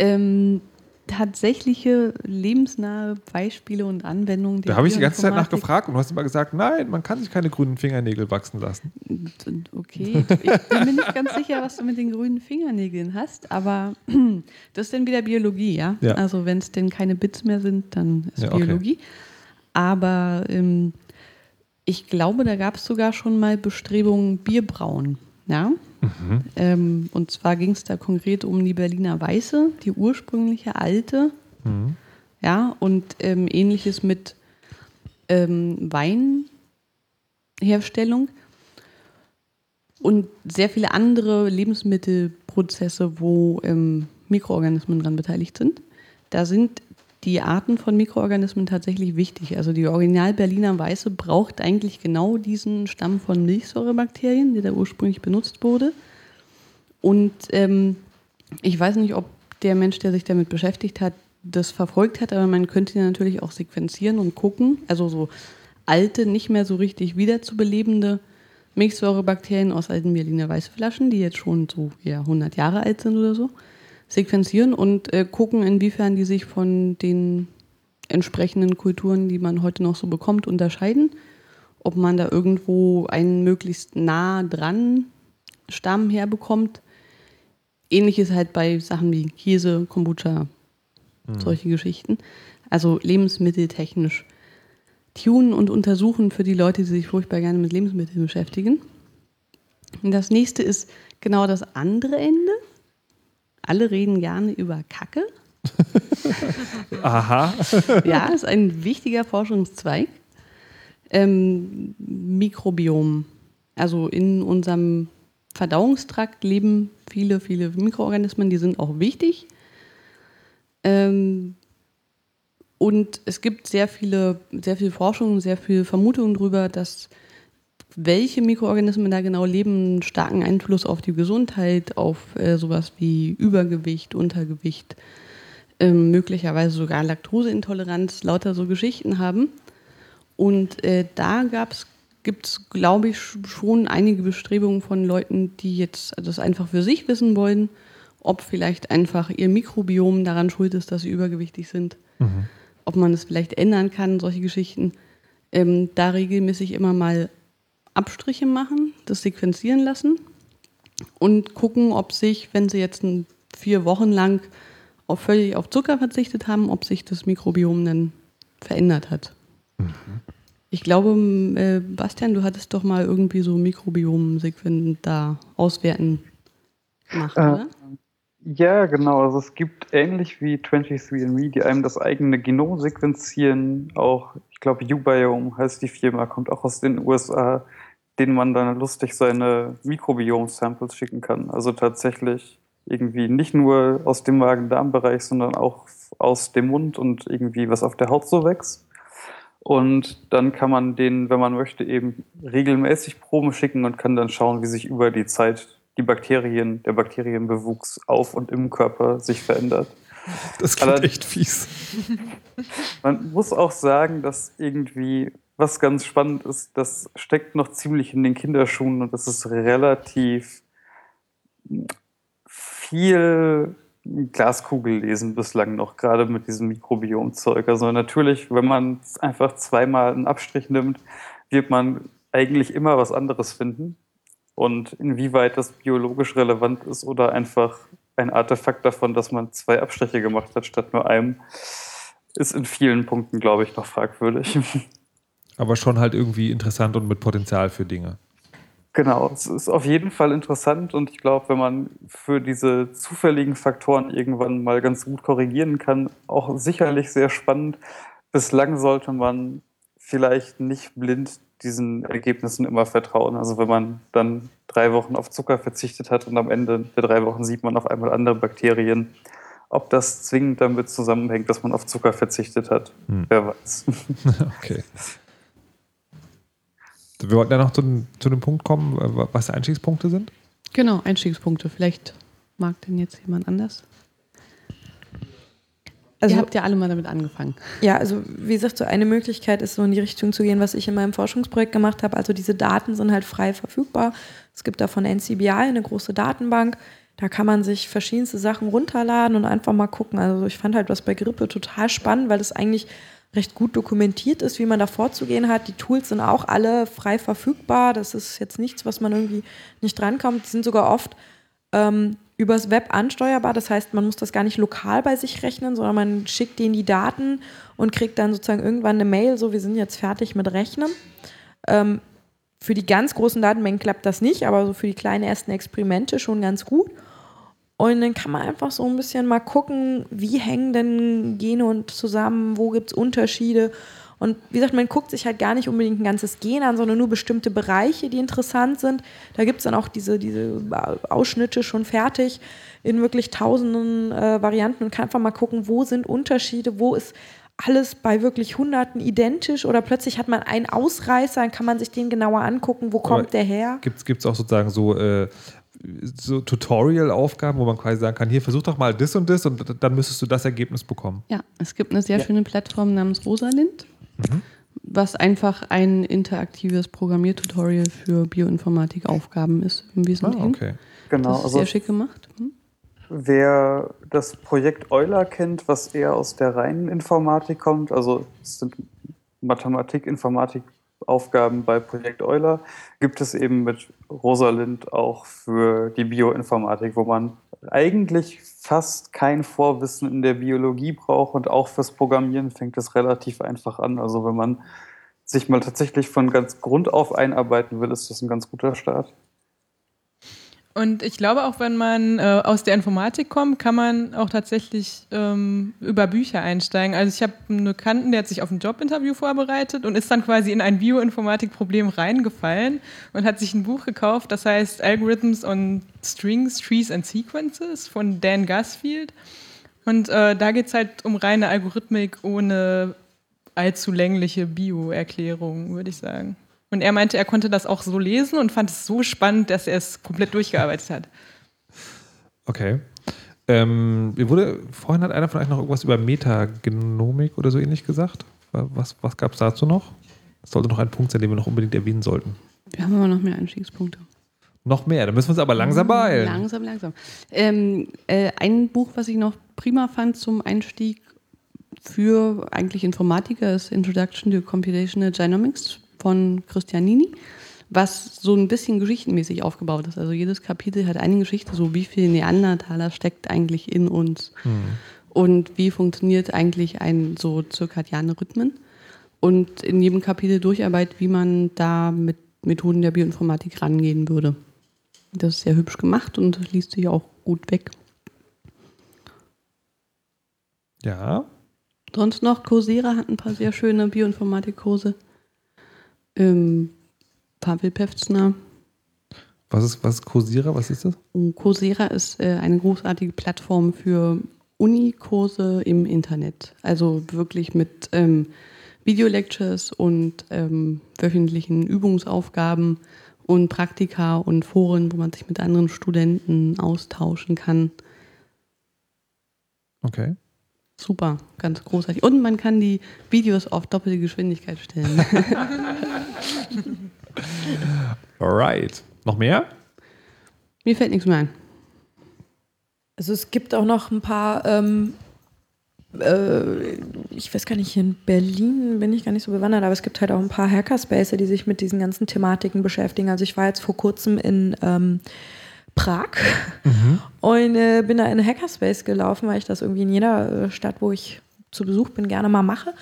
ähm, tatsächliche lebensnahe Beispiele und Anwendungen. Da habe ich die ganze Zeit nachgefragt und du hast immer gesagt, nein, man kann sich keine grünen Fingernägel wachsen lassen. Okay, ich bin mir nicht ganz sicher, was du mit den grünen Fingernägeln hast, aber das ist dann wieder Biologie, ja. ja. Also wenn es denn keine Bits mehr sind, dann ist ja, Biologie. Okay. Aber ähm, ich glaube, da gab es sogar schon mal Bestrebungen, Bierbrauen ja? Mhm. Ähm, und zwar ging es da konkret um die Berliner Weiße, die ursprüngliche alte. Mhm. Ja, und ähm, ähnliches mit ähm, Weinherstellung und sehr viele andere Lebensmittelprozesse, wo ähm, Mikroorganismen dran beteiligt sind. Da sind die Arten von Mikroorganismen tatsächlich wichtig. Also die Original Berliner Weiße braucht eigentlich genau diesen Stamm von Milchsäurebakterien, der da ursprünglich benutzt wurde. Und ähm, ich weiß nicht, ob der Mensch, der sich damit beschäftigt hat, das verfolgt hat, aber man könnte ihn natürlich auch sequenzieren und gucken. Also so alte, nicht mehr so richtig wiederzubelebende Milchsäurebakterien aus alten Berliner Weißflaschen, die jetzt schon so ja, 100 Jahre alt sind oder so sequenzieren und äh, gucken, inwiefern die sich von den entsprechenden Kulturen, die man heute noch so bekommt, unterscheiden. Ob man da irgendwo einen möglichst nah dran Stamm herbekommt. Ähnliches halt bei Sachen wie Käse, Kombucha, mhm. solche Geschichten. Also lebensmitteltechnisch tunen und untersuchen für die Leute, die sich furchtbar gerne mit Lebensmitteln beschäftigen. Und das nächste ist genau das andere Ende. Alle reden gerne über Kacke. Aha. ja, ist ein wichtiger Forschungszweig. Ähm, Mikrobiom. Also in unserem Verdauungstrakt leben viele, viele Mikroorganismen, die sind auch wichtig. Ähm, und es gibt sehr viele, sehr viel Forschung, sehr viel Vermutungen darüber, dass welche Mikroorganismen da genau leben, einen starken Einfluss auf die Gesundheit, auf äh, sowas wie Übergewicht, Untergewicht, äh, möglicherweise sogar Laktoseintoleranz, lauter so Geschichten haben. Und äh, da gibt es, glaube ich, schon einige Bestrebungen von Leuten, die jetzt das einfach für sich wissen wollen, ob vielleicht einfach ihr Mikrobiom daran schuld ist, dass sie übergewichtig sind. Mhm. Ob man es vielleicht ändern kann, solche Geschichten. Ähm, da regelmäßig immer mal Abstriche machen, das sequenzieren lassen und gucken, ob sich, wenn sie jetzt vier Wochen lang auf völlig auf Zucker verzichtet haben, ob sich das Mikrobiom dann verändert hat. Mhm. Ich glaube, äh, Bastian, du hattest doch mal irgendwie so Mikrobiom-Sequenzen da auswerten gemacht, äh, oder? Ja, genau. Also es gibt ähnlich wie 23andMe, die einem das eigene Genom sequenzieren. Auch, ich glaube, Ubiome heißt die Firma, kommt auch aus den USA denen man dann lustig seine Mikrobiom-Samples schicken kann. Also tatsächlich irgendwie nicht nur aus dem Magen-Darm-Bereich, sondern auch aus dem Mund und irgendwie was auf der Haut so wächst. Und dann kann man denen, wenn man möchte, eben regelmäßig Proben schicken und kann dann schauen, wie sich über die Zeit die Bakterien, der Bakterienbewuchs auf und im Körper sich verändert. Das klingt echt fies. Man muss auch sagen, dass irgendwie was ganz spannend ist, das steckt noch ziemlich in den Kinderschuhen und das ist relativ viel Glaskugel lesen bislang noch, gerade mit diesem Mikrobiomzeug. Also natürlich, wenn man einfach zweimal einen Abstrich nimmt, wird man eigentlich immer was anderes finden. Und inwieweit das biologisch relevant ist oder einfach ein Artefakt davon, dass man zwei Abstriche gemacht hat statt nur einem, ist in vielen Punkten, glaube ich, noch fragwürdig. Aber schon halt irgendwie interessant und mit Potenzial für Dinge. Genau, es ist auf jeden Fall interessant und ich glaube, wenn man für diese zufälligen Faktoren irgendwann mal ganz gut korrigieren kann, auch sicherlich sehr spannend. Bislang sollte man vielleicht nicht blind diesen Ergebnissen immer vertrauen. Also wenn man dann drei Wochen auf Zucker verzichtet hat und am Ende der drei Wochen sieht man auf einmal andere Bakterien, ob das zwingend damit zusammenhängt, dass man auf Zucker verzichtet hat, hm. wer weiß. okay. Wir wollten ja noch zu, zu dem Punkt kommen, was Einstiegspunkte sind. Genau, Einstiegspunkte. Vielleicht mag denn jetzt jemand anders. Also, Ihr habt ja alle mal damit angefangen. Ja, also wie gesagt, so eine Möglichkeit ist so in die Richtung zu gehen, was ich in meinem Forschungsprojekt gemacht habe. Also diese Daten sind halt frei verfügbar. Es gibt da von NCBI eine große Datenbank. Da kann man sich verschiedenste Sachen runterladen und einfach mal gucken. Also ich fand halt was bei Grippe total spannend, weil es eigentlich recht gut dokumentiert ist, wie man da vorzugehen hat. Die Tools sind auch alle frei verfügbar. Das ist jetzt nichts, was man irgendwie nicht drankommt. Die sind sogar oft ähm, übers Web ansteuerbar. Das heißt, man muss das gar nicht lokal bei sich rechnen, sondern man schickt denen die Daten und kriegt dann sozusagen irgendwann eine Mail, so wir sind jetzt fertig mit Rechnen. Ähm, für die ganz großen Datenmengen klappt das nicht, aber so für die kleinen ersten Experimente schon ganz gut. Und dann kann man einfach so ein bisschen mal gucken, wie hängen denn Gene und zusammen, wo gibt es Unterschiede. Und wie gesagt, man guckt sich halt gar nicht unbedingt ein ganzes Gen an, sondern nur bestimmte Bereiche, die interessant sind. Da gibt es dann auch diese, diese Ausschnitte schon fertig in wirklich tausenden äh, Varianten und kann einfach mal gucken, wo sind Unterschiede, wo ist alles bei wirklich Hunderten identisch oder plötzlich hat man einen Ausreißer, dann kann man sich den genauer angucken, wo kommt Aber der her. Gibt es auch sozusagen so äh, so Tutorial-Aufgaben, wo man quasi sagen kann, hier versuch doch mal das und das und dann müsstest du das Ergebnis bekommen. Ja, es gibt eine sehr ja. schöne Plattform namens Rosalind, mhm. was einfach ein interaktives Programmiertutorial für Bioinformatik-Aufgaben ist im Wesentlichen. Ah, okay. Genau. Das ist sehr also, schick gemacht. Hm? Wer das Projekt Euler kennt, was eher aus der reinen Informatik kommt, also es sind Mathematik, Informatik, Aufgaben bei Projekt Euler gibt es eben mit Rosalind auch für die Bioinformatik, wo man eigentlich fast kein Vorwissen in der Biologie braucht und auch fürs Programmieren fängt es relativ einfach an. Also wenn man sich mal tatsächlich von ganz Grund auf einarbeiten will, ist das ein ganz guter Start. Und ich glaube, auch wenn man äh, aus der Informatik kommt, kann man auch tatsächlich ähm, über Bücher einsteigen. Also ich habe einen Bekannten, der hat sich auf ein Jobinterview vorbereitet und ist dann quasi in ein Bioinformatik-Problem reingefallen und hat sich ein Buch gekauft, das heißt Algorithms on Strings, Trees and Sequences von Dan Gusfield. Und äh, da geht es halt um reine Algorithmik ohne allzu längliche Bio-Erklärung, würde ich sagen. Und er meinte, er konnte das auch so lesen und fand es so spannend, dass er es komplett durchgearbeitet hat. Okay. Ähm, wurde, vorhin hat einer von euch noch irgendwas über Metagenomik oder so ähnlich gesagt. Was, was gab es dazu noch? Das sollte noch ein Punkt sein, den wir noch unbedingt erwähnen sollten. Wir haben aber noch mehr Einstiegspunkte. Noch mehr, da müssen wir uns aber langsam hm, beeilen. Langsam, langsam. Ähm, äh, ein Buch, was ich noch prima fand zum Einstieg für eigentlich Informatiker, ist Introduction to Computational Genomics von Christianini, was so ein bisschen geschichtenmäßig aufgebaut ist. Also jedes Kapitel hat eine Geschichte, so wie viel Neandertaler steckt eigentlich in uns mhm. und wie funktioniert eigentlich ein so zirkadiane Rhythmen. Und in jedem Kapitel Durcharbeit, wie man da mit Methoden der Bioinformatik rangehen würde. Das ist sehr hübsch gemacht und liest sich auch gut weg. Ja. Sonst noch, Coursera hat ein paar sehr schöne Bioinformatikkurse. Ähm, Pavel Pevzner. Was ist, was ist Coursera? Was ist das? Coursera ist äh, eine großartige Plattform für Unikurse im Internet. Also wirklich mit ähm, Videolectures und ähm, wöchentlichen Übungsaufgaben und Praktika und Foren, wo man sich mit anderen Studenten austauschen kann. Okay. Super, ganz großartig. Und man kann die Videos auf doppelte Geschwindigkeit stellen. Alright. Noch mehr? Mir fällt nichts mehr ein. Also es gibt auch noch ein paar, ähm, äh, ich weiß gar nicht, in Berlin bin ich gar nicht so bewandert, aber es gibt halt auch ein paar Hackerspaces, die sich mit diesen ganzen Thematiken beschäftigen. Also ich war jetzt vor kurzem in ähm, Prag mhm. und äh, bin da in einen Hackerspace gelaufen, weil ich das irgendwie in jeder äh, Stadt, wo ich zu Besuch bin, gerne mal mache.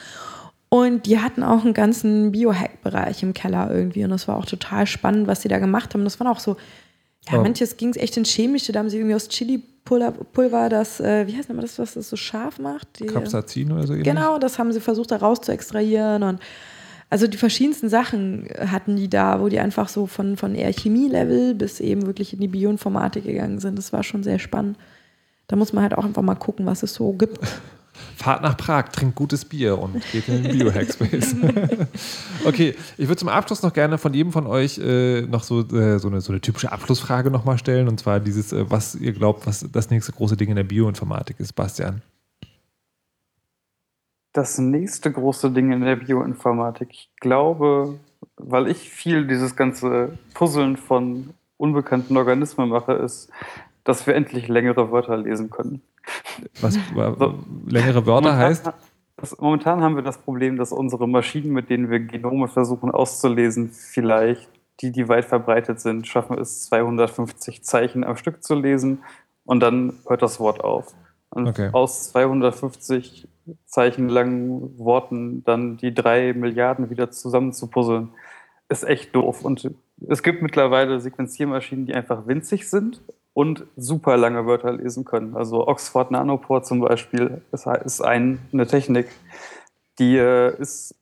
Und die hatten auch einen ganzen Biohack-Bereich im Keller irgendwie. Und das war auch total spannend, was sie da gemacht haben. Das waren auch so, ja, oh. manches ging es echt ins Chemische. Da haben sie irgendwie aus Chili-Pulver das, äh, wie heißt das, was das so scharf macht? Die, Capsaicin oder so? Genau, das haben sie versucht, da raus zu extrahieren. Und also die verschiedensten Sachen hatten die da, wo die einfach so von, von eher Chemie-Level bis eben wirklich in die Bioinformatik gegangen sind. Das war schon sehr spannend. Da muss man halt auch einfach mal gucken, was es so gibt. Fahrt nach Prag, trinkt gutes Bier und geht in den Biohackspace. okay, ich würde zum Abschluss noch gerne von jedem von euch äh, noch so, äh, so, eine, so eine typische Abschlussfrage nochmal stellen. Und zwar dieses, äh, was ihr glaubt, was das nächste große Ding in der Bioinformatik ist. Bastian. Das nächste große Ding in der Bioinformatik, ich glaube, weil ich viel dieses ganze Puzzeln von unbekannten Organismen mache, ist, dass wir endlich längere Wörter lesen können. Was so, längere Wörter momentan, heißt? Das, momentan haben wir das Problem, dass unsere Maschinen, mit denen wir Genome versuchen auszulesen, vielleicht die, die weit verbreitet sind, schaffen es 250 Zeichen am Stück zu lesen und dann hört das Wort auf. Und okay. aus 250 Zeichen langen Worten dann die drei Milliarden wieder zusammenzupuzzeln, ist echt doof. Und es gibt mittlerweile Sequenziermaschinen, die einfach winzig sind und super lange Wörter lesen können. Also Oxford Nanopore zum Beispiel ist, ist ein, eine Technik, die äh, ist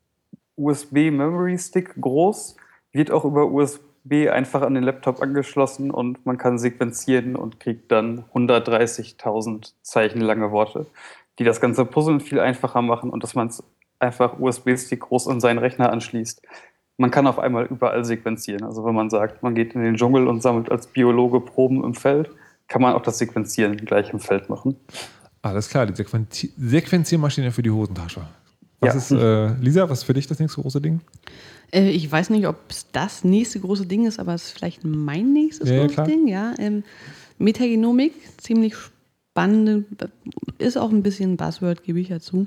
USB Memory Stick groß, wird auch über USB einfach an den Laptop angeschlossen und man kann sequenzieren und kriegt dann 130.000 Zeichen lange Worte, die das ganze Puzzeln viel einfacher machen und dass man es einfach USB-Stick groß an seinen Rechner anschließt man kann auf einmal überall sequenzieren. Also wenn man sagt, man geht in den Dschungel und sammelt als Biologe Proben im Feld, kann man auch das Sequenzieren gleich im Feld machen. Alles klar, die Sequenzi Sequenziermaschine für die Hosentasche. Was ja. ist, äh, Lisa, was ist für dich das nächste große Ding? Äh, ich weiß nicht, ob es das nächste große Ding ist, aber es ist vielleicht mein nächstes ja, großes ja, Ding. Ja, ähm, Metagenomik, ziemlich spannend, ist auch ein bisschen Buzzword, gebe ich ja zu.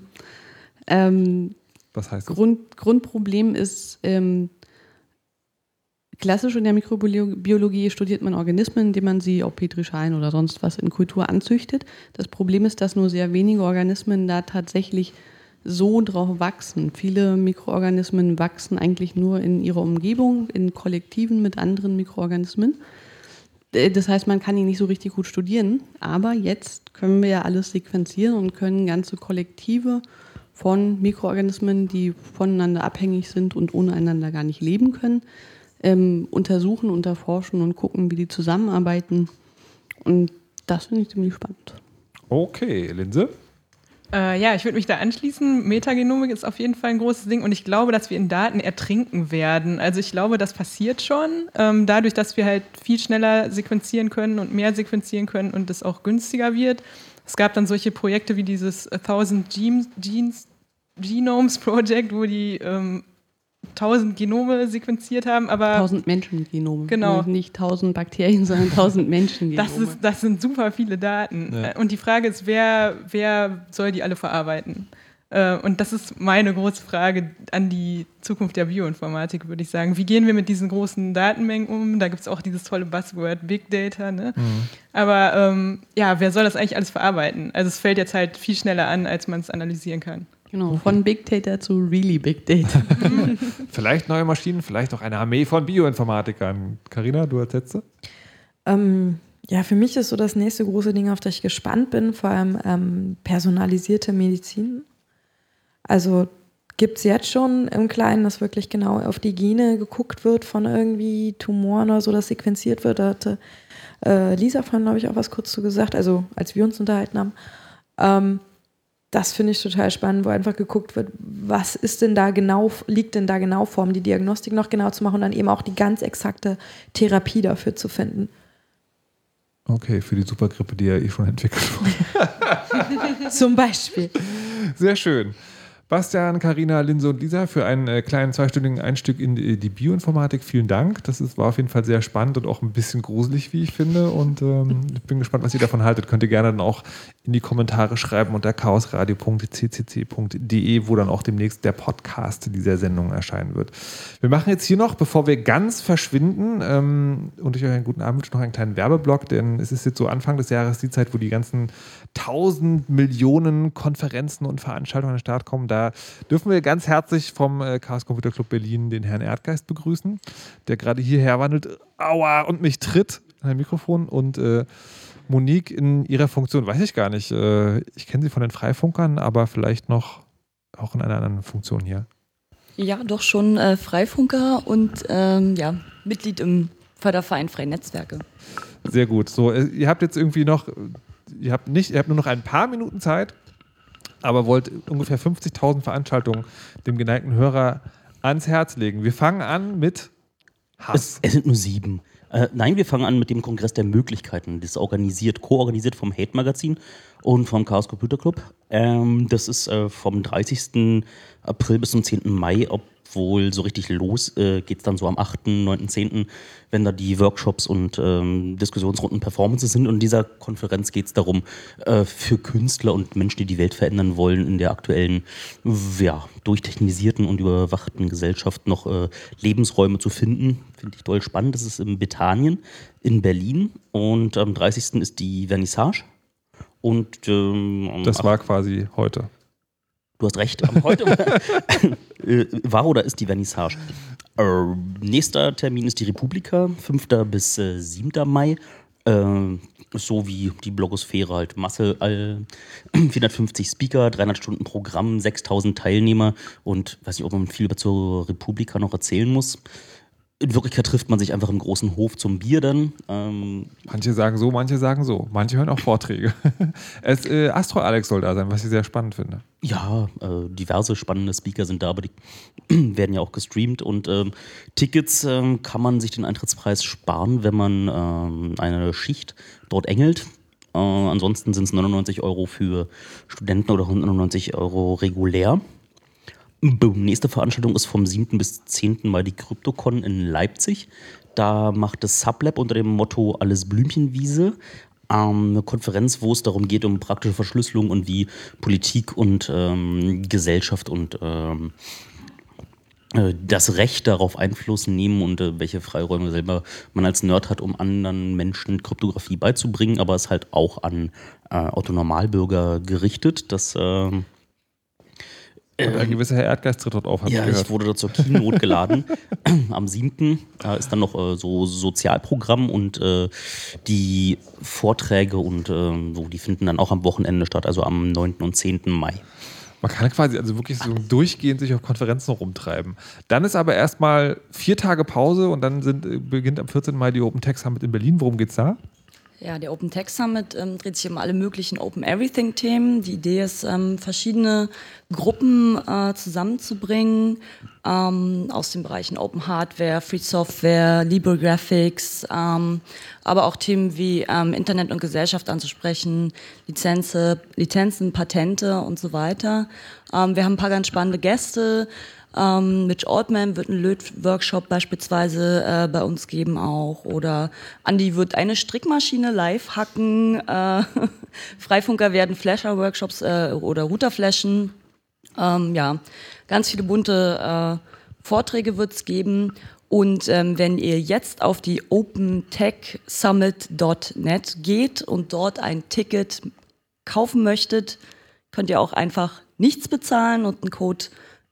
Ähm, was heißt das? Grund, Grundproblem ist, ähm, klassisch in der Mikrobiologie studiert man Organismen, indem man sie auf Petrischalen oder sonst was in Kultur anzüchtet. Das Problem ist, dass nur sehr wenige Organismen da tatsächlich so drauf wachsen. Viele Mikroorganismen wachsen eigentlich nur in ihrer Umgebung, in Kollektiven mit anderen Mikroorganismen. Äh, das heißt, man kann ihn nicht so richtig gut studieren. Aber jetzt können wir ja alles sequenzieren und können ganze Kollektive von Mikroorganismen, die voneinander abhängig sind und ohne einander gar nicht leben können, ähm, untersuchen, unterforschen und gucken, wie die zusammenarbeiten. Und das finde ich ziemlich spannend. Okay, Linse? Äh, ja, ich würde mich da anschließen. Metagenomik ist auf jeden Fall ein großes Ding und ich glaube, dass wir in Daten ertrinken werden. Also ich glaube, das passiert schon, ähm, dadurch, dass wir halt viel schneller sequenzieren können und mehr sequenzieren können und es auch günstiger wird. Es gab dann solche Projekte wie dieses 1000 Genes, Genes, Genomes Project, wo die ähm, 1000 Genome sequenziert haben, aber 1000 Menschengenome. Genau. Nicht 1000 Bakterien, sondern 1000 Menschengenome. Das, ist, das sind super viele Daten. Ja. Und die Frage ist, wer, wer soll die alle verarbeiten? Äh, und das ist meine große Frage an die Zukunft der Bioinformatik, würde ich sagen. Wie gehen wir mit diesen großen Datenmengen um? Da gibt es auch dieses tolle Buzzword Big Data. Ne? Mhm. Aber ähm, ja, wer soll das eigentlich alles verarbeiten? Also es fällt jetzt halt viel schneller an, als man es analysieren kann. Genau, von Big Data zu Really Big Data. vielleicht neue Maschinen, vielleicht auch eine Armee von Bioinformatikern. Karina, du als Letzte? Ähm, ja, für mich ist so das nächste große Ding, auf das ich gespannt bin, vor allem ähm, personalisierte Medizin. Also gibt es jetzt schon im Kleinen, dass wirklich genau auf die Gene geguckt wird von irgendwie Tumoren oder so, dass sequenziert wird. Da hatte äh, Lisa vorhin, glaube ich, auch was kurz zu gesagt, also als wir uns unterhalten haben. Ähm, das finde ich total spannend, wo einfach geguckt wird, was ist denn da genau, liegt denn da genau vor, um die Diagnostik noch genau zu machen und dann eben auch die ganz exakte Therapie dafür zu finden. Okay, für die Supergrippe, die ja eh schon entwickelt wurde. Zum Beispiel. Sehr schön. Bastian, Karina, Linse und Lisa für einen äh, kleinen zweistündigen Einstieg in die, die, Bioinformatik. Vielen Dank. Das ist, war auf jeden Fall sehr spannend und auch ein bisschen gruselig, wie ich finde. Und ähm, ich bin gespannt, was ihr davon haltet. Könnt ihr gerne dann auch in die Kommentare schreiben unter chaosradio.ccc.de, wo dann auch demnächst der Podcast dieser Sendung erscheinen wird. Wir machen jetzt hier noch, bevor wir ganz verschwinden ähm, und ich euch einen guten Abend wünsche, noch einen kleinen Werbeblock, denn es ist jetzt so Anfang des Jahres die Zeit, wo die ganzen tausend Millionen Konferenzen und Veranstaltungen an den Start kommen. Da dürfen wir ganz herzlich vom äh, Chaos Computer Club Berlin den Herrn Erdgeist begrüßen, der gerade hierher wandelt, aua, und mich tritt an dem Mikrofon und äh, Monique in ihrer Funktion, weiß ich gar nicht. Äh, ich kenne sie von den Freifunkern, aber vielleicht noch auch in einer anderen Funktion hier. Ja, doch schon äh, Freifunker und ähm, ja, Mitglied im Förderverein Freie Netzwerke. Sehr gut. So, äh, ihr habt jetzt irgendwie noch ihr habt nicht, ihr habt nur noch ein paar Minuten Zeit, aber wollt ungefähr 50.000 Veranstaltungen dem geneigten Hörer ans Herz legen. Wir fangen an mit Hass. Es, es sind nur sieben. Äh, nein, wir fangen an mit dem Kongress der Möglichkeiten. Das ist organisiert, ko-organisiert vom Hate Magazin und vom Chaos Computer Club. Ähm, das ist äh, vom 30. April bis zum 10. Mai. Ob wohl so richtig los äh, geht es dann so am 8., 9., 10., wenn da die Workshops und ähm, Diskussionsrunden Performances sind. Und in dieser Konferenz geht es darum, äh, für Künstler und Menschen, die die Welt verändern wollen, in der aktuellen, ja, durchtechnisierten und überwachten Gesellschaft noch äh, Lebensräume zu finden. Finde ich toll spannend. Das ist in Bethanien in Berlin und am 30. ist die Vernissage. Und, ähm, das war quasi heute. Du hast recht. Heute äh, war oder ist die Vernissage. Äh, nächster Termin ist die Republika, 5. bis äh, 7. Mai. Äh, so wie die Blogosphäre halt. Masse, all, 450 Speaker, 300 Stunden Programm, 6000 Teilnehmer und weiß nicht, ob man viel über zur Republika noch erzählen muss in Wirklichkeit trifft man sich einfach im großen Hof zum Bier dann. Ähm manche sagen so, manche sagen so. Manche hören auch Vorträge. es, äh, Astro Alex soll da sein, was ich sehr spannend finde. Ja, äh, diverse spannende Speaker sind da, aber die werden ja auch gestreamt. Und ähm, Tickets ähm, kann man sich den Eintrittspreis sparen, wenn man ähm, eine Schicht dort engelt. Äh, ansonsten sind es 99 Euro für Studenten oder 199 Euro regulär. Boom. Nächste Veranstaltung ist vom 7. bis 10. Mai die CryptoCon in Leipzig. Da macht das Sublab unter dem Motto Alles Blümchenwiese ähm, eine Konferenz, wo es darum geht, um praktische Verschlüsselung und wie Politik und ähm, Gesellschaft und ähm, äh, das Recht darauf Einfluss nehmen und äh, welche Freiräume selber man als Nerd hat, um anderen Menschen Kryptographie beizubringen, aber es halt auch an äh, Autonormalbürger gerichtet. Das äh, und ein gewisser Herr Erdgeist tritt dort auf, habe ja, ich gehört. ich wurde dort zur Keynote geladen. Am 7. Äh, ist dann noch äh, so Sozialprogramm und äh, die Vorträge und äh, so, die finden dann auch am Wochenende statt, also am 9. und 10. Mai. Man kann quasi also wirklich so durchgehend sich auf Konferenzen rumtreiben. Dann ist aber erstmal vier Tage Pause und dann sind, äh, beginnt am 14. Mai die Open Tech Summit in Berlin. Worum geht's da? Ja, der Open Tech Summit ähm, dreht sich um alle möglichen Open Everything Themen. Die Idee ist, ähm, verschiedene Gruppen äh, zusammenzubringen ähm, aus den Bereichen Open Hardware, Free Software, Libre Graphics, ähm, aber auch Themen wie ähm, Internet und Gesellschaft anzusprechen, Lizenze, Lizenzen, Patente und so weiter. Ähm, wir haben ein paar ganz spannende Gäste. Ähm, Mitch Altman wird einen Lötworkshop beispielsweise äh, bei uns geben auch. Oder Andy wird eine Strickmaschine live hacken. Äh, Freifunker werden Flasher-Workshops äh, oder Routerflashen. Ähm, ja, ganz viele bunte äh, Vorträge wird es geben. Und ähm, wenn ihr jetzt auf die opentechsummit.net geht und dort ein Ticket kaufen möchtet, könnt ihr auch einfach nichts bezahlen und einen Code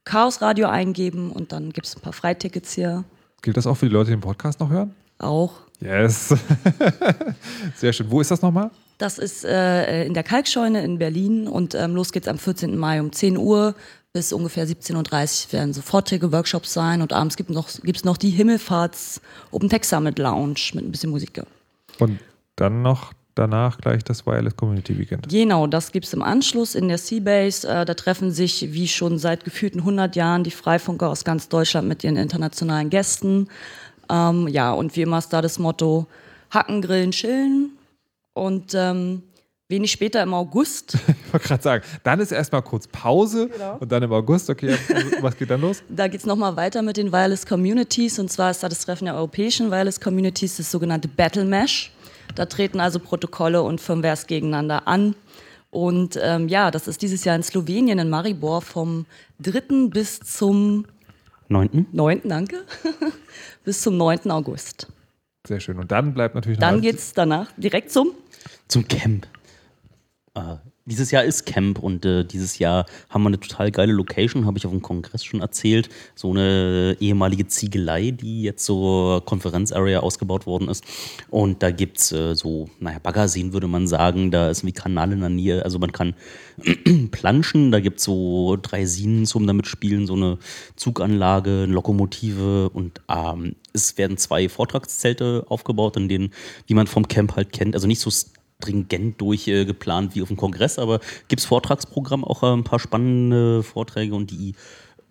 Chaos Radio eingeben und dann gibt es ein paar Freitickets hier. Gilt das auch für die Leute, die den Podcast noch hören? Auch. Yes. Sehr schön. Wo ist das nochmal? Das ist äh, in der Kalkscheune in Berlin und ähm, los geht's am 14. Mai um 10 Uhr bis ungefähr 17.30 Uhr werden so Vorträge, Workshops sein und abends gibt es noch, gibt's noch die Himmelfahrts Open Tech Summit Lounge mit ein bisschen Musik. Und dann noch danach gleich das Wireless Community Weekend. Genau, das gibt es im Anschluss in der Seabase. Äh, da treffen sich, wie schon seit gefühlten 100 Jahren, die Freifunker aus ganz Deutschland mit ihren internationalen Gästen. Ähm, ja, und wie immer ist da das Motto Hacken, Grillen, Chillen. Und ähm, wenig später im August. ich wollte gerade sagen, dann ist erstmal kurz Pause genau. und dann im August, okay, was geht dann los? Da geht es nochmal weiter mit den Wireless Communities und zwar ist da das Treffen der europäischen Wireless Communities, das sogenannte Battle Mesh. Da treten also Protokolle und Firmwares gegeneinander an. Und ähm, ja, das ist dieses Jahr in Slowenien, in Maribor, vom 3. bis zum 9. 9. Danke. bis zum 9. August. Sehr schön. Und dann bleibt natürlich noch. Dann geht es danach direkt zum zum Camp. Äh, dieses Jahr ist Camp und äh, dieses Jahr haben wir eine total geile Location, habe ich auf dem Kongress schon erzählt. So eine ehemalige Ziegelei, die jetzt so Konferenzarea ausgebaut worden ist. Und da gibt es äh, so, naja, Baggerseen würde man sagen. Da ist wie Kanal in der Nähe. Also man kann planschen. Da gibt es so drei Sinen zum damit spielen, so eine Zuganlage, eine Lokomotive und ähm, es werden zwei Vortragszelte aufgebaut, in denen, wie man vom Camp halt kennt. Also nicht so stringent durchgeplant äh, wie auf dem Kongress, aber gibt es Vortragsprogramm auch äh, ein paar spannende Vorträge und die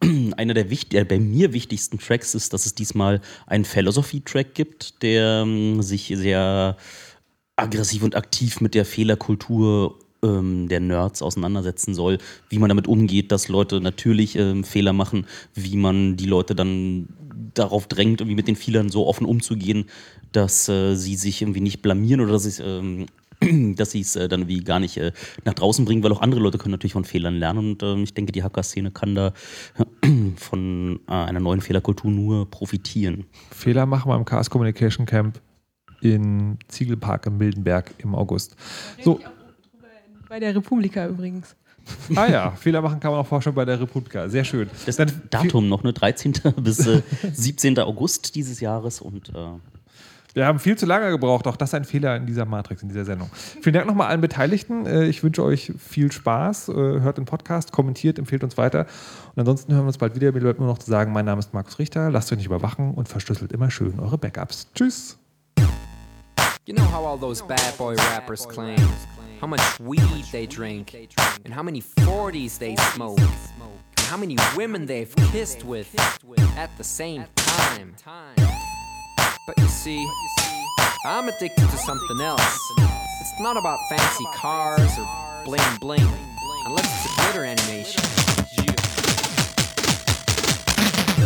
einer der, der bei mir wichtigsten Tracks ist, dass es diesmal einen Philosophy-Track gibt, der ähm, sich sehr aggressiv und aktiv mit der Fehlerkultur ähm, der Nerds auseinandersetzen soll, wie man damit umgeht, dass Leute natürlich ähm, Fehler machen, wie man die Leute dann darauf drängt, irgendwie mit den Fehlern so offen umzugehen, dass äh, sie sich irgendwie nicht blamieren oder dass sie ähm, dass sie es äh, dann wie gar nicht äh, nach draußen bringen, weil auch andere Leute können natürlich von Fehlern lernen und äh, ich denke, die Hacker-Szene kann da von äh, einer neuen Fehlerkultur nur profitieren. Fehler machen wir im Chaos Communication Camp in Ziegelpark im Mildenberg im August. So. Bei der Republika übrigens. Ah ja, Fehler machen kann man auch vorstellen bei der Republika. Sehr schön. Das Dann Datum noch, ne? 13. bis äh, 17. August dieses Jahres und äh, wir haben viel zu lange gebraucht. Auch das ist ein Fehler in dieser Matrix, in dieser Sendung. Vielen Dank nochmal allen Beteiligten. Äh, ich wünsche euch viel Spaß. Äh, hört den Podcast, kommentiert, empfehlt uns weiter. Und ansonsten hören wir uns bald wieder. Mir bleibt nur noch zu sagen, mein Name ist Markus Richter. Lasst euch nicht überwachen und verschlüsselt immer schön eure Backups. Tschüss. You know how all those bad boy rappers claim how much weed they drink and how many 40s they smoke and how many women they've kissed with at the same time. But you see, I'm addicted to something else. It's not about fancy cars or bling bling, unless it's a glitter animation.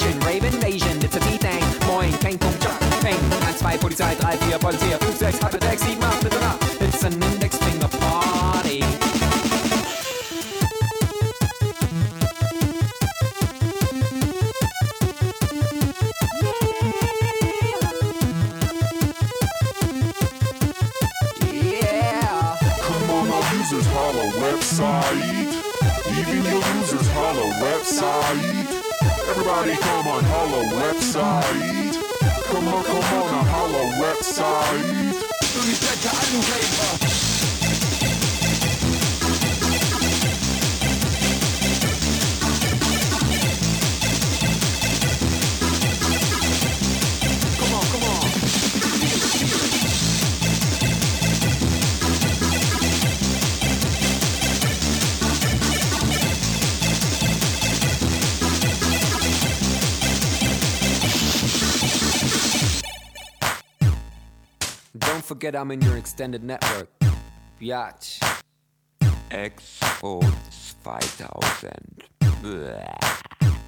Rave invasion, it's a B-Thing. Moin, Peng, Pum, Jump, Peng. 1, 2, Polizei, 3, 4, Polizei, 5, 6, 8, 6, 7, 8, bitte nach. It's an index finger party. Yeah. Come on, our users holla website. Even your users holla website. Everybody come on holla website. Come on, come on, a holla website. Come on, come on. Don't forget I'm in your extended network. Biatch. Expo 2000. Blah.